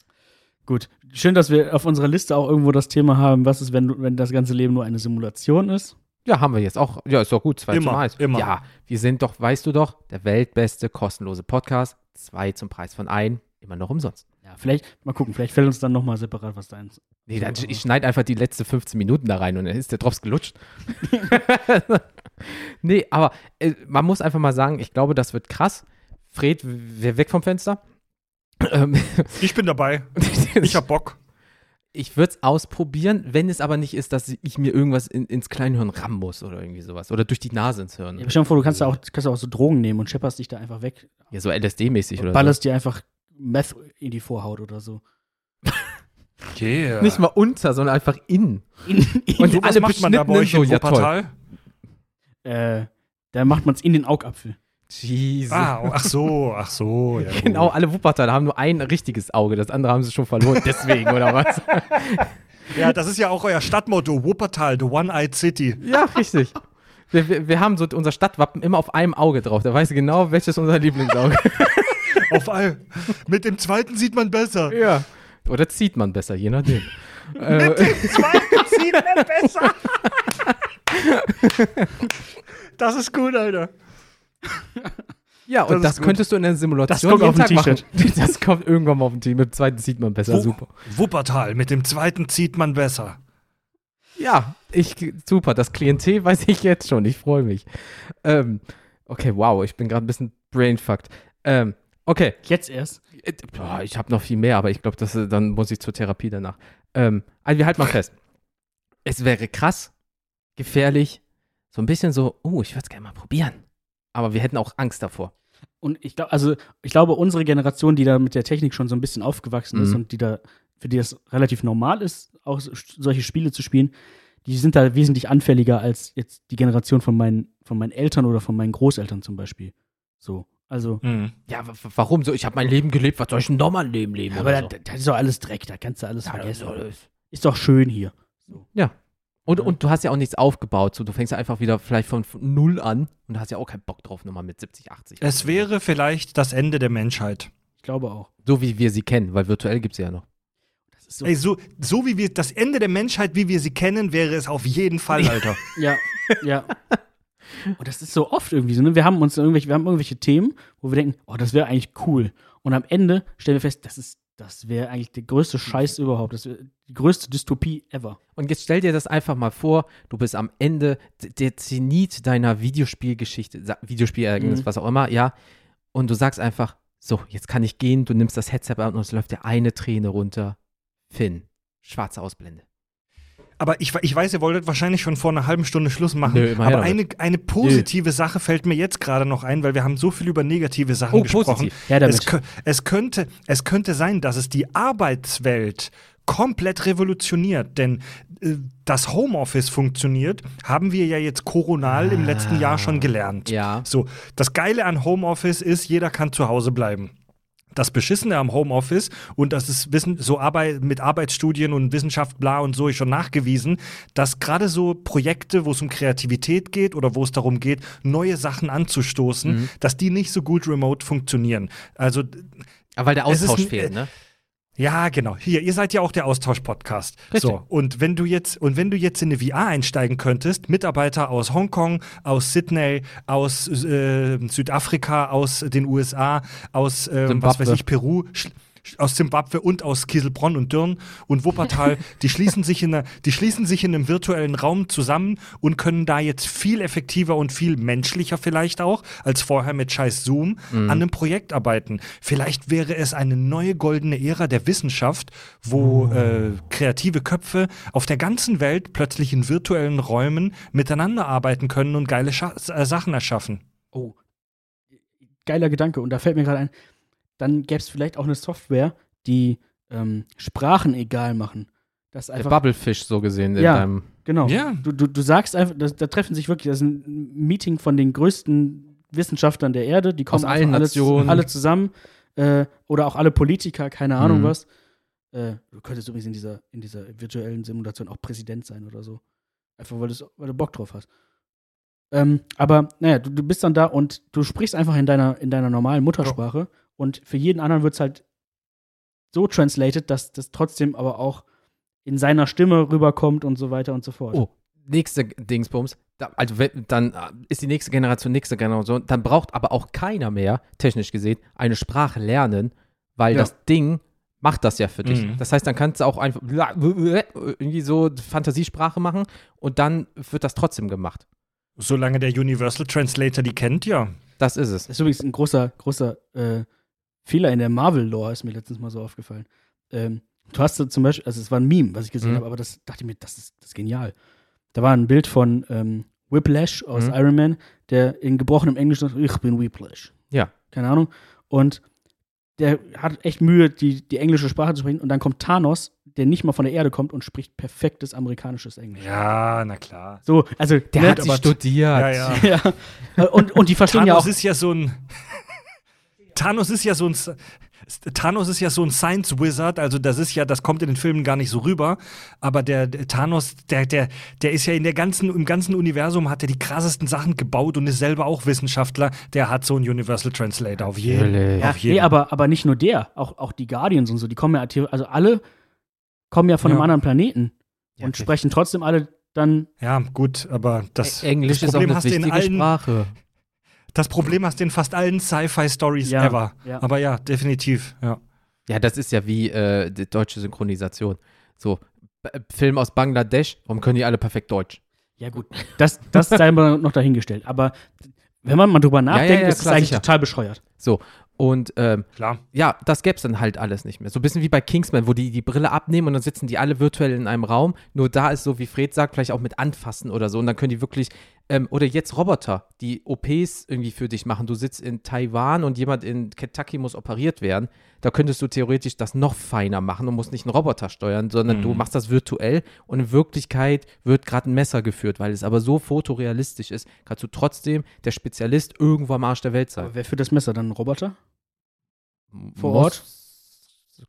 Gut. Schön, dass wir auf unserer Liste auch irgendwo das Thema haben, was ist, wenn, wenn das ganze Leben nur eine Simulation ist. Ja, haben wir jetzt auch. Ja, ist doch gut. Zwei Immer, zum Eis. immer. Ja, wir sind doch, weißt du doch, der weltbeste kostenlose Podcast. Zwei zum Preis von ein. Immer noch umsonst. Ja, vielleicht, mal gucken, vielleicht fällt uns dann nochmal separat was da ein. Nee, dann, ich schneide einfach die letzten 15 Minuten da rein und dann ist der Drops gelutscht. nee, aber äh, man muss einfach mal sagen, ich glaube, das wird krass. Fred, wer weg vom Fenster? Ähm, Ich bin dabei. Ich hab Bock. ich würde es ausprobieren, wenn es aber nicht ist, dass ich mir irgendwas in, ins Kleinhirn rammen muss oder irgendwie sowas. Oder durch die Nase ins Hirn. Ja, stell dir vor, du kannst ja auch, kannst auch so Drogen nehmen und schepperst dich da einfach weg. Ja, so LSD-mäßig oder Und so. ballerst dir einfach Meth in die Vorhaut oder so. Yeah. Nicht mal unter, sondern einfach in. In, Und so, was alle macht man da bei euch in so, ja, toll. Äh, da macht man es in den Augapfel. Jesus. Ah, oh, ach so, ach so. Ja. Genau, alle Wuppertaler haben nur ein richtiges Auge, das andere haben sie schon verloren. Deswegen, oder was? Ja, das ist ja auch euer Stadtmotto, Wuppertal, the One-Eyed City. ja, richtig. Wir, wir, wir haben so unser Stadtwappen immer auf einem Auge drauf. Da weiß ich genau, welches unser Lieblingsauge Auf all. Mit dem zweiten sieht man besser. Ja. Oder zieht man besser, je nachdem. äh, Zweiten sieht man besser. das ist gut, Alter. ja, und Das das, könntest du in der Simulation Das kommt jeden auf ein Tag machen. Das kommt irgendwann mal auf ein Team. Mit dem zweiten sieht man besser. Wu- Super. Wuppertal, mit dem zweiten zieht man besser. Ja, ich, super. Das Klientel weiß ich jetzt schon. Ich freue mich. Ähm, okay, wow. Ich bin gerade ein bisschen brainfucked. Ähm, okay. Jetzt erst. Äh, ich habe noch viel mehr, aber ich glaube, dann muss ich zur Therapie danach. Ähm, also wir halten mal fest. Es wäre krass, gefährlich, so ein bisschen so, oh, ich würde es gerne mal probieren. Aber wir hätten auch Angst davor. Und ich glaube, also ich glaube, unsere Generation, die da mit der Technik schon so ein bisschen aufgewachsen ist Mhm. und die da, für die das relativ normal ist, auch so- solche Spiele zu spielen, die sind da wesentlich anfälliger als jetzt die Generation von meinen, von meinen Eltern oder von meinen Großeltern zum Beispiel. So. Also, Ja, wa- wa- warum so? Ich habe mein Leben gelebt, was soll ich denn nochmal ein Leben leben? aber oder da, so? das ist doch alles Dreck, da kannst du alles Ja, vergessen. ist alles- Ist doch schön hier. Ja. Und, Ja. und du hast ja auch nichts aufgebaut. So, du fängst ja einfach wieder vielleicht von, null an und hast ja auch keinen Bock drauf, nochmal mit 70, 80. Es wäre vielleicht das Ende der Menschheit. Ich glaube auch. So wie wir sie kennen, weil virtuell gibt es ja noch. Das ist so. Ey, so, so wie wir das Ende der Menschheit, wie wir sie kennen, wäre es auf jeden Fall, Alter. Ja, ja. Und das ist so oft irgendwie so, ne? Wir haben uns irgendwelche, wir haben irgendwelche Themen, wo wir denken, oh, das wäre eigentlich cool. Und am Ende stellen wir fest, das ist, das wäre eigentlich der größte Scheiß überhaupt. Das wäre die größte Dystopie ever. Und jetzt stell dir das einfach mal vor, du bist am Ende der Zenit deiner Videospielgeschichte, Videospielereignis, Mhm. was auch immer, ja. Und du sagst einfach, so, jetzt kann ich gehen, du nimmst das Headset ab und es läuft dir eine Träne runter. Finn, schwarze Ausblende. Aber ich, ich weiß, ihr wolltet wahrscheinlich schon vor einer halben Stunde Schluss machen. Nö, aber eine, eine positive Sache fällt mir jetzt gerade noch ein, weil wir haben so viel über negative Sachen Oh, gesprochen. positiv. Ja, damit. Es, es, könnte, es könnte sein, dass es die Arbeitswelt komplett revolutioniert, denn äh, das Homeoffice funktioniert, haben wir ja jetzt koronal im letzten Jahr schon gelernt. Ja. So, das Geile an Homeoffice ist, jeder kann zu Hause bleiben. Das Beschissene am Homeoffice, und das ist Wissen, so Arbeit, mit Arbeitsstudien und Wissenschaft, bla und so ist schon nachgewiesen, dass gerade so Projekte, wo es um Kreativität geht oder wo es darum geht, neue Sachen anzustoßen, Mhm. dass die nicht so gut remote funktionieren. Also Aber weil der ist Austausch ein- fehlt, ne? Ja, genau. Hier, ihr seid ja auch der Austausch-Podcast. So, und wenn du jetzt, und wenn du jetzt in eine VR einsteigen könntest, Mitarbeiter aus Hongkong, aus Sydney, aus äh, Südafrika, aus den USA, aus ähm, was weiß ich, Peru, aus Zimbabwe und aus Kieselbronn und Dürn und Wuppertal, die schließen sich in einer, die schließen sich in einem virtuellen Raum zusammen und können da jetzt viel effektiver und viel menschlicher vielleicht auch als vorher mit scheiß Zoom an einem Projekt arbeiten. Vielleicht wäre es eine neue goldene Ära der Wissenschaft, wo äh, kreative Köpfe auf der ganzen Welt plötzlich in virtuellen Räumen miteinander arbeiten können und geile Scha äh, Sachen erschaffen. Oh, geiler Gedanke. Und da fällt mir gerade ein, dann gäbe es vielleicht auch eine Software, die ähm, Sprachen egal machen. Das Der einfach, Bubblefish so gesehen in Ja. deinem. genau. Ja. Du, du, du sagst einfach, das, da treffen sich wirklich, das ist ein Meeting von den größten Wissenschaftlern der Erde, die kommen Aus allen einfach alle, Nationen. alle zusammen. Äh, oder auch alle Politiker, keine Ahnung Mhm. was. Äh, du könntest übrigens in dieser, in dieser virtuellen Simulation auch Präsident sein oder so. Einfach weil, weil du Bock drauf hast. Ähm, aber naja, du, du bist dann da und du sprichst einfach in deiner, in deiner normalen Muttersprache und für jeden anderen wird es halt so translated, dass das trotzdem aber auch in seiner Stimme rüberkommt und so weiter und so fort. Oh, nächste Dingsbums. Da, also wenn- dann äh, ist die nächste Generation, nächste Generation. Dann braucht aber auch keiner mehr, technisch gesehen, eine Sprache lernen, weil Ja. das Ding macht das ja für dich. Mhm. Das heißt, dann kannst du auch einfach irgendwie so Fantasiesprache machen und dann wird das trotzdem gemacht. Solange der Universal Translator die kennt, ja. Das ist es. Das ist übrigens ein großer, großer äh, Fehler in der Marvel-Lore, ist mir letztens mal so aufgefallen. Ähm, du hast so zum Beispiel, also es war ein Meme, was ich gesehen Mhm. habe, aber das dachte ich mir, das ist, das ist genial. Da war ein Bild von ähm, Whiplash aus Mhm. Iron Man, der in gebrochenem Englisch sagt, ich bin Whiplash. Ja. Keine Ahnung. Und der hat echt Mühe, die, die englische Sprache zu sprechen. Und dann kommt Thanos, der nicht mal von der Erde kommt und spricht perfektes amerikanisches Englisch. Ja, na klar. So, also Der ne, hat sie aber- studiert. Ja, ja. ja. Und, und die verstehen ja Thanos auch. ist ja so ein. Thanos ist ja so ein. Thanos ist ja so ein Science Wizard, also das ist ja, das kommt in den Filmen gar nicht so rüber, aber der, der Thanos, der, der, der ist ja in der ganzen, im ganzen Universum hat er die krassesten Sachen gebaut und ist selber auch Wissenschaftler, der hat so einen Universal Translator auf jeden, auf jeden. Nee, aber, aber nicht nur der, auch, auch die Guardians und so, die kommen ja, also alle kommen ja von einem Ja. anderen Planeten Ja, und okay. sprechen trotzdem alle dann. ja, gut, aber das, Englisch das ist auch Problem eine hast du in wichtige allen, Sprache. Das Problem hast du in fast allen Sci-Fi-Stories Ja, ever. ja. Aber ja, definitiv, ja. Ja, das ist ja wie äh, die deutsche Synchronisation. So, B Film aus Bangladesch, warum können die alle perfekt Deutsch? Ja, gut, das, das sei mal noch dahingestellt. Aber wenn man mal drüber nachdenkt, ja, ja, ist es klar, eigentlich sicher. total bescheuert. Und ähm, Klar. ja, das gäbe es dann halt alles nicht mehr. So ein bisschen wie bei Kingsman, wo die die Brille abnehmen und dann sitzen die alle virtuell in einem Raum. Nur da ist so, wie Fred sagt, vielleicht auch mit Anfassen oder so. Und dann können die wirklich, ähm, oder jetzt Roboter, die OPs irgendwie für dich machen. Du sitzt in Taiwan und jemand in Kentucky muss operiert werden. Da könntest du theoretisch das noch feiner machen und musst nicht einen Roboter steuern, sondern du Mhm. machst das virtuell und in Wirklichkeit wird gerade ein Messer geführt, weil es aber so fotorealistisch ist, kannst du trotzdem der Spezialist irgendwo am Arsch der Welt sein. Aber wer für das Messer dann ein Roboter? Vor Muss- Ort?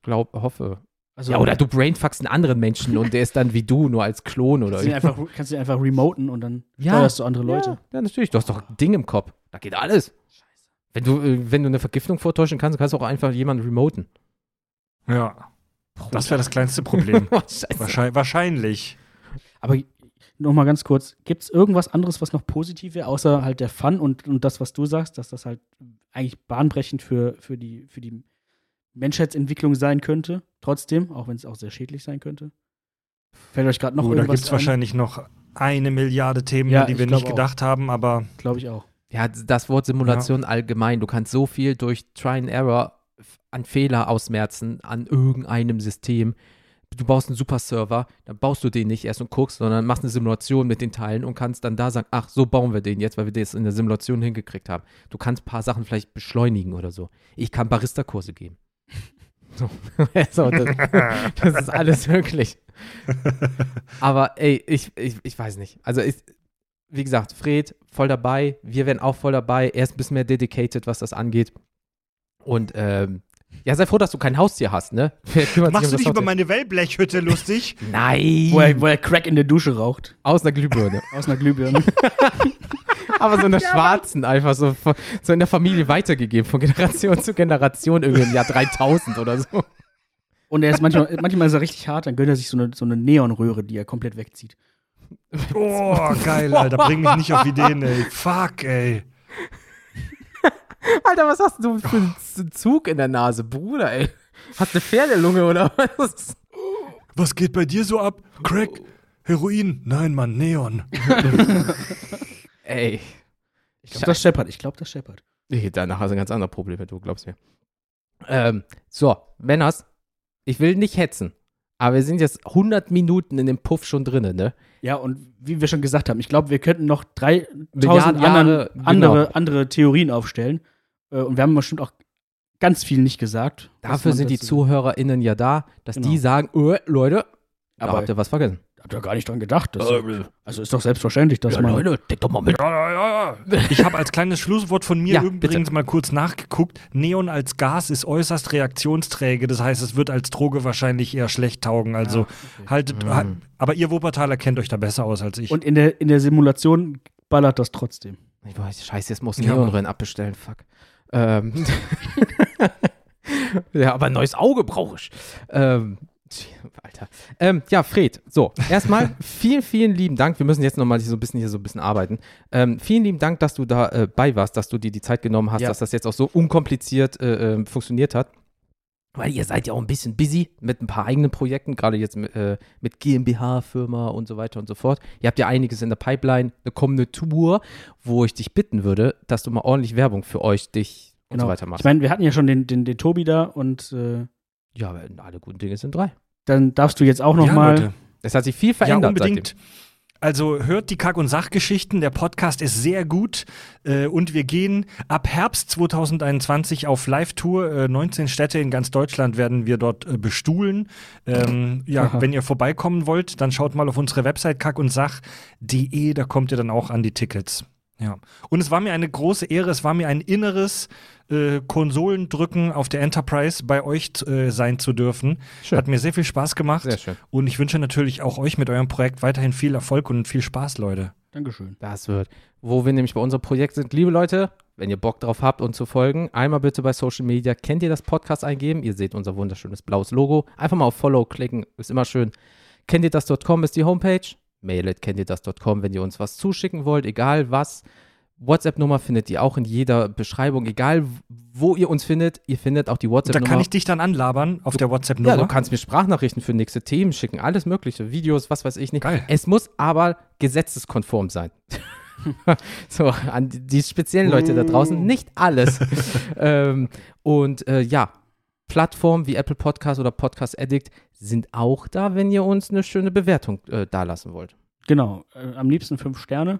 Glaub, hoffe. Also, Ja, oder du brainfuckst einen anderen Menschen und der ist dann wie du, nur als Klon oder kannst du ihn einfach, kannst du ihn einfach remoten und dann Ja. steuerst du andere Leute. Ja, ja, natürlich. Du hast doch ein Ding im Kopf. Da geht alles. Wenn du, äh, wenn du eine Vergiftung vortäuschen kannst, kannst du auch einfach jemanden remoten. Ja. Das wäre das kleinste Problem. Scheiße. Wahrscheinlich. wahrscheinlich. Aber noch mal ganz kurz, gibt es irgendwas anderes, was noch positiv wäre, außer halt der Fun und, und das, was du sagst, dass das halt eigentlich bahnbrechend für, für, die, für die Menschheitsentwicklung sein könnte, trotzdem, auch wenn es auch sehr schädlich sein könnte? Fällt euch gerade noch da irgendwas gibt es wahrscheinlich noch eine Milliarde Themen, Ja, die wir nicht auch. gedacht haben, aber Glaube ich auch. Ja, das Wort Simulation allgemein. Du kannst so viel durch Try and Error an Fehler ausmerzen, an irgendeinem System. Du baust einen super Server, dann baust du den nicht erst und guckst, sondern machst eine Simulation mit den Teilen und kannst dann da sagen, ach, so bauen wir den jetzt, weil wir das in der Simulation hingekriegt haben. Du kannst ein paar Sachen vielleicht beschleunigen oder so. Ich kann Barista-Kurse geben. So, so das, das ist alles möglich. Aber ey, ich, ich, ich weiß nicht. Also ich, wie gesagt, Fred voll dabei, wir werden auch voll dabei. Er ist ein bisschen mehr dedicated, was das angeht. Und ähm, ja, sei froh, dass du kein Haustier hast, ne? Machst um du dich über Haustier? meine Wellblechhütte lustig? Nein! Wo er, wo er Crack in der Dusche raucht, Aus einer Glühbirne. aus einer Glühbirne. Aber so einer schwarzen, einfach so, so in der Familie weitergegeben, von Generation zu Generation, irgendwie im Jahr 3000 oder so. und er ist manchmal, manchmal ist er richtig hart, dann gönnt er sich so eine, so eine Neonröhre, die er komplett wegzieht. Oh, geil, Alter. Bring mich nicht auf Ideen, ey. Fuck, ey. Alter, was hast du für einen Zug in der Nase, Bruder, ey? Hast du eine Pferdelunge oder was? Was geht bei dir so ab? Crack? Heroin? Nein, Mann, Neon. Ey. Ich glaube, das scheppert. Ich glaube, das scheppert. Nee, danach hast du ein ganz anderes Problem, du glaubst mir. Ähm, so, Männers, ich will nicht hetzen, aber wir sind jetzt 100 Minuten in dem Puff schon drinne, ne? Ja, und wie wir schon gesagt haben, ich glaube, wir könnten noch 3000 Milliarden Jahre, andere, genau. andere, andere Theorien aufstellen. Äh, Und wir haben bestimmt auch ganz viel nicht gesagt. Dafür sind die ZuhörerInnen ja da, dass Genau. die sagen, äh, Leute, da Aber habt ihr was vergessen. Habt ihr gar nicht dran gedacht. Das, also ist doch selbstverständlich, dass man. denk doch mal mit. Ja, ja, ja. Ich habe als kleines Schlusswort von mir Ja, übrigens bitte. mal kurz nachgeguckt. Neon als Gas ist äußerst reaktionsträge. Das heißt, es wird als Droge wahrscheinlich eher schlecht taugen. Also haltet. Mhm. halt- aber ihr Wuppertaler kennt euch da besser aus als ich. Und in der, in der Simulation ballert das trotzdem. Ich weiß, scheiße, jetzt muss Ja, Neonröhren abbestellen, fuck. Ähm. ja, aber ein neues Auge brauche ich. Ähm. Alter. Ähm, ja, Fred, so, erstmal vielen, vielen lieben Dank. Wir müssen jetzt nochmal so ein bisschen hier so ein bisschen arbeiten. Ähm, vielen lieben Dank, dass du da äh, bei warst, dass du dir die Zeit genommen hast, Ja. dass das jetzt auch so unkompliziert äh, äh, funktioniert hat. Weil ihr seid ja auch ein bisschen busy mit ein paar eigenen Projekten, gerade jetzt mit, äh, mit GmbH-Firma und so weiter und so fort. Ihr habt ja einiges in der Pipeline, eine kommende Tour, wo ich dich bitten würde, dass du mal ordentlich Werbung für euch, dich und so weiter Ich machst. meine, wir hatten ja schon den, den, den Tobi da und äh, ja, alle guten Dinge sind drei. Dann darfst du jetzt auch noch ja, mal. Leute. Es hat sich viel Ja, verändert unbedingt. Also hört die Kack- und Sachgeschichten. Der Podcast ist sehr gut. Äh, und wir gehen ab Herbst 2021 auf Live-Tour. Äh, 19 Städte in ganz Deutschland werden wir dort äh, bestuhlen. Ähm, ja, Aha. wenn ihr vorbeikommen wollt, dann schaut mal auf unsere Website kackundsach.de. Da kommt ihr dann auch an die Tickets. Ja. Und es war mir eine große Ehre, es war mir ein inneres äh, Konsolendrücken auf der Enterprise bei euch äh, sein zu dürfen. Schön. Hat mir sehr viel Spaß gemacht. Sehr schön. Und ich wünsche natürlich auch euch mit eurem Projekt weiterhin viel Erfolg und viel Spaß, Leute. Dankeschön. Das wird. Wo wir nämlich bei unserem Projekt sind, liebe Leute, wenn ihr Bock drauf habt, uns zu folgen, einmal bitte bei Social Media, kennt ihr das Podcast eingeben? Ihr seht unser wunderschönes blaues Logo. Einfach mal auf Follow klicken, ist immer schön. Kennt ihr das.com ist die Homepage. Mailet kennt ihr das.com, wenn ihr uns was zuschicken wollt, egal was. WhatsApp-Nummer findet ihr auch in jeder Beschreibung, egal wo ihr uns findet. Ihr findet auch die Und da WhatsApp-Nummer. kann ich dich dann anlabern auf der Ja, WhatsApp-Nummer. du kannst mir Sprachnachrichten für nächste Themen schicken, alles mögliche, Videos, was weiß ich nicht. Geil. Es muss aber gesetzeskonform sein. so, an die, die speziellen Leute da draußen, nicht alles. ähm, und äh, ja, Plattformen wie Apple Podcast oder Podcast Addict sind auch da, wenn ihr uns eine schöne Bewertung äh, dalassen wollt. Genau, äh, am liebsten fünf Sterne.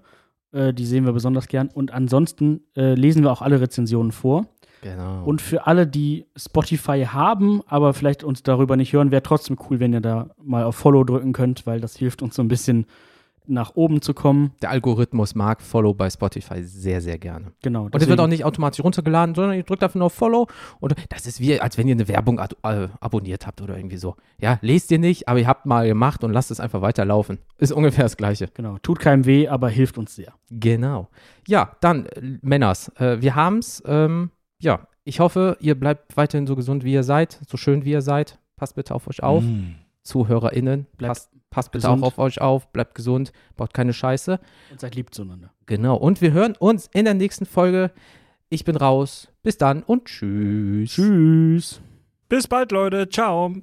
Äh, die sehen wir besonders gern. Und ansonsten äh, lesen wir auch alle Rezensionen vor. Genau. Und für alle, die Spotify haben, aber vielleicht uns darüber nicht hören, wäre trotzdem cool, wenn ihr da mal auf Follow drücken könnt, weil das hilft uns so ein bisschen nach oben zu kommen. Der Algorithmus mag Follow bei Spotify sehr, sehr gerne. Genau. Und es wird auch nicht automatisch runtergeladen, sondern ihr drückt einfach nur auf Follow. Und das ist wie, als wenn ihr eine Werbung äh, abonniert habt oder irgendwie so. Ja, lest ihr nicht, aber ihr habt mal gemacht und lasst es einfach weiterlaufen. Ist ungefähr das Gleiche. Genau. Tut keinem weh, aber hilft uns sehr. Genau. Ja, dann, äh, Männers, äh, wir haben's. Ähm, ja, ich hoffe, ihr bleibt weiterhin so gesund, wie ihr seid, so schön, wie ihr seid. Passt bitte auf euch auf. Mm. ZuhörerInnen, Bleibt passt, passt bitte gesund. auch auf euch auf, bleibt gesund, baut keine Scheiße. Und seid lieb zueinander. Genau. Und wir hören uns in der nächsten Folge. Ich bin raus. Bis dann und tschüss. Tschüss. Bis bald, Leute. Ciao.